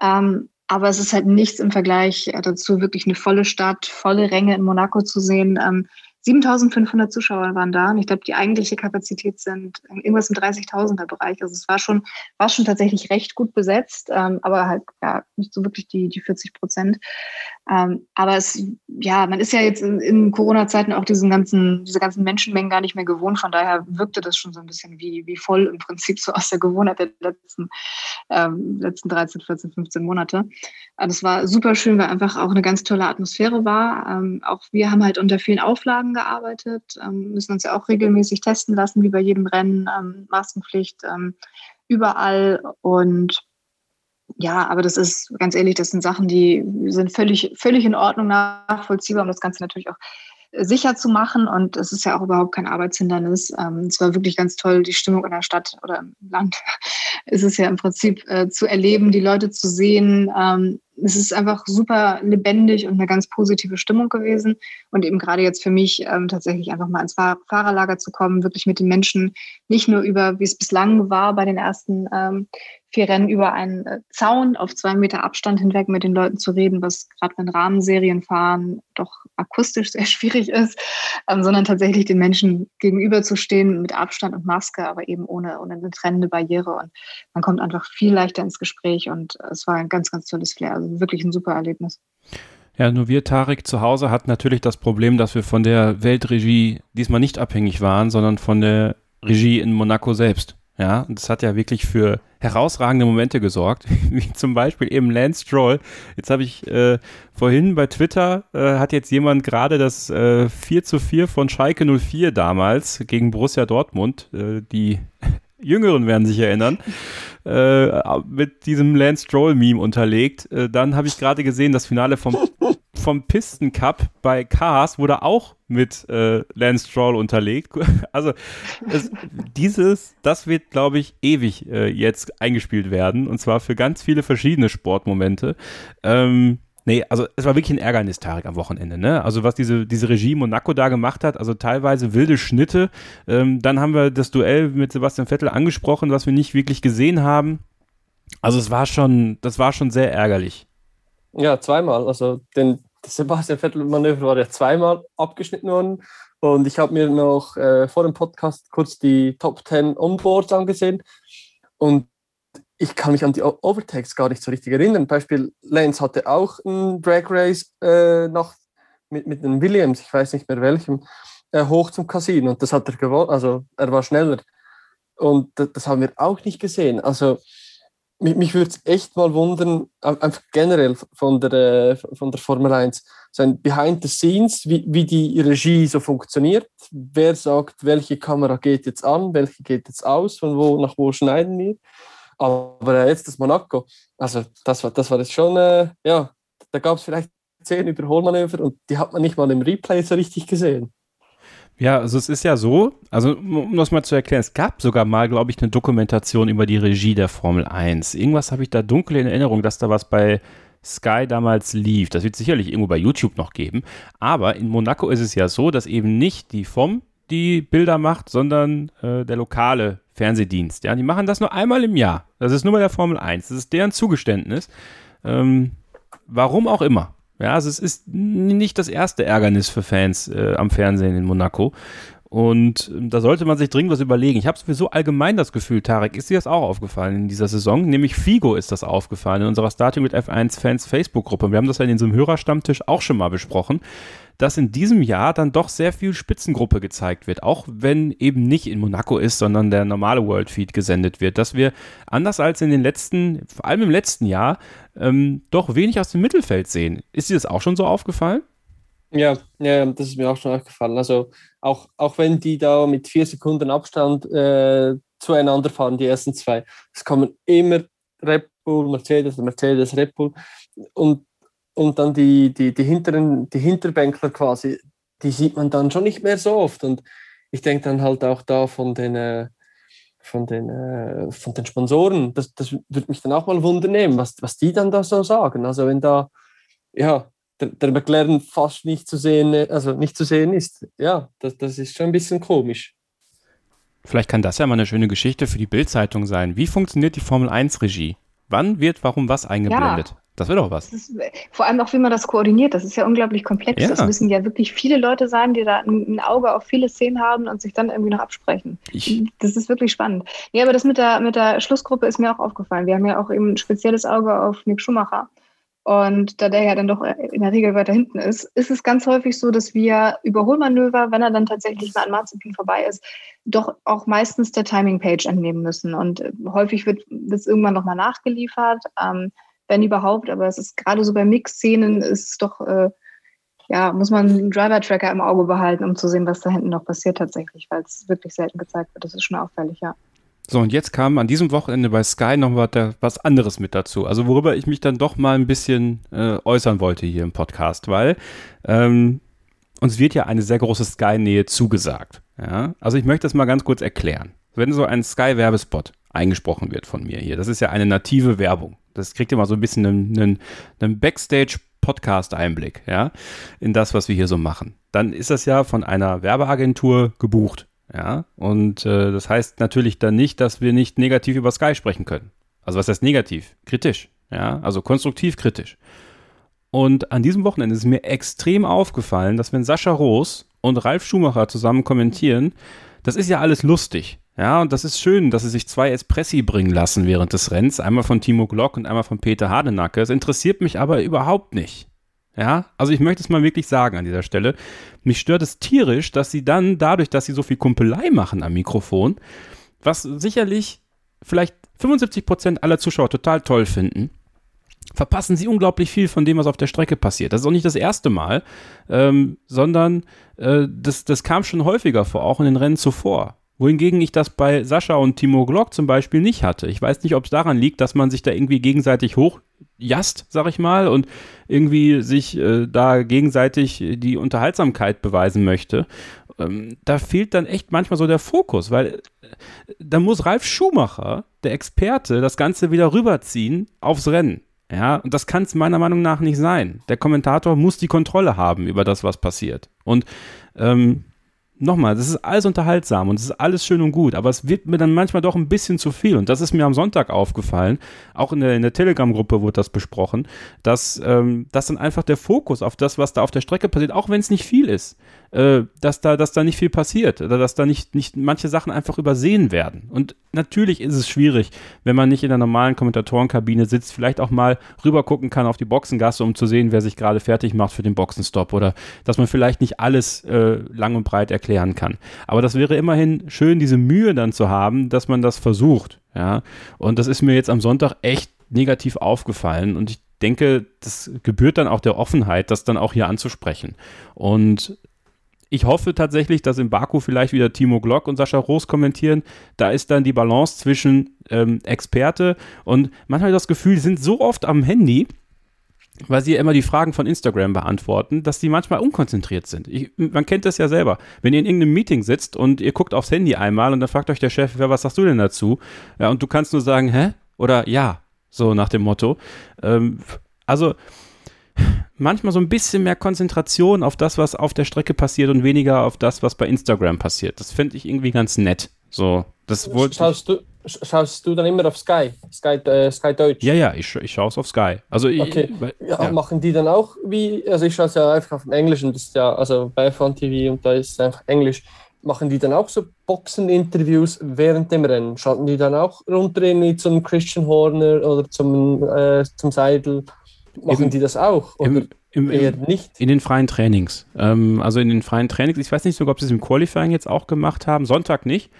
Ähm, aber es ist halt nichts im Vergleich äh, dazu, wirklich eine volle Stadt, volle Ränge in Monaco zu sehen. Ähm, 7500 Zuschauer waren da und ich glaube, die eigentliche Kapazität sind irgendwas im 30.000er Bereich. Also es war schon, war schon tatsächlich recht gut besetzt, ähm, aber halt ja, nicht so wirklich die, die 40 Prozent. Ähm, aber es, ja, man ist ja jetzt in, in Corona-Zeiten auch diesen ganzen, diese ganzen Menschenmengen gar nicht mehr gewohnt. Von daher wirkte das schon so ein bisschen wie, wie voll im Prinzip so aus der Gewohnheit der letzten, ähm, letzten 13, 14, 15 Monate. Aber das war super schön, weil einfach auch eine ganz tolle Atmosphäre war. Ähm, auch wir haben halt unter vielen Auflagen gearbeitet, ähm, müssen uns ja auch regelmäßig testen lassen, wie bei jedem Rennen, ähm, Maskenpflicht ähm, überall und ja, aber das ist ganz ehrlich, das sind Sachen, die sind völlig, völlig in Ordnung nachvollziehbar, um das Ganze natürlich auch äh, sicher zu machen. Und es ist ja auch überhaupt kein Arbeitshindernis. Ähm, es war wirklich ganz toll, die Stimmung in der Stadt oder im Land ist es ja im Prinzip äh, zu erleben, die Leute zu sehen. Ähm, es ist einfach super lebendig und eine ganz positive Stimmung gewesen. Und eben gerade jetzt für mich ähm, tatsächlich einfach mal ins Fahr Fahrerlager zu kommen, wirklich mit den Menschen nicht nur über, wie es bislang war bei den ersten vier Rennen, über einen äh, Zaun auf zwei Meter Abstand hinweg mit den Leuten zu reden, was gerade wenn Rahmenserien fahren doch akustisch sehr schwierig ist, ähm, sondern tatsächlich den Menschen gegenüberzustehen mit Abstand und Maske, aber eben ohne, ohne eine trennende Barriere. Und man kommt einfach viel leichter ins Gespräch und es war ein ganz, ganz tolles Flair. Also wirklich ein super Erlebnis. Ja, nur wir, Tarek, zu Hause hatten natürlich das Problem, dass wir von der Weltregie diesmal nicht abhängig waren, sondern von der Regie in Monaco selbst. Ja, und das hat ja wirklich für herausragende Momente gesorgt, wie zum Beispiel eben Lance Stroll. Jetzt habe ich äh, vorhin bei Twitter, äh, hat jetzt jemand gerade das äh, 4 zu 4 von Schalke 04 damals gegen Borussia Dortmund, äh, die Jüngeren werden sich erinnern, äh, mit diesem Lance Stroll-Meme unterlegt. Äh, dann habe ich gerade gesehen, das Finale vom, vom Pisten Cup bei Cars wurde auch mit äh, Lance Stroll unterlegt. Also es, dieses, das wird, glaube ich, ewig äh, jetzt eingespielt werden. Und zwar für ganz viele verschiedene Sportmomente. Ähm, Nee, also es war wirklich ein Ärgernis, Tarek, am Wochenende. Ne? Also was diese, diese Regie Monaco da gemacht hat, also teilweise wilde Schnitte. Ähm, dann haben wir das Duell mit Sebastian Vettel angesprochen, was wir nicht wirklich gesehen haben. Also es war schon, das war schon sehr ärgerlich. Ja, zweimal. Also den Sebastian Vettel-Manöver war ja zweimal abgeschnitten worden. Und ich habe mir noch äh, vor dem Podcast kurz die Top 10 Onboards angesehen. Und ich kann mich an die Overtakes gar nicht so richtig erinnern. Beispiel Lance hatte auch ein Drag Race äh, noch mit, mit einem Williams, ich weiß nicht mehr welchem, äh, hoch zum Casino und das hat er gewonnen, also er war schneller. Und das, das haben wir auch nicht gesehen. Also mich, mich würde es echt mal wundern, einfach generell von der, äh, von der Formel 1, so ein Behind the Scenes, wie, wie die Regie so funktioniert. Wer sagt, welche Kamera geht jetzt an, welche geht jetzt aus, von wo nach wo schneiden wir aber jetzt das Monaco, also das war das, war das schon, äh, ja, da gab es vielleicht zehn Überholmanöver und die hat man nicht mal im Replay so richtig gesehen. Ja, also es ist ja so, also um das mal zu erklären, es gab sogar mal, glaube ich, eine Dokumentation über die Regie der Formel 1. Irgendwas habe ich da dunkel in Erinnerung, dass da was bei Sky damals lief. Das wird sicherlich irgendwo bei YouTube noch geben. Aber in Monaco ist es ja so, dass eben nicht die FOM die Bilder macht, sondern äh, der lokale Fernsehdienst. Ja, die machen das nur einmal im Jahr. Das ist nur bei der Formel 1. Das ist deren Zugeständnis. Ähm, warum auch immer. Ja, also es ist nicht das erste Ärgernis für Fans äh, am Fernsehen in Monaco. Und ähm, da sollte man sich dringend was überlegen. Ich habe sowieso allgemein das Gefühl, Tarek, ist dir das auch aufgefallen in dieser Saison? Nämlich Figo ist das aufgefallen in unserer Starting with F1 Fans Facebook-Gruppe. Wir haben das ja in diesem Hörerstammtisch auch schon mal besprochen dass in diesem Jahr dann doch sehr viel Spitzengruppe gezeigt wird, auch wenn eben nicht in Monaco ist, sondern der normale World Feed gesendet wird, dass wir anders als in den letzten, vor allem im letzten Jahr, ähm, doch wenig aus dem Mittelfeld sehen. Ist dir das auch schon so aufgefallen? Ja, ja, das ist mir auch schon aufgefallen. Also auch, auch wenn die da mit vier Sekunden Abstand äh, zueinander fahren, die ersten zwei, es kommen immer Red Bull, Mercedes, Mercedes, Red Bull. Und und dann die, die, die, hinteren, die Hinterbänkler quasi, die sieht man dann schon nicht mehr so oft. Und ich denke dann halt auch da von den, äh, von den, äh, von den Sponsoren, das, das würde mich dann auch mal wundern was, was die dann da so sagen. Also wenn da, ja, der, der McLaren fast nicht zu sehen, also nicht zu sehen ist, ja, das, das ist schon ein bisschen komisch. Vielleicht kann das ja mal eine schöne Geschichte für die Bildzeitung sein. Wie funktioniert die Formel 1 Regie? Wann wird warum was eingeblendet? Ja. Das wäre doch was. Ist, vor allem auch, wie man das koordiniert. Das ist ja unglaublich komplex. Ja. Das müssen ja wirklich viele Leute sein, die da ein, ein, Auge auf viele Szenen haben und sich dann irgendwie noch absprechen. Ich. Das ist wirklich spannend. Ja, aber das mit der, mit der Schlussgruppe ist mir auch aufgefallen. Wir haben ja auch eben ein spezielles Auge auf Nick Schumacher. Und da der ja dann doch in der Regel weiter hinten ist, ist es ganz häufig so, dass wir Überholmanöver, wenn er dann tatsächlich mal an Marzipin vorbei ist, doch auch meistens der Timing-Page entnehmen müssen. Und äh, häufig wird es irgendwann nochmal nachgeliefert, ähm, wenn überhaupt. Aber es ist gerade so bei Mix-Szenen ist es doch, äh, ja, muss man einen Driver-Tracker im Auge behalten, um zu sehen, was da hinten noch passiert tatsächlich, weil es wirklich selten gezeigt wird. Das ist schon auffällig, ja. So, und jetzt kam an diesem Wochenende bei Sky noch was anderes mit dazu. Also worüber ich mich dann doch mal ein bisschen äh, äußern wollte hier im Podcast, weil ähm, uns wird ja eine sehr große Sky-Nähe zugesagt. Ja? Also ich möchte das mal ganz kurz erklären. Wenn so ein Sky-Werbespot eingesprochen wird von mir hier, das ist ja eine native Werbung. Das kriegt mal so ein bisschen einen, einen, einen Backstage-Podcast-Einblick, ja, in das, was wir hier so machen. Dann ist das ja von einer Werbeagentur gebucht. Ja, und äh, das heißt natürlich dann nicht, dass wir nicht negativ über Sky sprechen können. Also was heißt negativ? Kritisch. Ja, also konstruktiv kritisch. Und an diesem Wochenende ist mir extrem aufgefallen, dass wenn Sascha Roos und Ralf Schumacher zusammen kommentieren, das ist ja alles lustig. Ja, und das ist schön, dass sie sich zwei Espressi bringen lassen während des Rennens. Einmal von Timo Glock und einmal von Peter Hardenacke. Es interessiert mich aber überhaupt nicht. Ja, also ich möchte es mal wirklich sagen an dieser Stelle. Mich stört es tierisch, dass sie dann dadurch, dass sie so viel Kumpelei machen am Mikrofon, was sicherlich vielleicht 75 Prozent aller Zuschauer total toll finden, verpassen sie unglaublich viel von dem, was auf der Strecke passiert. Das ist auch nicht das erste Mal, ähm, sondern äh, das, das kam schon häufiger vor, auch in den Rennen zuvor wohingegen ich das bei Sascha und Timo Glock zum Beispiel nicht hatte. Ich weiß nicht, ob es daran liegt, dass man sich da irgendwie gegenseitig hochjast, sag ich mal, und irgendwie sich äh, da gegenseitig die Unterhaltsamkeit beweisen möchte. Ähm, da fehlt dann echt manchmal so der Fokus, weil äh, da muss Ralf Schumacher, der Experte, das Ganze wieder rüberziehen aufs Rennen. Ja, und das kann es meiner Meinung nach nicht sein. Der Kommentator muss die Kontrolle haben über das, was passiert. Und ähm, nochmal, das ist alles unterhaltsam und es ist alles schön und gut, aber es wird mir dann manchmal doch ein bisschen zu viel. Und das ist mir am Sonntag aufgefallen, auch in der, in der Telegram-Gruppe wurde das besprochen, dass, ähm, dass dann einfach der Fokus auf das, was da auf der Strecke passiert, auch wenn es nicht viel ist, äh, dass, da, dass da nicht viel passiert oder dass da nicht, nicht manche Sachen einfach übersehen werden. Und natürlich ist es schwierig, wenn man nicht in der normalen Kommentatorenkabine sitzt, vielleicht auch mal rüber gucken kann auf die Boxengasse, um zu sehen, wer sich gerade fertig macht für den Boxenstopp oder dass man vielleicht nicht alles äh, lang und breit erklären kann. Aber das wäre immerhin schön, diese Mühe dann zu haben, dass man das versucht. Ja, und das ist mir jetzt am Sonntag echt negativ aufgefallen und ich denke, das gebührt dann auch der Offenheit, das dann auch hier anzusprechen. Und ich hoffe tatsächlich, dass in Baku vielleicht wieder Timo Glock und Sascha Roos kommentieren. Da ist dann die Balance zwischen ähm, Experte und manchmal das Gefühl, sind so oft am Handy, weil sie ja immer die Fragen von Instagram beantworten, dass die manchmal unkonzentriert sind. Ich, man kennt das ja selber. Wenn ihr in irgendeinem Meeting sitzt und ihr guckt aufs Handy einmal und dann fragt euch der Chef, ja, was sagst du denn dazu? Ja, und du kannst nur sagen, hä? Oder ja, so nach dem Motto. Ähm, also manchmal so ein bisschen mehr Konzentration auf das, was auf der Strecke passiert und weniger auf das, was bei Instagram passiert. Das finde ich irgendwie ganz nett. So, das wollte schaust du, schaust du dann immer auf Sky? Sky, äh, Sky Deutsch? Ja, ja, ich, ich schaue es auf Sky. Also ich, okay. ja, ja. Machen die dann auch wie, also ich schaue es ja einfach auf Englisch und das ist ja, also bei Fun TV und da ist es einfach Englisch. Machen die dann auch so Boxen-Interviews während dem Rennen? Schalten die dann auch runter irgendwie zum Christian Horner oder zum, äh, zum Seidel? Machen Eben, die das auch? Oder im, im, eher nicht? In den freien Trainings. Ähm, also in den freien Trainings. Ich weiß nicht sogar, ob sie es im Qualifying jetzt auch gemacht haben. Sonntag nicht.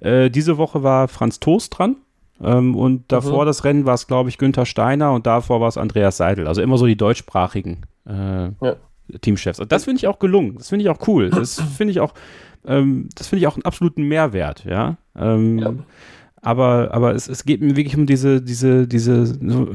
Äh, diese Woche war Franz Toast dran. Ähm, und davor mhm. das Rennen war es, glaube ich, Günther Steiner und davor war es Andreas Seidel. Also immer so die deutschsprachigen äh, ja. Teamchefs. Und das finde ich auch gelungen. Das finde ich auch cool. Das finde ich auch, ähm, das finde ich auch einen absoluten Mehrwert, ja. Ähm, ja. Aber, aber es, es geht mir wirklich um diese, diese, diese, so,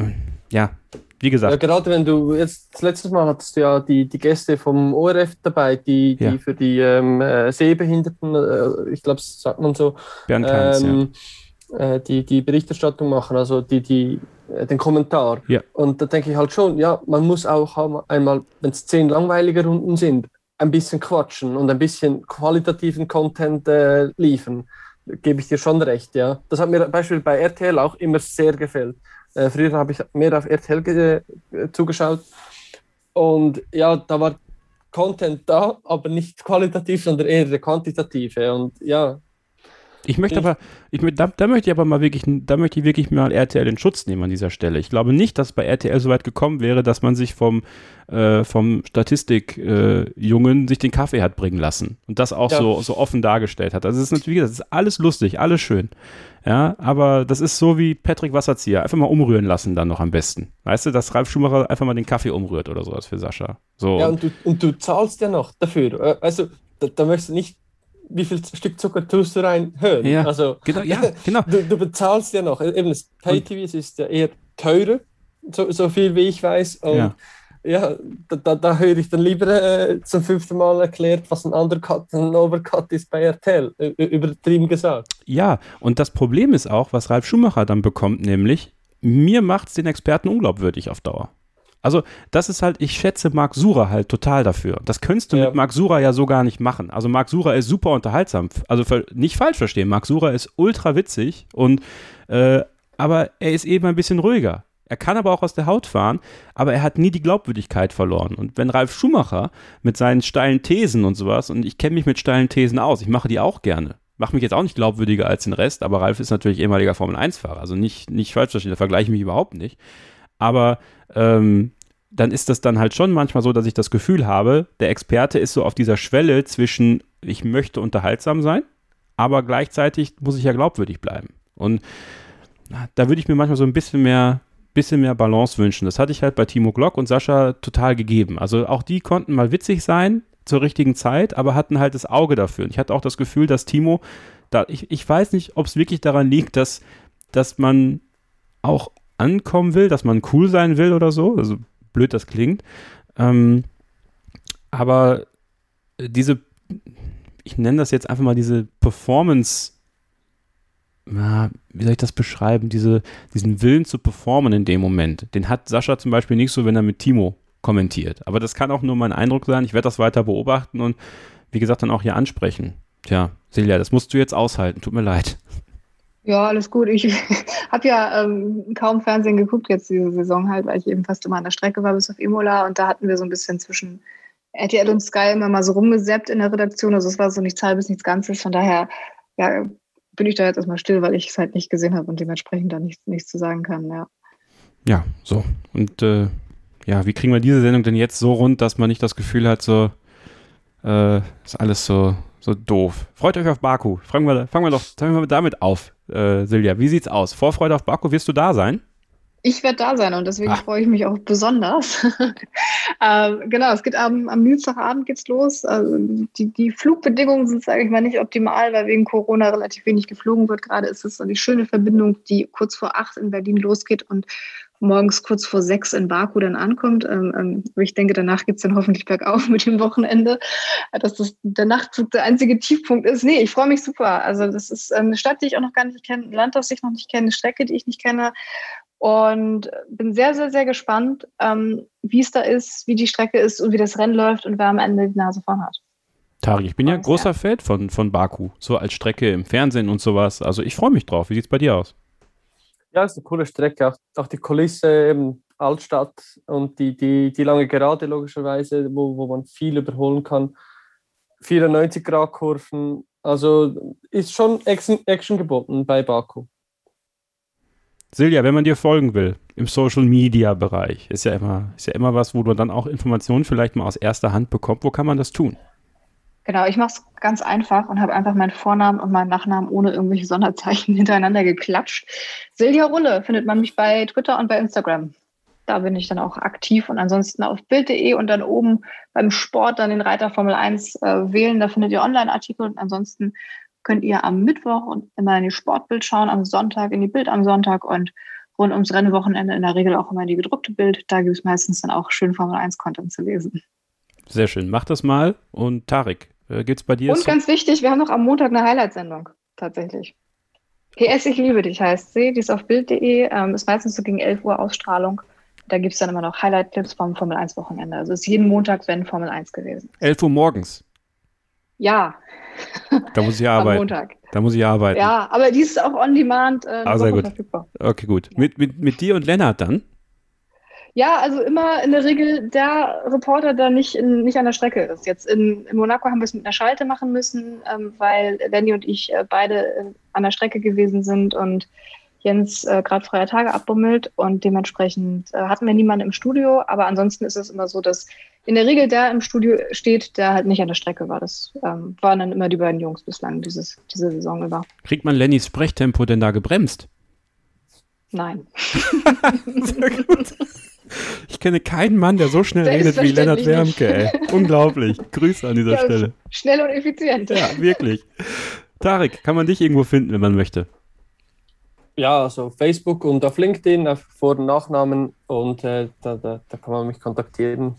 ja, wie gesagt. Ja, gerade wenn du jetzt das letzte Mal hattest du ja die, die Gäste vom ORF dabei, die, die ja. für die ähm, äh, Sehbehinderten, äh, ich glaube, sagt man so, ähm, Heinz, ja. äh, die, die Berichterstattung machen, also die, die, äh, den Kommentar. Ja. Und da denke ich halt schon, ja, man muss auch einmal, wenn es zehn langweilige Runden sind, ein bisschen quatschen und ein bisschen qualitativen Content äh, liefern. Gebe ich dir schon recht, ja. Das hat mir beispielsweise bei RTL auch immer sehr gefällt. Äh, früher habe ich mehr auf RTL äh, zugeschaut. Und ja, da war Content da, aber nicht qualitativ, sondern eher der quantitative. Und ja, Ich möchte aber, ich, da, da möchte ich aber mal wirklich, da möchte ich wirklich mal RTL in Schutz nehmen an dieser Stelle. Ich glaube nicht, dass bei RTL so weit gekommen wäre, dass man sich vom, äh, vom Statistik-Jungen äh, sich den Kaffee hat bringen lassen und das auch ja. so, so offen dargestellt hat. Also es ist natürlich, das ist alles lustig, alles schön. Ja, aber das ist so wie Patrick Wasserzieher. Einfach mal umrühren lassen dann noch am besten. Weißt du, dass Ralf Schumacher einfach mal den Kaffee umrührt oder sowas für Sascha. So. Ja, und du, und du zahlst ja noch dafür. Also, da, da möchtest du nicht wie viel Stück Zucker tust du rein hören? Ja, also, genau, ja, genau. Du, du, bezahlst ja noch. Eben das Pay-TV ist ja eher teurer, so, so viel wie ich weiß. Und ja, ja da, da, da höre ich dann lieber äh, zum fünften Mal erklärt, was ein Undercut, ein Overcut ist bei RTL, übertrieben gesagt. Ja, und das Problem ist auch, was Ralf Schumacher dann bekommt, nämlich, mir macht es den Experten unglaubwürdig auf Dauer. Also, das ist halt, ich schätze Marc Sura halt total dafür. Das könntest du ja. mit Marc Sura ja so gar nicht machen. Also, Marc Sura ist super unterhaltsam. Also, nicht falsch verstehen, Marc Sura ist ultra witzig und, äh, aber er ist eben ein bisschen ruhiger. Er kann aber auch aus der Haut fahren, aber er hat nie die Glaubwürdigkeit verloren. Und wenn Ralf Schumacher mit seinen steilen Thesen und sowas, und ich kenne mich mit steilen Thesen aus, ich mache die auch gerne, mache mich jetzt auch nicht glaubwürdiger als den Rest, aber Ralf ist natürlich ehemaliger Formel-1-Fahrer, also nicht, nicht falsch verstehen, da vergleiche ich mich überhaupt nicht. Aber ähm, dann ist das dann halt schon manchmal so, dass ich das Gefühl habe, der Experte ist so auf dieser Schwelle zwischen, ich möchte unterhaltsam sein, aber gleichzeitig muss ich ja glaubwürdig bleiben. Und da würde ich mir manchmal so ein bisschen mehr, bisschen mehr Balance wünschen. Das hatte ich halt bei Timo Glock und Sascha total gegeben. Also auch die konnten mal witzig sein zur richtigen Zeit, aber hatten halt das Auge dafür. Und ich hatte auch das Gefühl, dass Timo, da, ich, ich weiß nicht, ob es wirklich daran liegt, dass, dass man auch ankommen will, dass man cool sein will oder so. Also blöd das klingt. Ähm, aber diese, ich nenne das jetzt einfach mal diese Performance, na, wie soll ich das beschreiben, diese, diesen Willen zu performen in dem Moment, den hat Sascha zum Beispiel nicht so, wenn er mit Timo kommentiert. Aber das kann auch nur mein Eindruck sein. Ich werde das weiter beobachten und wie gesagt dann auch hier ansprechen. Tja, Silja, das musst du jetzt aushalten. Tut mir leid. Ja, alles gut. Ich habe ja ähm, kaum Fernsehen geguckt jetzt diese Saison halt, weil ich eben fast immer an der Strecke war bis auf Imola und da hatten wir so ein bisschen zwischen RTL und Sky immer mal so rumgesäppt in der Redaktion. Also es war so nichts halbes, nichts Ganzes. Von daher ja, bin ich da jetzt erstmal still, weil ich es halt nicht gesehen habe und dementsprechend da nichts, nichts zu sagen kann, ja. Ja, so. Und äh, ja, wie kriegen wir diese Sendung denn jetzt so rund, dass man nicht das Gefühl hat, so äh, ist alles so, so doof. Freut euch auf Baku. Fangen wir, fangen wir doch fangen wir damit auf, äh, Silja. Wie sieht's aus? Vorfreude auf Baku, wirst du da sein? Ich werde da sein und deswegen Ach. freue ich mich auch besonders. ähm, genau, es geht am, am Dienstagabend geht's los. Also die, die Flugbedingungen sind, sage ich mal, nicht optimal, weil wegen Corona relativ wenig geflogen wird. Gerade ist es so die schöne Verbindung, die kurz vor acht in Berlin losgeht und morgens kurz vor sechs in Baku dann ankommt. Ähm, ähm, ich denke, danach geht's dann hoffentlich bergauf mit dem Wochenende, dass das der Nachtzug der einzige Tiefpunkt ist. Nee, ich freue mich super. Also das ist ähm, eine Stadt, die ich auch noch gar nicht kenne, ein Land, das ich noch nicht kenne, eine Strecke, die ich nicht kenne. Und bin sehr, sehr, sehr gespannt, ähm, wie es da ist, wie die Strecke ist und wie das Rennen läuft und wer am Ende die Nase vorn hat. Tari, ich bin ja großer Fan von, von Baku, so als Strecke im Fernsehen und sowas. Also ich freue mich drauf. Wie sieht es bei dir aus? Ja, ist eine coole Strecke. Auch, auch die Kulisse, eben Altstadt und die, die, die lange Gerade logischerweise, wo, wo man viel überholen kann. 94 Grad Kurven. Also ist schon Action, Action geboten bei Baku. Silja, wenn man dir folgen will im Social Media Bereich, ist ja immer, ist ja immer was, wo du dann auch Informationen vielleicht mal aus erster Hand bekommst. Wo kann man das tun? Genau, ich mache es ganz einfach und habe einfach meinen Vornamen und meinen Nachnamen ohne irgendwelche Sonderzeichen hintereinander geklatscht. Silja Rulle findet man mich bei Twitter und bei Instagram. Da bin ich dann auch aktiv und ansonsten auf Bild.de und dann oben beim Sport dann den Reiter Formel 1 äh, wählen. Da findet ihr Online-Artikel und ansonsten könnt ihr am Mittwoch und immer in die Sportbild schauen, am Sonntag in die Bild am Sonntag und rund ums Rennwochenende in der Regel auch immer in die gedruckte Bild. Da gibt es meistens dann auch schön Formel 1-Content zu lesen. Sehr schön. Mach das mal. Und Tarek, äh, es bei dir? Und ganz wichtig, wir haben noch am Montag eine Highlight-Sendung. Tatsächlich. PS, ich liebe dich heißt sie. Die ist auf Bild.de. Ähm, ist meistens so gegen 11 Uhr Ausstrahlung. Da gibt es dann immer noch Highlight-Clips vom Formel 1-Wochenende. Also ist jeden Montag, wenn Formel 1 gewesen. 11 Uhr morgens. Ja. Da muss ich arbeiten. Am Montag. Da muss ich arbeiten. Ja, aber die ist auch on demand. Äh, ah, sehr gut. Verfügbar. Okay, gut. Ja. Mit, mit, mit dir und Lennart dann? Ja, also immer in der Regel der Reporter, der nicht, in, nicht an der Strecke ist. Jetzt in, in Monaco haben wir es mit einer Schalte machen müssen, ähm, weil Lenny und ich äh, beide äh, an der Strecke gewesen sind und Jens äh, gerade freie Tage abbummelt und dementsprechend äh, hatten wir niemanden im Studio. Aber ansonsten ist es immer so, dass in der Regel der im Studio steht, der halt nicht an der Strecke war. Das ähm, waren dann immer die beiden Jungs bislang dieses, diese Saison über. Kriegt man Lennys Sprechtempo denn da gebremst? Nein. Sehr gut. Ich kenne keinen Mann, der so schnell redet wie Lennart Wermke. Ey. Unglaublich. Grüße an dieser ja, Stelle. Schnell und effizient. Ja, wirklich. Tarek, kann man dich irgendwo finden, wenn man möchte? Ja, also Facebook und auf LinkedIn, auf Vor- und Nachnamen und äh, da, da, da kann man mich kontaktieren.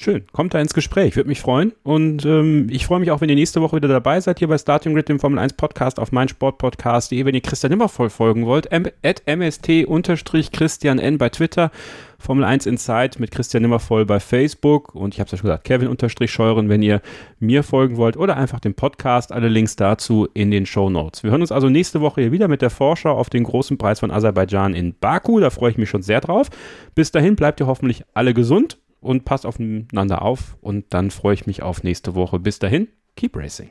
Schön, kommt da ins Gespräch, würde mich freuen. Und ähm, ich freue mich auch, wenn ihr nächste Woche wieder dabei seid, hier bei Starting Grid, dem Formel 1 Podcast auf meinsportpodcast.de. Wenn ihr Christian immer voll folgen wollt, at mst-christian n bei Twitter, Formel 1 Insight mit Christian Nimmervoll bei Facebook und ich habe es ja schon gesagt, Kevin-Scheuren, wenn ihr mir folgen wollt oder einfach dem Podcast. Alle Links dazu in den Show Notes. Wir hören uns also nächste Woche hier wieder mit der Vorschau auf den großen Preis von Aserbaidschan in Baku. Da freue ich mich schon sehr drauf. Bis dahin bleibt ihr hoffentlich alle gesund und passt aufeinander auf und dann freue ich mich auf nächste Woche. Bis dahin, keep racing.